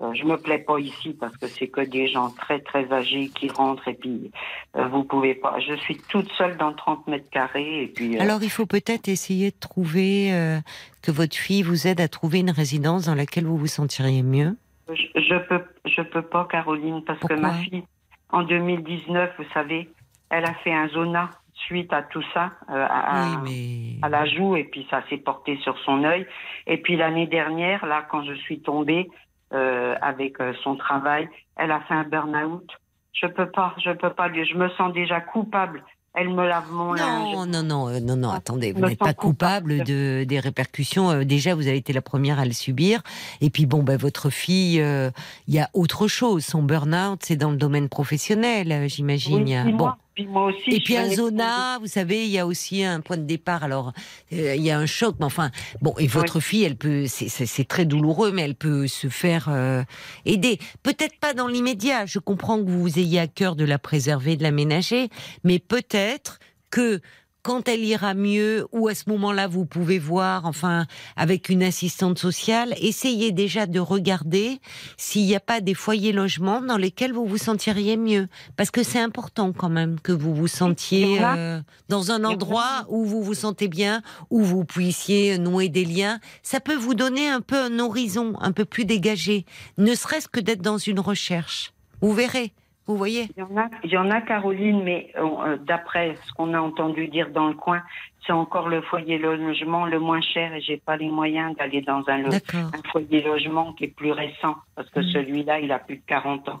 Euh, je me plais pas ici parce que c'est que des gens très très âgés qui rentrent et puis euh, vous pouvez pas. Je suis toute seule dans 30 mètres carrés et puis. euh, Alors il faut peut-être essayer de trouver euh, que votre fille vous aide à trouver une résidence dans laquelle vous vous sentiriez mieux. Je, je peux, je peux pas, Caroline, parce Pourquoi que ma fille, en 2019, vous savez, elle a fait un zona suite à tout ça, euh, à, oui, à la joue, et puis ça s'est porté sur son œil. Et puis l'année dernière, là, quand je suis tombée euh, avec euh, son travail, elle a fait un burn-out. Je peux pas, je peux pas. Je me sens déjà coupable. Elle me lave mon linge. Non, non, non, euh, non, non, attendez, vous n'êtes pas coupable de, des répercussions. Euh, Déjà, vous avez été la première à le subir. Et puis, bon, ben, votre fille, il y a autre chose. Son burn-out, c'est dans le domaine professionnel, j'imagine. Oui, bon. Puis moi aussi. Et vous savez, il y a aussi un point de départ. Alors, euh, il y a un choc, mais enfin, bon, et votre fille, elle peut, c'est très douloureux, mais elle peut se faire euh, aider. Peut-être pas dans l'immédiat. Je comprends que vous ayez à cœur de la préserver, de la ménager, mais peut-être que quand elle ira mieux, ou à ce moment-là, vous pouvez voir, enfin, avec une assistante sociale, essayez déjà de regarder s'il n'y a pas des foyers logements dans lesquels vous vous sentiriez mieux. Parce que c'est important quand même que vous vous sentiez euh, dans un endroit où vous vous sentez bien, où vous puissiez nouer des liens. Ça peut vous donner un peu un horizon, un peu plus dégagé, ne serait-ce que d'être dans une recherche. Vous verrez, vous voyez. Il y en a, il y en a Caroline, mais euh, euh, d'après ce qu'on a entendu dire dans le coin, c'est encore le foyer logement le moins cher et j'ai pas les moyens d'aller dans un, un foyer logement qui est plus récent parce que Mm. celui-là, il a plus de 40 ans.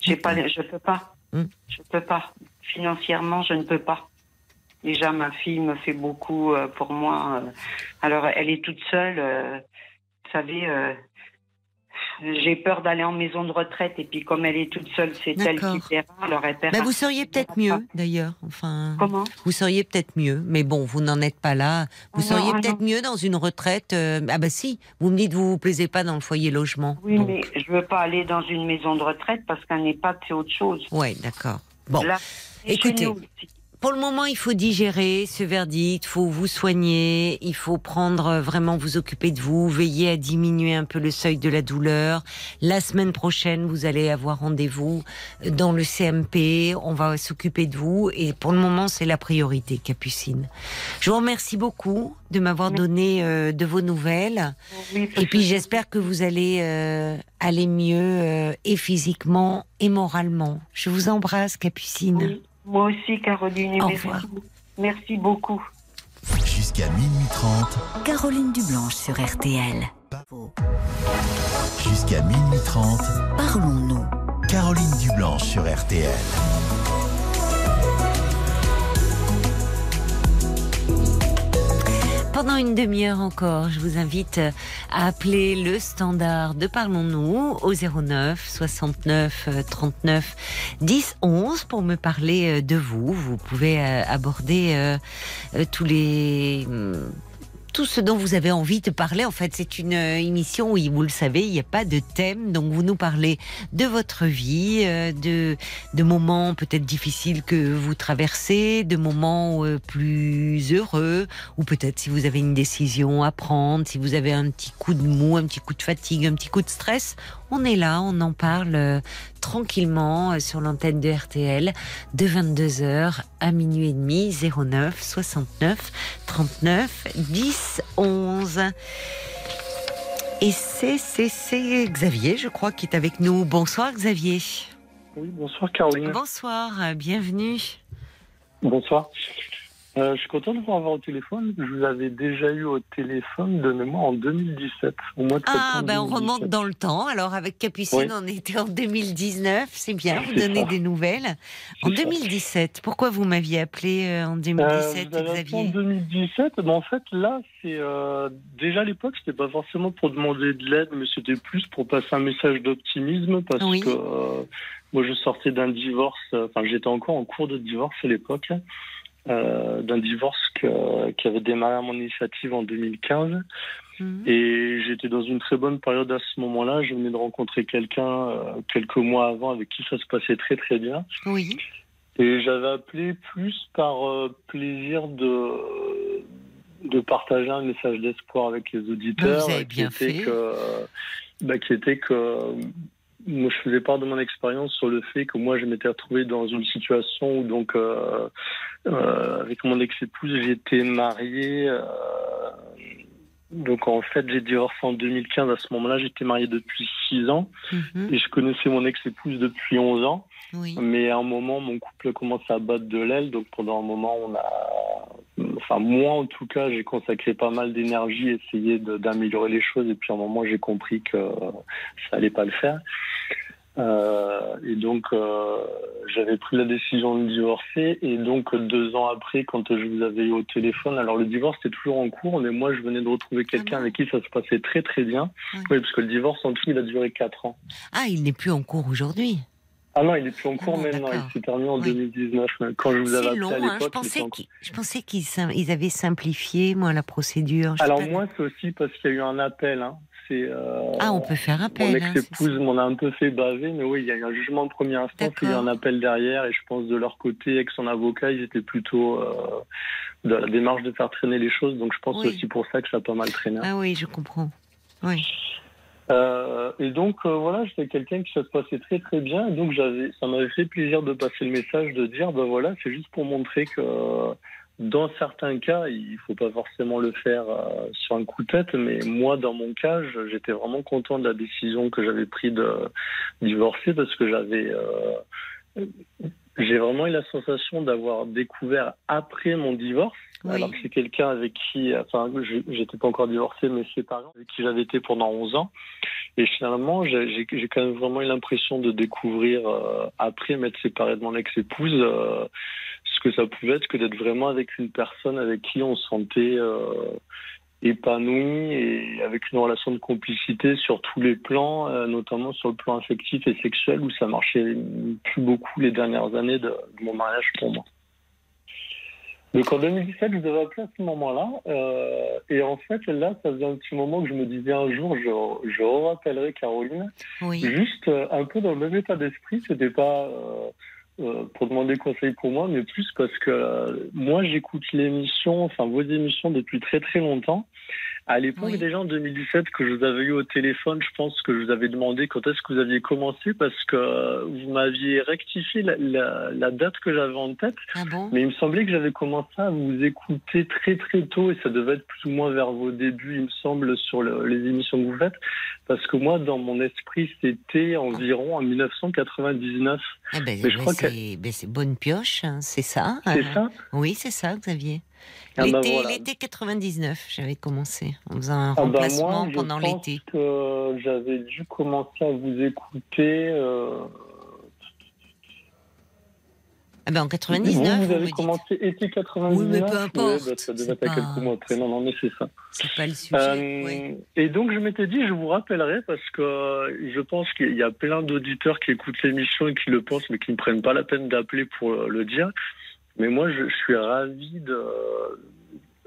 J'ai pas, je peux pas. Mm. Je peux pas. Financièrement, je ne peux pas. Déjà, ma fille me fait beaucoup euh, pour moi. euh. alors, elle est toute seule. euh, vous savez, euh, j'ai peur d'aller en maison de retraite et puis comme elle est toute seule, c'est elle qui paiera. Alors, elle paiera. Ben, vous seriez peut-être mieux, d'ailleurs. Enfin, Comment? Vous seriez peut-être mieux, mais bon, vous n'en êtes pas là. Vous Ah non, seriez ah peut-être mieux dans une retraite. euh, ah bah si, vous me dites vous vous plaisez pas dans le foyer logement. Oui, Donc, mais je veux pas aller dans une maison de retraite parce qu'un EHPAD, c'est autre chose. ouais, d'accord. Bon, Là, écoutez. Pour le moment, il faut digérer ce verdict, il faut vous soigner, il faut prendre euh, vraiment vous occuper de vous, veiller à diminuer un peu le seuil de la douleur. La semaine prochaine, vous allez avoir rendez-vous dans le CMP, on va s'occuper de vous et pour le moment, c'est la priorité, Capucine. Je vous remercie beaucoup de m'avoir donné euh, de vos nouvelles Oui, et puis j'espère que vous allez euh, aller mieux euh, et physiquement et moralement. Je vous embrasse, Capucine. Oui, Moi aussi, Caroline. et Au merci. Merci beaucoup. Jusqu'à minuit 30, Caroline Dublanche sur RTL. jusqu'à minuit 30, Parlons-nous. Caroline Dublanche sur RTL. Pendant une demi-heure encore, je vous invite à appeler le standard de Parlons-nous au 09 69 euh, 39 10 11 pour me parler euh, de vous. Vous pouvez euh, aborder euh, euh, tous les hum, tout ce dont vous avez envie de parler. En fait, c'est une euh, émission où, vous le savez, il n'y a pas de thème. Donc, vous nous parlez de votre vie, euh, de, de moments peut-être difficiles que vous traversez, de moments euh, plus heureux, ou peut-être si vous avez une décision à prendre, si vous avez un petit coup de mou, un petit coup de fatigue, un petit coup de stress. On est là, on en parle euh, tranquillement euh, sur l'antenne de RTL de 22h à minuit et demi 09 69 39 10 11. Et c'est c'est c'est Xavier, je crois, qui est avec nous. Bonsoir Xavier. Oui, bonsoir Caroline. Bonsoir, euh, bienvenue. Bonsoir. Euh, je suis content de vous avoir au téléphone. Je vous avais déjà eu au téléphone de mémoire en 2017, au mois de septembre. Ah, ben on 2017. remonte dans le temps. Alors avec Capucine, Oui. on était en 2019. C'est bien, vous donnez ça. des nouvelles. En C'est ça. 2017, pourquoi vous m'aviez appelé euh, en Euh, 2017, vous avez appelé en Xavier? 2017, ben en fait là, c'est euh, déjà à l'époque, c'était pas forcément pour demander de l'aide, mais c'était plus pour passer un message d'optimisme parce Oui. que euh, moi je sortais d'un divorce, euh, enfin j'étais encore en cours de divorce à l'époque, euh, d'un divorce que- qui avait démarré à mon initiative en 2015. Mhm. Et j'étais dans une très bonne période à ce moment-là. Je venais de rencontrer quelqu'un euh, quelques mois avant avec qui ça se passait très très bien. Oui, Et j'avais appelé plus par euh, plaisir de de partager un message d'espoir avec les auditeurs. Vous avez euh, qui bien était. Que, bah, qui était que moi, je faisais part de mon expérience sur le fait que moi, je m'étais retrouvé dans une situation où, donc, euh, euh, avec mon ex-épouse, j'étais marié. Euh, donc, en fait, j'ai divorcé en 2015. À ce moment-là, j'étais marié depuis 6 ans Mhm. et je connaissais mon ex-épouse depuis 11 ans. oui. Mais à un moment, mon couple a commencé à battre de l'aile. Donc pendant un moment, on a, enfin moi en tout cas, j'ai consacré pas mal d'énergie, à essayer d'améliorer les choses. Et puis à un moment, j'ai compris que ça allait pas le faire. Euh, et donc, euh, j'avais pris la décision de divorcer. Et donc, deux ans après, quand je vous avais eu au téléphone, alors le divorce était toujours en cours, mais moi, je venais de retrouver quelqu'un Ah bon avec qui ça se passait très très bien. Oui. Oui, parce que le divorce, en tout, il a duré quatre ans. Ah, il n'est plus en cours aujourd'hui. Ah non, il est plus en cours non, maintenant. Il s'est terminé en Oui. 2019. Quand je vous avais appelé long, à hein. Je l'époque, je pensais qu'ils avaient simplifié, moi, la procédure. Alors moi, c'est aussi parce qu'il y a eu un appel. Hein. Euh, Ah, on peut faire mon appel. hein, c'est ex-épouse ça. m'en a un peu fait baver, mais oui, il y a eu un jugement de première instance, il y a un appel derrière, et je pense de leur côté, avec son avocat, ils étaient plutôt euh, dans la démarche de faire traîner les choses, donc je pense Oui. aussi pour ça que ça a pas mal traîné. Ah oui, je comprends. Oui. Euh, et donc euh, voilà, j'étais quelqu'un qui ça se passait très très bien, et donc j'avais, ça m'avait fait plaisir de passer le message, de dire ben voilà, c'est juste pour montrer que dans certains cas, il faut pas forcément le faire euh, sur un coup de tête, mais moi dans mon cas, j'étais vraiment content de la décision que j'avais prise de divorcer parce que j'avais euh, j'ai vraiment eu la sensation d'avoir découvert après mon divorce, Oui. alors que c'est quelqu'un avec qui, enfin, je- j'étais pas encore divorcé, mais c'est parents avec qui j'avais été pendant 11 ans. Et finalement, j'ai quand même vraiment eu l'impression de découvrir, euh, après m'être séparé de mon ex-épouse, euh, que ça pouvait être que d'être vraiment avec une personne avec qui on se sentait euh, épanoui et avec une relation de complicité sur tous les plans, euh, notamment sur le plan affectif et sexuel, où ça marchait plus beaucoup les dernières années de, de mon mariage pour moi. Donc en 2017, je devais appeler à ce moment-là. euh, et en fait, là, ça faisait un petit moment que je me disais un jour, je, je rappellerai Caroline. Oui. Juste euh, un peu dans le même état d'esprit. C'était pas euh, pour demander conseil pour moi, mais plus parce que euh, moi, j'écoute l'émission, enfin vos émissions depuis très très longtemps. À l'époque, Oui. déjà en 2017, que je vous avais eu au téléphone, je pense que je vous avais demandé quand est-ce que vous aviez commencé parce que vous m'aviez rectifié la, la- la date que j'avais en tête. Ah bon? Mais il me semblait que j'avais commencé à vous écouter très très tôt et ça devait être plus ou moins vers vos débuts, il me semble, sur le- les émissions que vous faites. Parce que moi, dans mon esprit, c'était environ en 1999. Eh ben, Mais je ben, crois que- c'est c'est bonne pioche, hein, c'est ça C'est euh, ça? Oui, c'est ça, Xavier. Ah bah L'été voilà. l'été 99, j'avais commencé en faisant un Ah bah remplacement moi, pendant l'été. que j'avais dû commencer à vous écouter. euh, Ah ben, en vous, 99, vous vous, avez me dites. commencé été 99 Oui, mais peu Ouais, importe, bah, ça devait être pas- quelques mois après. Non, non, mais c'est ça. C'est pas le sujet. Euh, oui. Et donc je m'étais dit, je vous rappellerai parce que euh, je pense qu'il y a plein d'auditeurs qui écoutent l'émission et qui le pensent, mais qui ne prennent pas la peine d'appeler pour euh, le dire. Mais moi, je, je suis ravi de,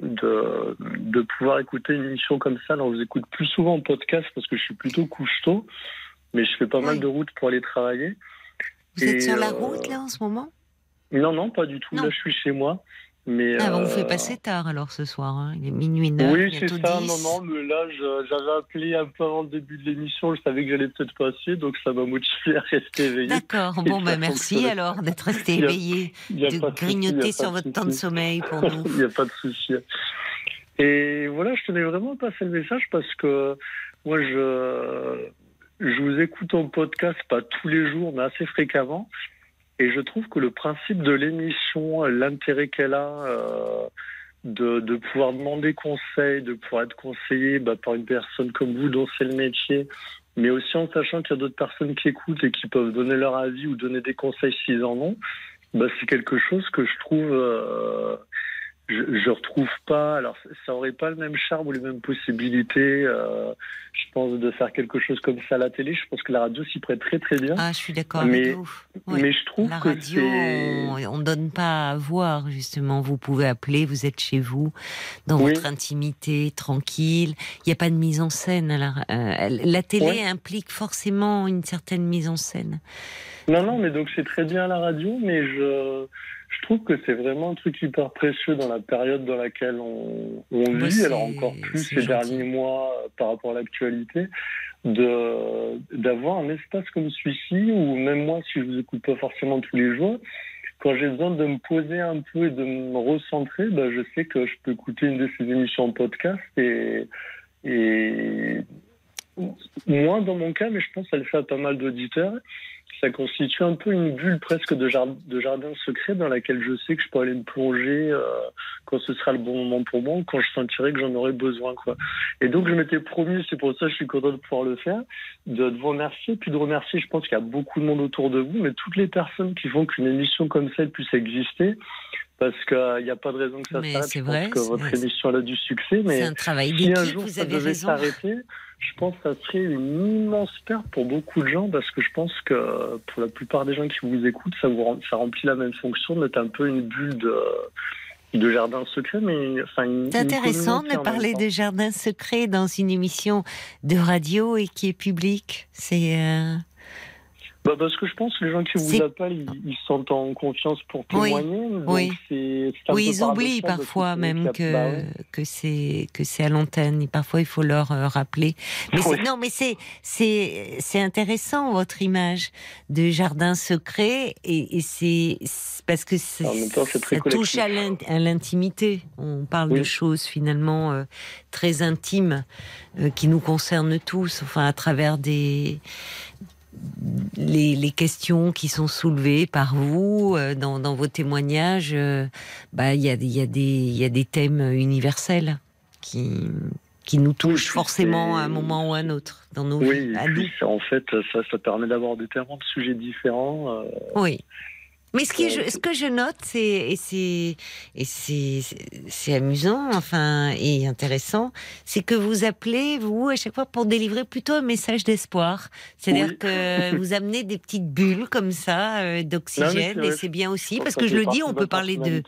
de, de pouvoir écouter une émission comme ça. Alors, je vous écoute plus souvent en podcast parce que je suis plutôt couche-tôt, mais je fais pas mal de route pour aller travailler. Vous et, êtes sur la euh, route, là, en ce moment? Non, non, pas du tout. Non. Là, je suis chez moi. Mais, Ah, bon, vous euh, faites passer tard, alors, ce soir. hein. Il est minuit 9, Oui, c'est ça. 10. Non, non, mais là, j'avais appelé un peu avant le début de l'émission. Je savais que j'allais peut-être passer, donc ça m'a motivé à rester éveillé. D'accord, bon, bah, merci alors d'être resté éveillé, de de grignoter sur votre temps de sommeil pour nous. Il n'y a pas de souci. Et voilà, je tenais vraiment à passer le message parce que moi, je, je vous écoute en podcast, pas tous les jours, mais assez fréquemment. Et je trouve que le principe de l'émission, l'intérêt qu'elle a, euh, de, de pouvoir demander conseil, de pouvoir être conseillé bah, par une personne comme vous dont c'est le métier, mais aussi en sachant qu'il y a d'autres personnes qui écoutent et qui peuvent donner leur avis ou donner des conseils s'ils en ont, bah, c'est quelque chose que je trouve euh, je, je retrouve pas. Alors, ça aurait pas le même charme ou les mêmes possibilités. euh, je pense de faire quelque chose comme ça à la télé. Je pense que la radio s'y prête très très bien. Ah, je suis d'accord Mais-. Oui. Mais je trouve La que radio, on ne donne pas à voir, justement. Vous pouvez appeler, vous êtes chez vous, dans Oui. votre intimité, tranquille. Il n'y a pas de mise en scène. euh, la télé Ouais. implique forcément une certaine mise en scène. Non, non, mais donc c'est très bien à la radio, mais je trouve que c'est vraiment un truc hyper précieux dans la période dans laquelle on, on Bah, vit, alors encore plus ces gentil. derniers mois euh, par rapport à l'actualité, de d'avoir un espace comme celui-ci, où même moi, si je vous écoute pas forcément tous les jours, quand j'ai besoin de me poser un peu et de me recentrer, bah, je sais que je peux écouter une de ces émissions en podcast et, et moi, dans mon cas, mais je pense que ça le fait à pas mal d'auditeurs, ça constitue un peu une bulle presque de jardin, de jardin secret dans laquelle je sais que je peux aller me plonger euh, quand ce sera le bon moment pour moi, quand je sentirai que j'en aurai besoin. Quoi. Et donc je m'étais promis, c'est pour ça que je suis content de pouvoir le faire, de, de vous remercier, puis de remercier, je pense qu'il y a beaucoup de monde autour de vous, mais toutes les personnes qui font qu'une émission comme celle puisse exister, parce qu'il n'y a pas de raison que ça s'arrête. c'est Je vrai, pense que votre vrai. émission elle a du succès, mais un travail si un jour vous ça avez devait s'arrêter, je pense que ça serait une immense perte pour beaucoup de gens parce que je pense que pour la plupart des gens qui vous écoutent, ça, vous, ça remplit la même fonction d'être un peu une bulle de, de jardin secret, mais enfin une. C'est intéressant de parler de jardin secret dans une émission de radio et qui est publique. C'est euh, Bah parce que je pense que les gens qui vous appellent, ils, ils se sentent en confiance pour témoigner. oui. oui, ils oublient parfois même que bah ouais. que c'est que c'est à l'antenne. Et parfois, il faut leur euh, rappeler. Mais c'est- Oui. non, mais c'est c'est c'est intéressant votre image de jardin secret et, et c'est parce que ça touche à l'int- à l'intimité. On parle de choses finalement euh, très intimes euh, qui nous concernent tous. Enfin, à travers des les, les questions qui sont soulevées par vous euh, dans, dans vos témoignages, euh, bah il y a, des- il y, a y a des thèmes universels qui, qui nous touchent forcément à un moment ou à un autre dans nos Oui, vies. ça, en fait, ça, ça permet d'avoir des de sujets différents. euh, Oui. Mais ce, qui, Ouais, je- c'est- ce que je note, c'est et c'est et c'est c'est amusant, enfin et intéressant, c'est que vous appelez vous à chaque fois pour délivrer plutôt un message d'espoir. C'est-à-dire Oui. que vous amenez des petites bulles comme ça euh, d'oxygène et c'est bien aussi parce que je le dis, on peut parler de.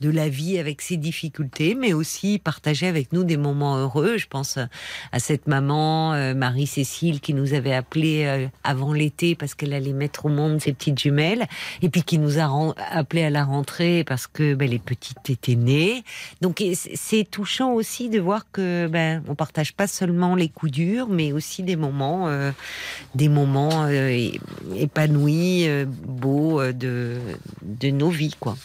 De la vie avec ses difficultés, mais aussi partager avec nous des moments heureux. Je pense à cette maman, euh, Marie-Cécile, qui nous avait appelé euh, avant l'été parce qu'elle allait mettre au monde ses petites jumelles, et puis qui nous a appelé à la rentrée parce que ben, les petites étaient nées. Donc c'est- touchant aussi de voir que ben on partage pas seulement les coups durs, mais aussi des moments, euh, des moments euh, épanouis, euh, beaux euh, de de nos vies, quoi.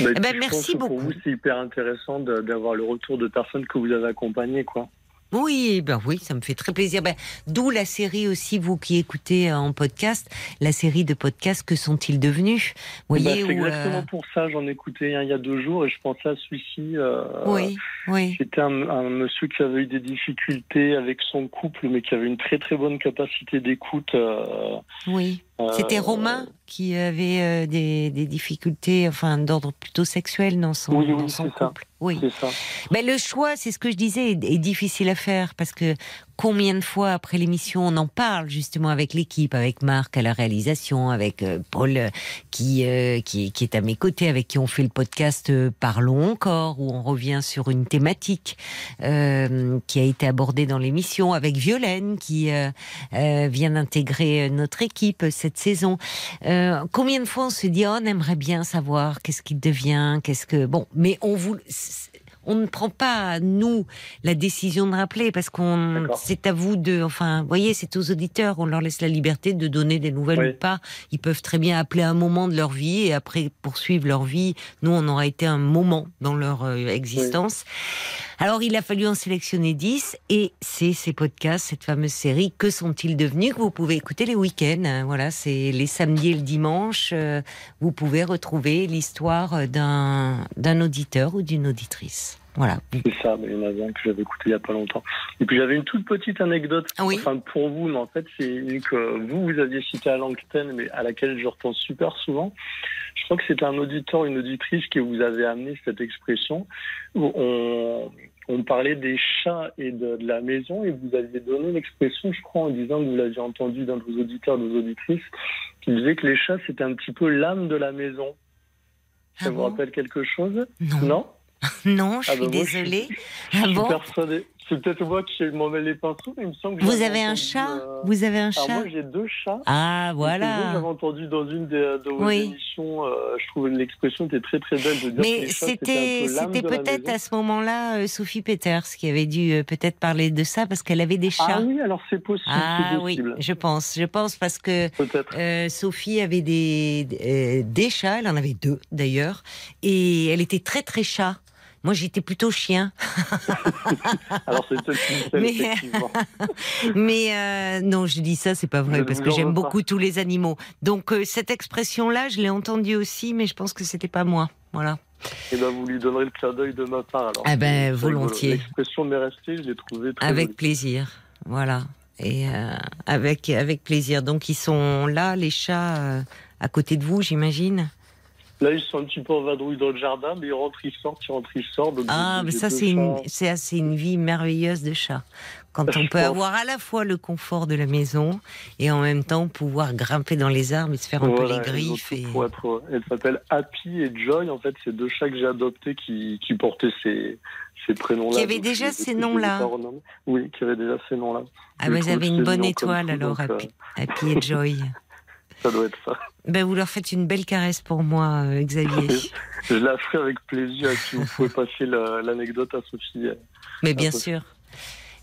Bah, Eh ben, merci beaucoup. Pour vous, c'est hyper intéressant d'avoir le retour de personnes que vous avez accompagnées, quoi. Oui, ben oui, ça me fait très plaisir. Ben, D'où la série aussi, vous qui écoutez euh, en podcast, la série de podcasts Que sont-ils devenus? Voyez c'est où, euh, exactement pour ça. J'en ai écouté un il y a deux jours et je pensais à celui-ci. euh, Oui, oui, C'était un, un monsieur qui avait eu des difficultés avec son couple, mais qui avait une très très bonne capacité d'écoute. euh, oui. Euh, C'était Romain qui avait euh, des, des difficultés, enfin d'ordre plutôt sexuel dans son, Oui, oui, dans son c'est ça. couple. Oui. C'est ça. Ben, le choix, c'est ce que je disais, est, est difficile à faire parce que combien de fois après l'émission on en parle justement avec l'équipe, avec Marc à la réalisation, avec euh, Paul euh, qui, euh, qui qui est à mes côtés, avec qui on fait le podcast euh, Parlons encore où on revient sur une thématique euh, qui a été abordée dans l'émission, avec Violaine qui euh, vient d'intégrer notre équipe cette saison. Combien de fois on se dit oh, on aimerait bien savoir qu'est-ce qu'il devient, qu'est-ce que bon, mais on vous on ne prend pas nous la décision de rappeler parce qu'on c'est à vous de enfin vous voyez c'est aux auditeurs on leur laisse la liberté de donner des nouvelles Oui. ou pas. Ils peuvent très bien appeler un moment de leur vie et après poursuivre leur vie. Nous on aura été un moment dans leur euh, existence. Alors il a fallu en sélectionner 10 et c'est ces podcasts cette fameuse série que sont-ils devenus que vous pouvez écouter les week-ends hein. voilà c'est les samedis et le dimanche. Euh, vous pouvez retrouver l'histoire d'un d'un auditeur ou d'une auditrice voilà C'est ça, mais il y en avait un que j'avais écouté il y a pas longtemps. Et puis j'avais une toute petite anecdote, Ah oui. enfin pour vous, mais en fait c'est une que vous vous aviez citée à l'antenne, mais à laquelle je repense super souvent. Je crois que c'était un auditeur, une auditrice qui vous avait amené cette expression. Où on, on parlait des chats et de, de la maison, et vous aviez donné l'expression, je crois, en disant que vous l'aviez entendu d'un de vos auditeurs, de vos auditrices, qui disait que les chats c'était un petit peu l'âme de la maison. Ça Ah vous bon? rappelle quelque chose? Non Non? non je Ah suis bah je suis- désolée Je ah suis bon? persuadé. C'est peut-être moi qui m'en mêle les pinceaux, mais il me semble que vous avez un chat? euh, vous avez un Alors chat? moi j'ai deux chats. ah voilà J'avais entendu dans une des, de vos Oui. émissions, euh, je trouvais l'expression était très très belle de dire Mais c'était peut-être à ce moment-là euh, Sophie Peters qui avait dû euh, peut-être parler de ça parce qu'elle avait des chats. Ah oui, alors c'est possible. Ah oui, je pense, je pense parce que euh, Sophie avait des euh, des chats, elle en avait deux d'ailleurs, et elle était très très chat. Moi, j'étais plutôt chien. Alors c'est une Mais- effectivement. Mais euh, non, je dis ça, c'est pas vrai, parce que j'aime beaucoup tous les animaux. Donc euh, cette expression-là, je l'ai entendue aussi, mais je pense que c'était pas moi. Voilà. Et ben vous lui donnerez le clin d'œil de ma part. Alors. Ah ben, volontiers. L'expression m'est restée, je l'ai trouvée très Avec jolie. plaisir. Voilà. Et euh, avec, avec plaisir. Donc ils sont là, les chats, à côté de vous, j'imagine? Là, ils sont un petit peu en vadrouille dans le jardin, mais ils rentrent, ils sortent, ils rentrent, ils sortent. Donc Ah, mais ça, c'est une, c'est une vie merveilleuse de chat. Quand Je on peut pense. avoir à la fois le confort de la maison et en même temps pouvoir grimper dans les arbres et se faire un peu les griffes. Et... pour être- Elle s'appelle Happy et Joy. En fait, c'est deux chats que j'ai adoptés qui, qui portaient ces, ces prénoms-là. Qui avaient déjà ces noms-là. Oui, qui avaient déjà ces noms-là. Ah, bah, trouve vous avez une bonne étoile tout, alors, donc, Happy, Happy et Joy. Ça doit être ça. Ben, vous leur faites une belle caresse pour moi, euh, Xavier. Je la ferai avec plaisir. Puis, vous pouvez passer la- l'anecdote à Sophie. Mais bien sûr.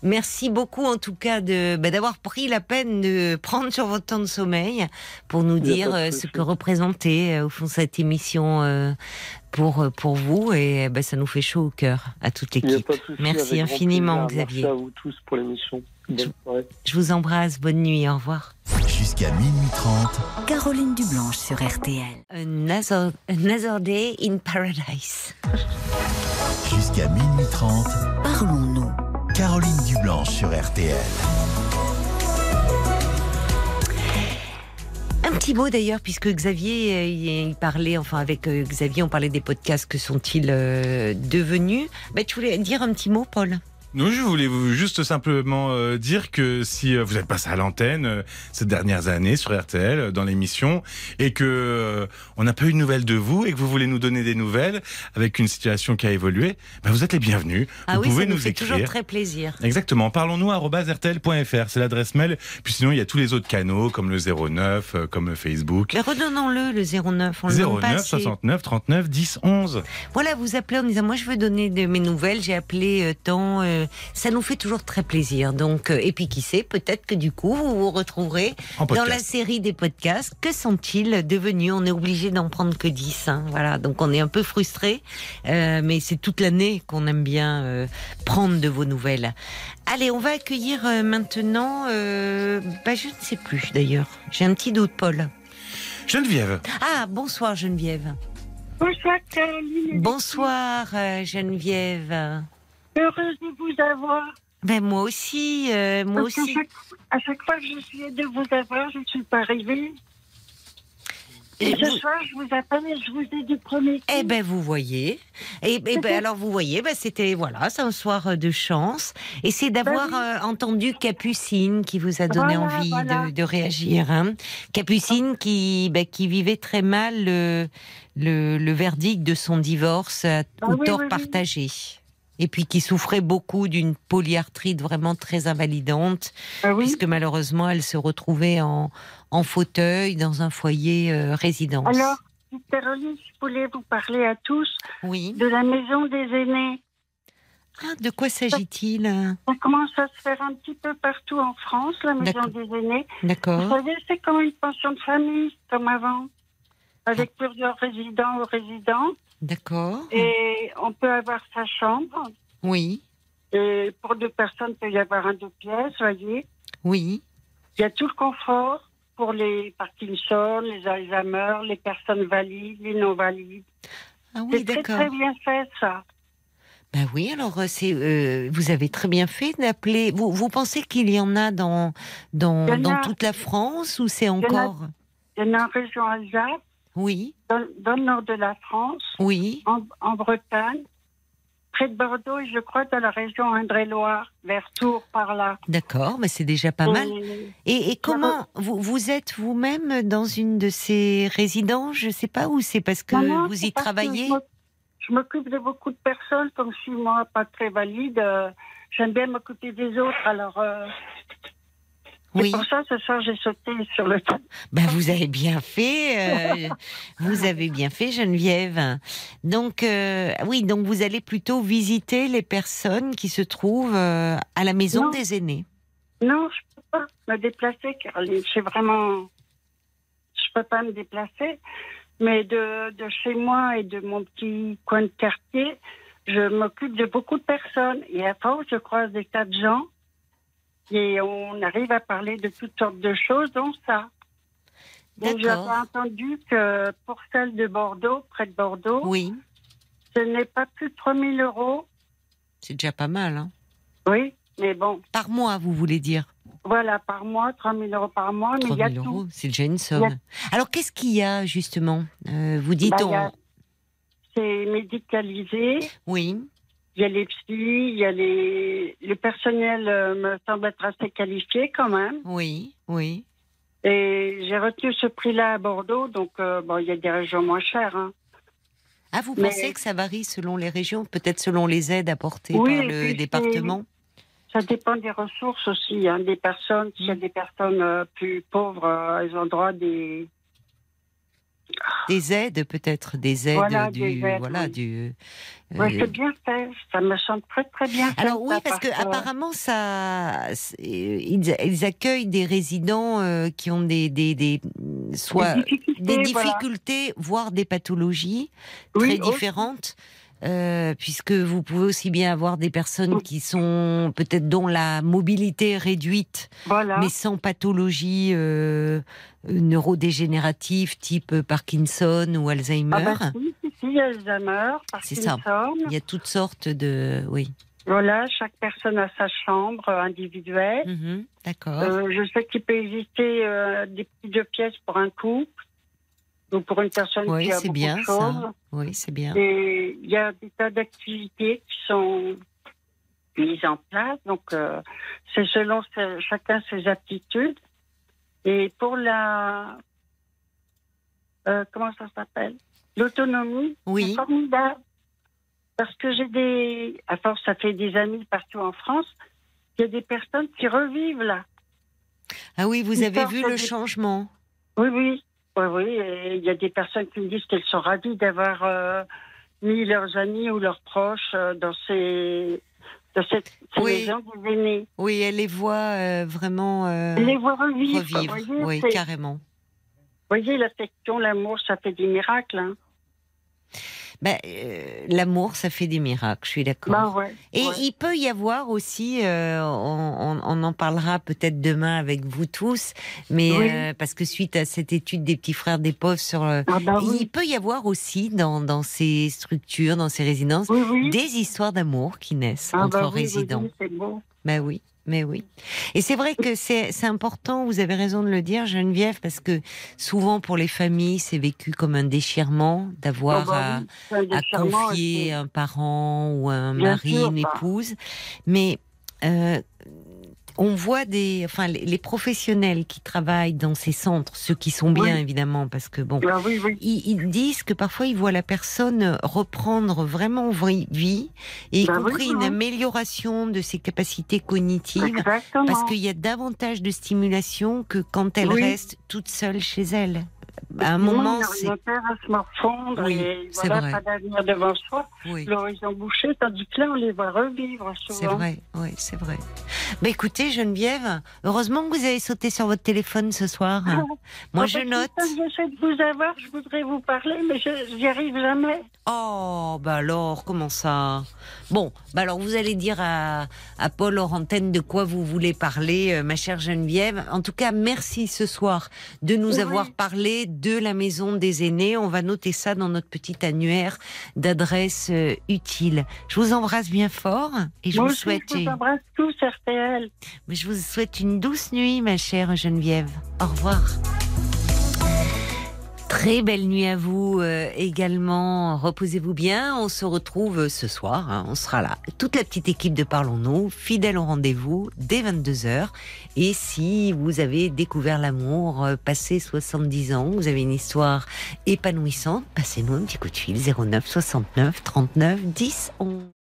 Merci beaucoup en tout cas de bah, d'avoir pris la peine de prendre sur votre temps de sommeil pour nous dire euh, ce que représentait euh, au fond cette émission euh, pour euh, pour vous et bah, ça nous fait chaud au cœur à toute l'équipe. Merci infiniment, plaisir. Xavier. Merci à vous tous pour l'émission. Je vous embrasse, bonne nuit, au revoir. Jusqu'à minuit 30, Caroline Dublanche sur RTL. Another, another day in paradise. jusqu'à minuit 30, Parlons-nous. Caroline Dublanche sur RTL. Un petit mot d'ailleurs, puisque Xavier, euh, il parlait, enfin avec euh, Xavier, on parlait des podcasts, que sont-ils euh, devenus? Bah, Tu voulais dire un petit mot, Paul? Non, je voulais vous juste simplement euh, dire que si euh, vous êtes passé à l'antenne euh, ces dernières années sur RTL dans l'émission et que on n'a pas eu de nouvelles de vous et que vous voulez nous donner des nouvelles avec une situation qui a évolué, ben vous êtes les bienvenus. Ah vous oui, pouvez ça nous, nous fait écrire. toujours très plaisir. Exactement. Parlons-nous @rtl.fr, c'est l'adresse mail. Puis sinon, il y a tous les autres canaux comme le 09, euh, comme Facebook. Mais redonnons-le, le 09. On le donne pas 09 assez. 69 39 10 11. Voilà, vous appelez en disant moi je veux donner de mes nouvelles, j'ai appelé tant, euh, ça nous fait toujours très plaisir. Donc euh, et puis qui sait, peut-être que du coup vous vous retrouverez dans la série des podcasts. Que sont-ils devenus? On est obligé d'en prendre que 10 hein, voilà, donc on est un peu frustré, mais c'est toute l'année qu'on aime bien euh, prendre de vos nouvelles. Allez, on va accueillir euh, maintenant euh, bah, je ne sais plus d'ailleurs. J'ai un petit doute Paul. Geneviève. Ah, bonsoir Geneviève. Bonsoir Caroline. Bonsoir euh, Geneviève. Heureuse de vous avoir. Ben moi aussi, euh, moi Parce aussi. chaque, à chaque fois que j'essayais de vous avoir, je ne suis pas arrivée. Et Et ce soir, je vous appelle et je vous ai du premier coup. Eh ben vous voyez. Et, et ben alors vous voyez, ben c'était voilà, c'est un soir euh, de chance. Et c'est d'avoir Ben euh, entendu Capucine qui vous a donné Voilà, envie voilà. De, de réagir. Hein. Capucine qui ben, qui vivait très mal le, le, le verdict de son divorce à au oui, tort oui. partagé. Et puis qui souffrait beaucoup d'une polyarthrite vraiment très invalidante. Ah oui. puisque malheureusement elle se retrouvait en, en fauteuil dans un foyer euh, résidence. Alors, Caroline, je voulais vous parler à tous oui. de la maison des aînés. Ah, de quoi s'agit-il? Ça commence à se faire un petit peu partout en France, la maison des aînés. Vous D'accord. savez, c'est comme une pension de famille, comme avant, avec plusieurs résidents ou résidents. D'accord. Et on peut avoir sa chambre. Oui. Et pour deux personnes, il peut y avoir un deux pièces, voyez. Oui. Il y a tout le confort pour les Parkinson, les Alzheimer, les personnes valides, les non-valides. Ah oui, c'est très, d'accord. très bien fait, ça. Ben oui, alors euh, c'est euh, vous avez très bien fait d'appeler. Vous, vous pensez qu'il y en a dans dans, en dans a. toute la France ou c'est encore? Il y en a en région Alsace, Oui. dans, dans le nord de la France, Oui. en, en Bretagne, près de Bordeaux et je crois dans la région Indre-et-Loire, vers Tours, par là. D'accord, mais c'est déjà pas mal. Et- comment vous, vous êtes vous-même dans une de ces résidences? Je sais pas où c'est parce que Non, vous y travaillez. Je m'occupe de beaucoup de personnes, comme je suis moi pas très valide. euh, J'aime bien m'occuper des autres, alors euh, Oui. pour ça ce soir j'ai sauté sur le truc. Ben, vous avez bien fait, euh, vous avez bien fait, Geneviève. Donc, euh, oui, donc vous allez plutôt visiter les personnes qui se trouvent euh, à la maison Non. des aînés. Non, je peux pas me déplacer, Caroline. C'est vraiment, je peux pas me déplacer. Mais de, de chez moi et de mon petit coin de quartier, je m'occupe de beaucoup de personnes. Et à force, je croise des tas de gens. Et on arrive à parler de toutes sortes de choses, dont ça. Donc j'avais entendu que pour celle de Bordeaux, près de Bordeaux, Oui, ce n'est pas plus de 3000 euros. c'est déjà pas mal. Hein. Oui, mais bon, Par mois, vous voulez dire? Voilà, par mois, 3000 euros par mois, mais il y a 3000 tout. euros, c'est déjà une somme. Alors, qu'est-ce qu'il y a, justement? Euh, Vous dites Bah, on... a- C'est médicalisé. Oui, Il y a les psys, il y a les. Le personnel euh, me semble être assez qualifié quand même. oui, oui. Et j'ai retenu ce prix-là à Bordeaux, donc euh, bon, il y a des régions moins chères. hein. Ah, vous Mais- pensez que ça varie selon les régions Peut-être selon les aides apportées Oui, par le département? Ça dépend des ressources aussi, hein, des personnes. S'il y a des personnes euh, plus pauvres, elles ont droit à des. Des aides, peut-être Des aides Voilà, du... des aides, voilà, oui. du... euh, Ouais, c'est bien fait. Ça me semble très très bien. Alors oui, ça, parce que que- apparemment ça, ils, ils accueillent des résidents euh, qui ont des, des, des soit Des difficultés, des voilà. difficultés, voire des pathologies Oui, très aussi. Euh, puisque vous pouvez aussi bien avoir des personnes qui sont peut-être dont la mobilité est réduite, Voilà. mais sans pathologie euh, neurodégénérative type Parkinson ou Alzheimer. Ah bah si, si, si, Alzheimer, C'est ça. Parkinson. Il y a toutes sortes de, oui. Voilà, chaque personne a sa chambre euh, individuelle. Mhm, D'accord. Euh, je sais qu'il peut exister euh, des petites deux pièces pour un couple ou pour une personne Oui, qui a beaucoup bien de ça. choses. Oui, c'est bien. Il y a des tas d'activités qui sont mises en place. Donc, euh, c'est selon ce- chacun ses aptitudes. Et pour la... euh, comment ça s'appelle? L'autonomie, Oui. c'est formidable. Parce que j'ai des... À force, ça fait des amis partout en France. Il y a des personnes qui revivent là. Ah oui, vous avez vu le changement. Oui, oui. Oui, oui. Il y a des personnes qui me disent qu'elles sont ravies d'avoir euh, mis leurs amis ou leurs proches euh, dans ces, dans cette, ces Oui. maisons des aînés. Oui, elle les voit euh, vraiment Les revivre. revivre. Vous voyez, Oui, carrément. vous voyez, l'affection, l'amour, ça fait des miracles. Hein. Euh, L'amour, ça fait des miracles, je suis d'accord. Ben ouais, Et ouais. il peut y avoir aussi, euh, on, en parlera peut-être demain avec vous tous, mais Oui. euh, parce que suite à cette étude des petits frères des pauvres sur, Ah ben il peut y avoir aussi dans, dans ces structures, dans ces résidences, Oui, des histoires d'amour qui naissent Ah entre résidents. beau. Ben oui, mais oui. Et c'est vrai que c'est important, vous avez raison de le dire, Geneviève, parce que souvent pour les familles, c'est vécu comme un déchirement d'avoir Ah ben oui, c'est un à, à confier un parent ou un Bien mari, sûr, une bah. épouse. Mais euh, on voit des, enfin, les, les professionnels qui travaillent dans ces centres, ceux qui sont bien Oui. évidemment, parce que bon, Ah oui, oui. ils, ils disent que parfois ils voient la personne reprendre vraiment vie, et y Bah oui, compris une amélioration de ses capacités cognitives. Exactement. Parce qu'il y a davantage de stimulation que quand elle reste toute seule chez elle. À un Moi, moment, c'est. à se Oui, et voilà, vrai. pas d'avenir devant soi. Oui. L'horizon bouché, tandis que là, on les voit revivre souvent. C'est vrai, oui, c'est vrai. Bah écoutez, Geneviève, heureusement que vous avez sauté sur votre téléphone ce soir. Moi, Ah, je parce que note. J'essaie de vous avoir, je voudrais vous parler, mais je n'y arrive jamais. Oh, bah alors, comment ça? Bon, bah alors vous allez dire à, à Paul hors antenne de quoi vous voulez parler, euh, ma chère Geneviève. En tout cas, merci ce soir de nous Oui. avoir parlé de la maison des aînés. On va noter ça dans notre petit annuaire d'adresses euh, utiles. Je vous embrasse bien fort et je Moi vous aussi, souhaite, je vous embrasse tous, RTL. je vous souhaite une douce nuit, ma chère Geneviève. Au revoir. Très belle nuit à vous euh, également. Reposez-vous bien. On se retrouve ce soir. hein, on sera là. Toute la petite équipe de Parlons-nous, fidèle au rendez-vous dès 22h. Et si vous avez découvert l'amour, euh, passé 70 ans, vous avez une histoire épanouissante, passez-nous un petit coup de fil 09 69 39 10 11.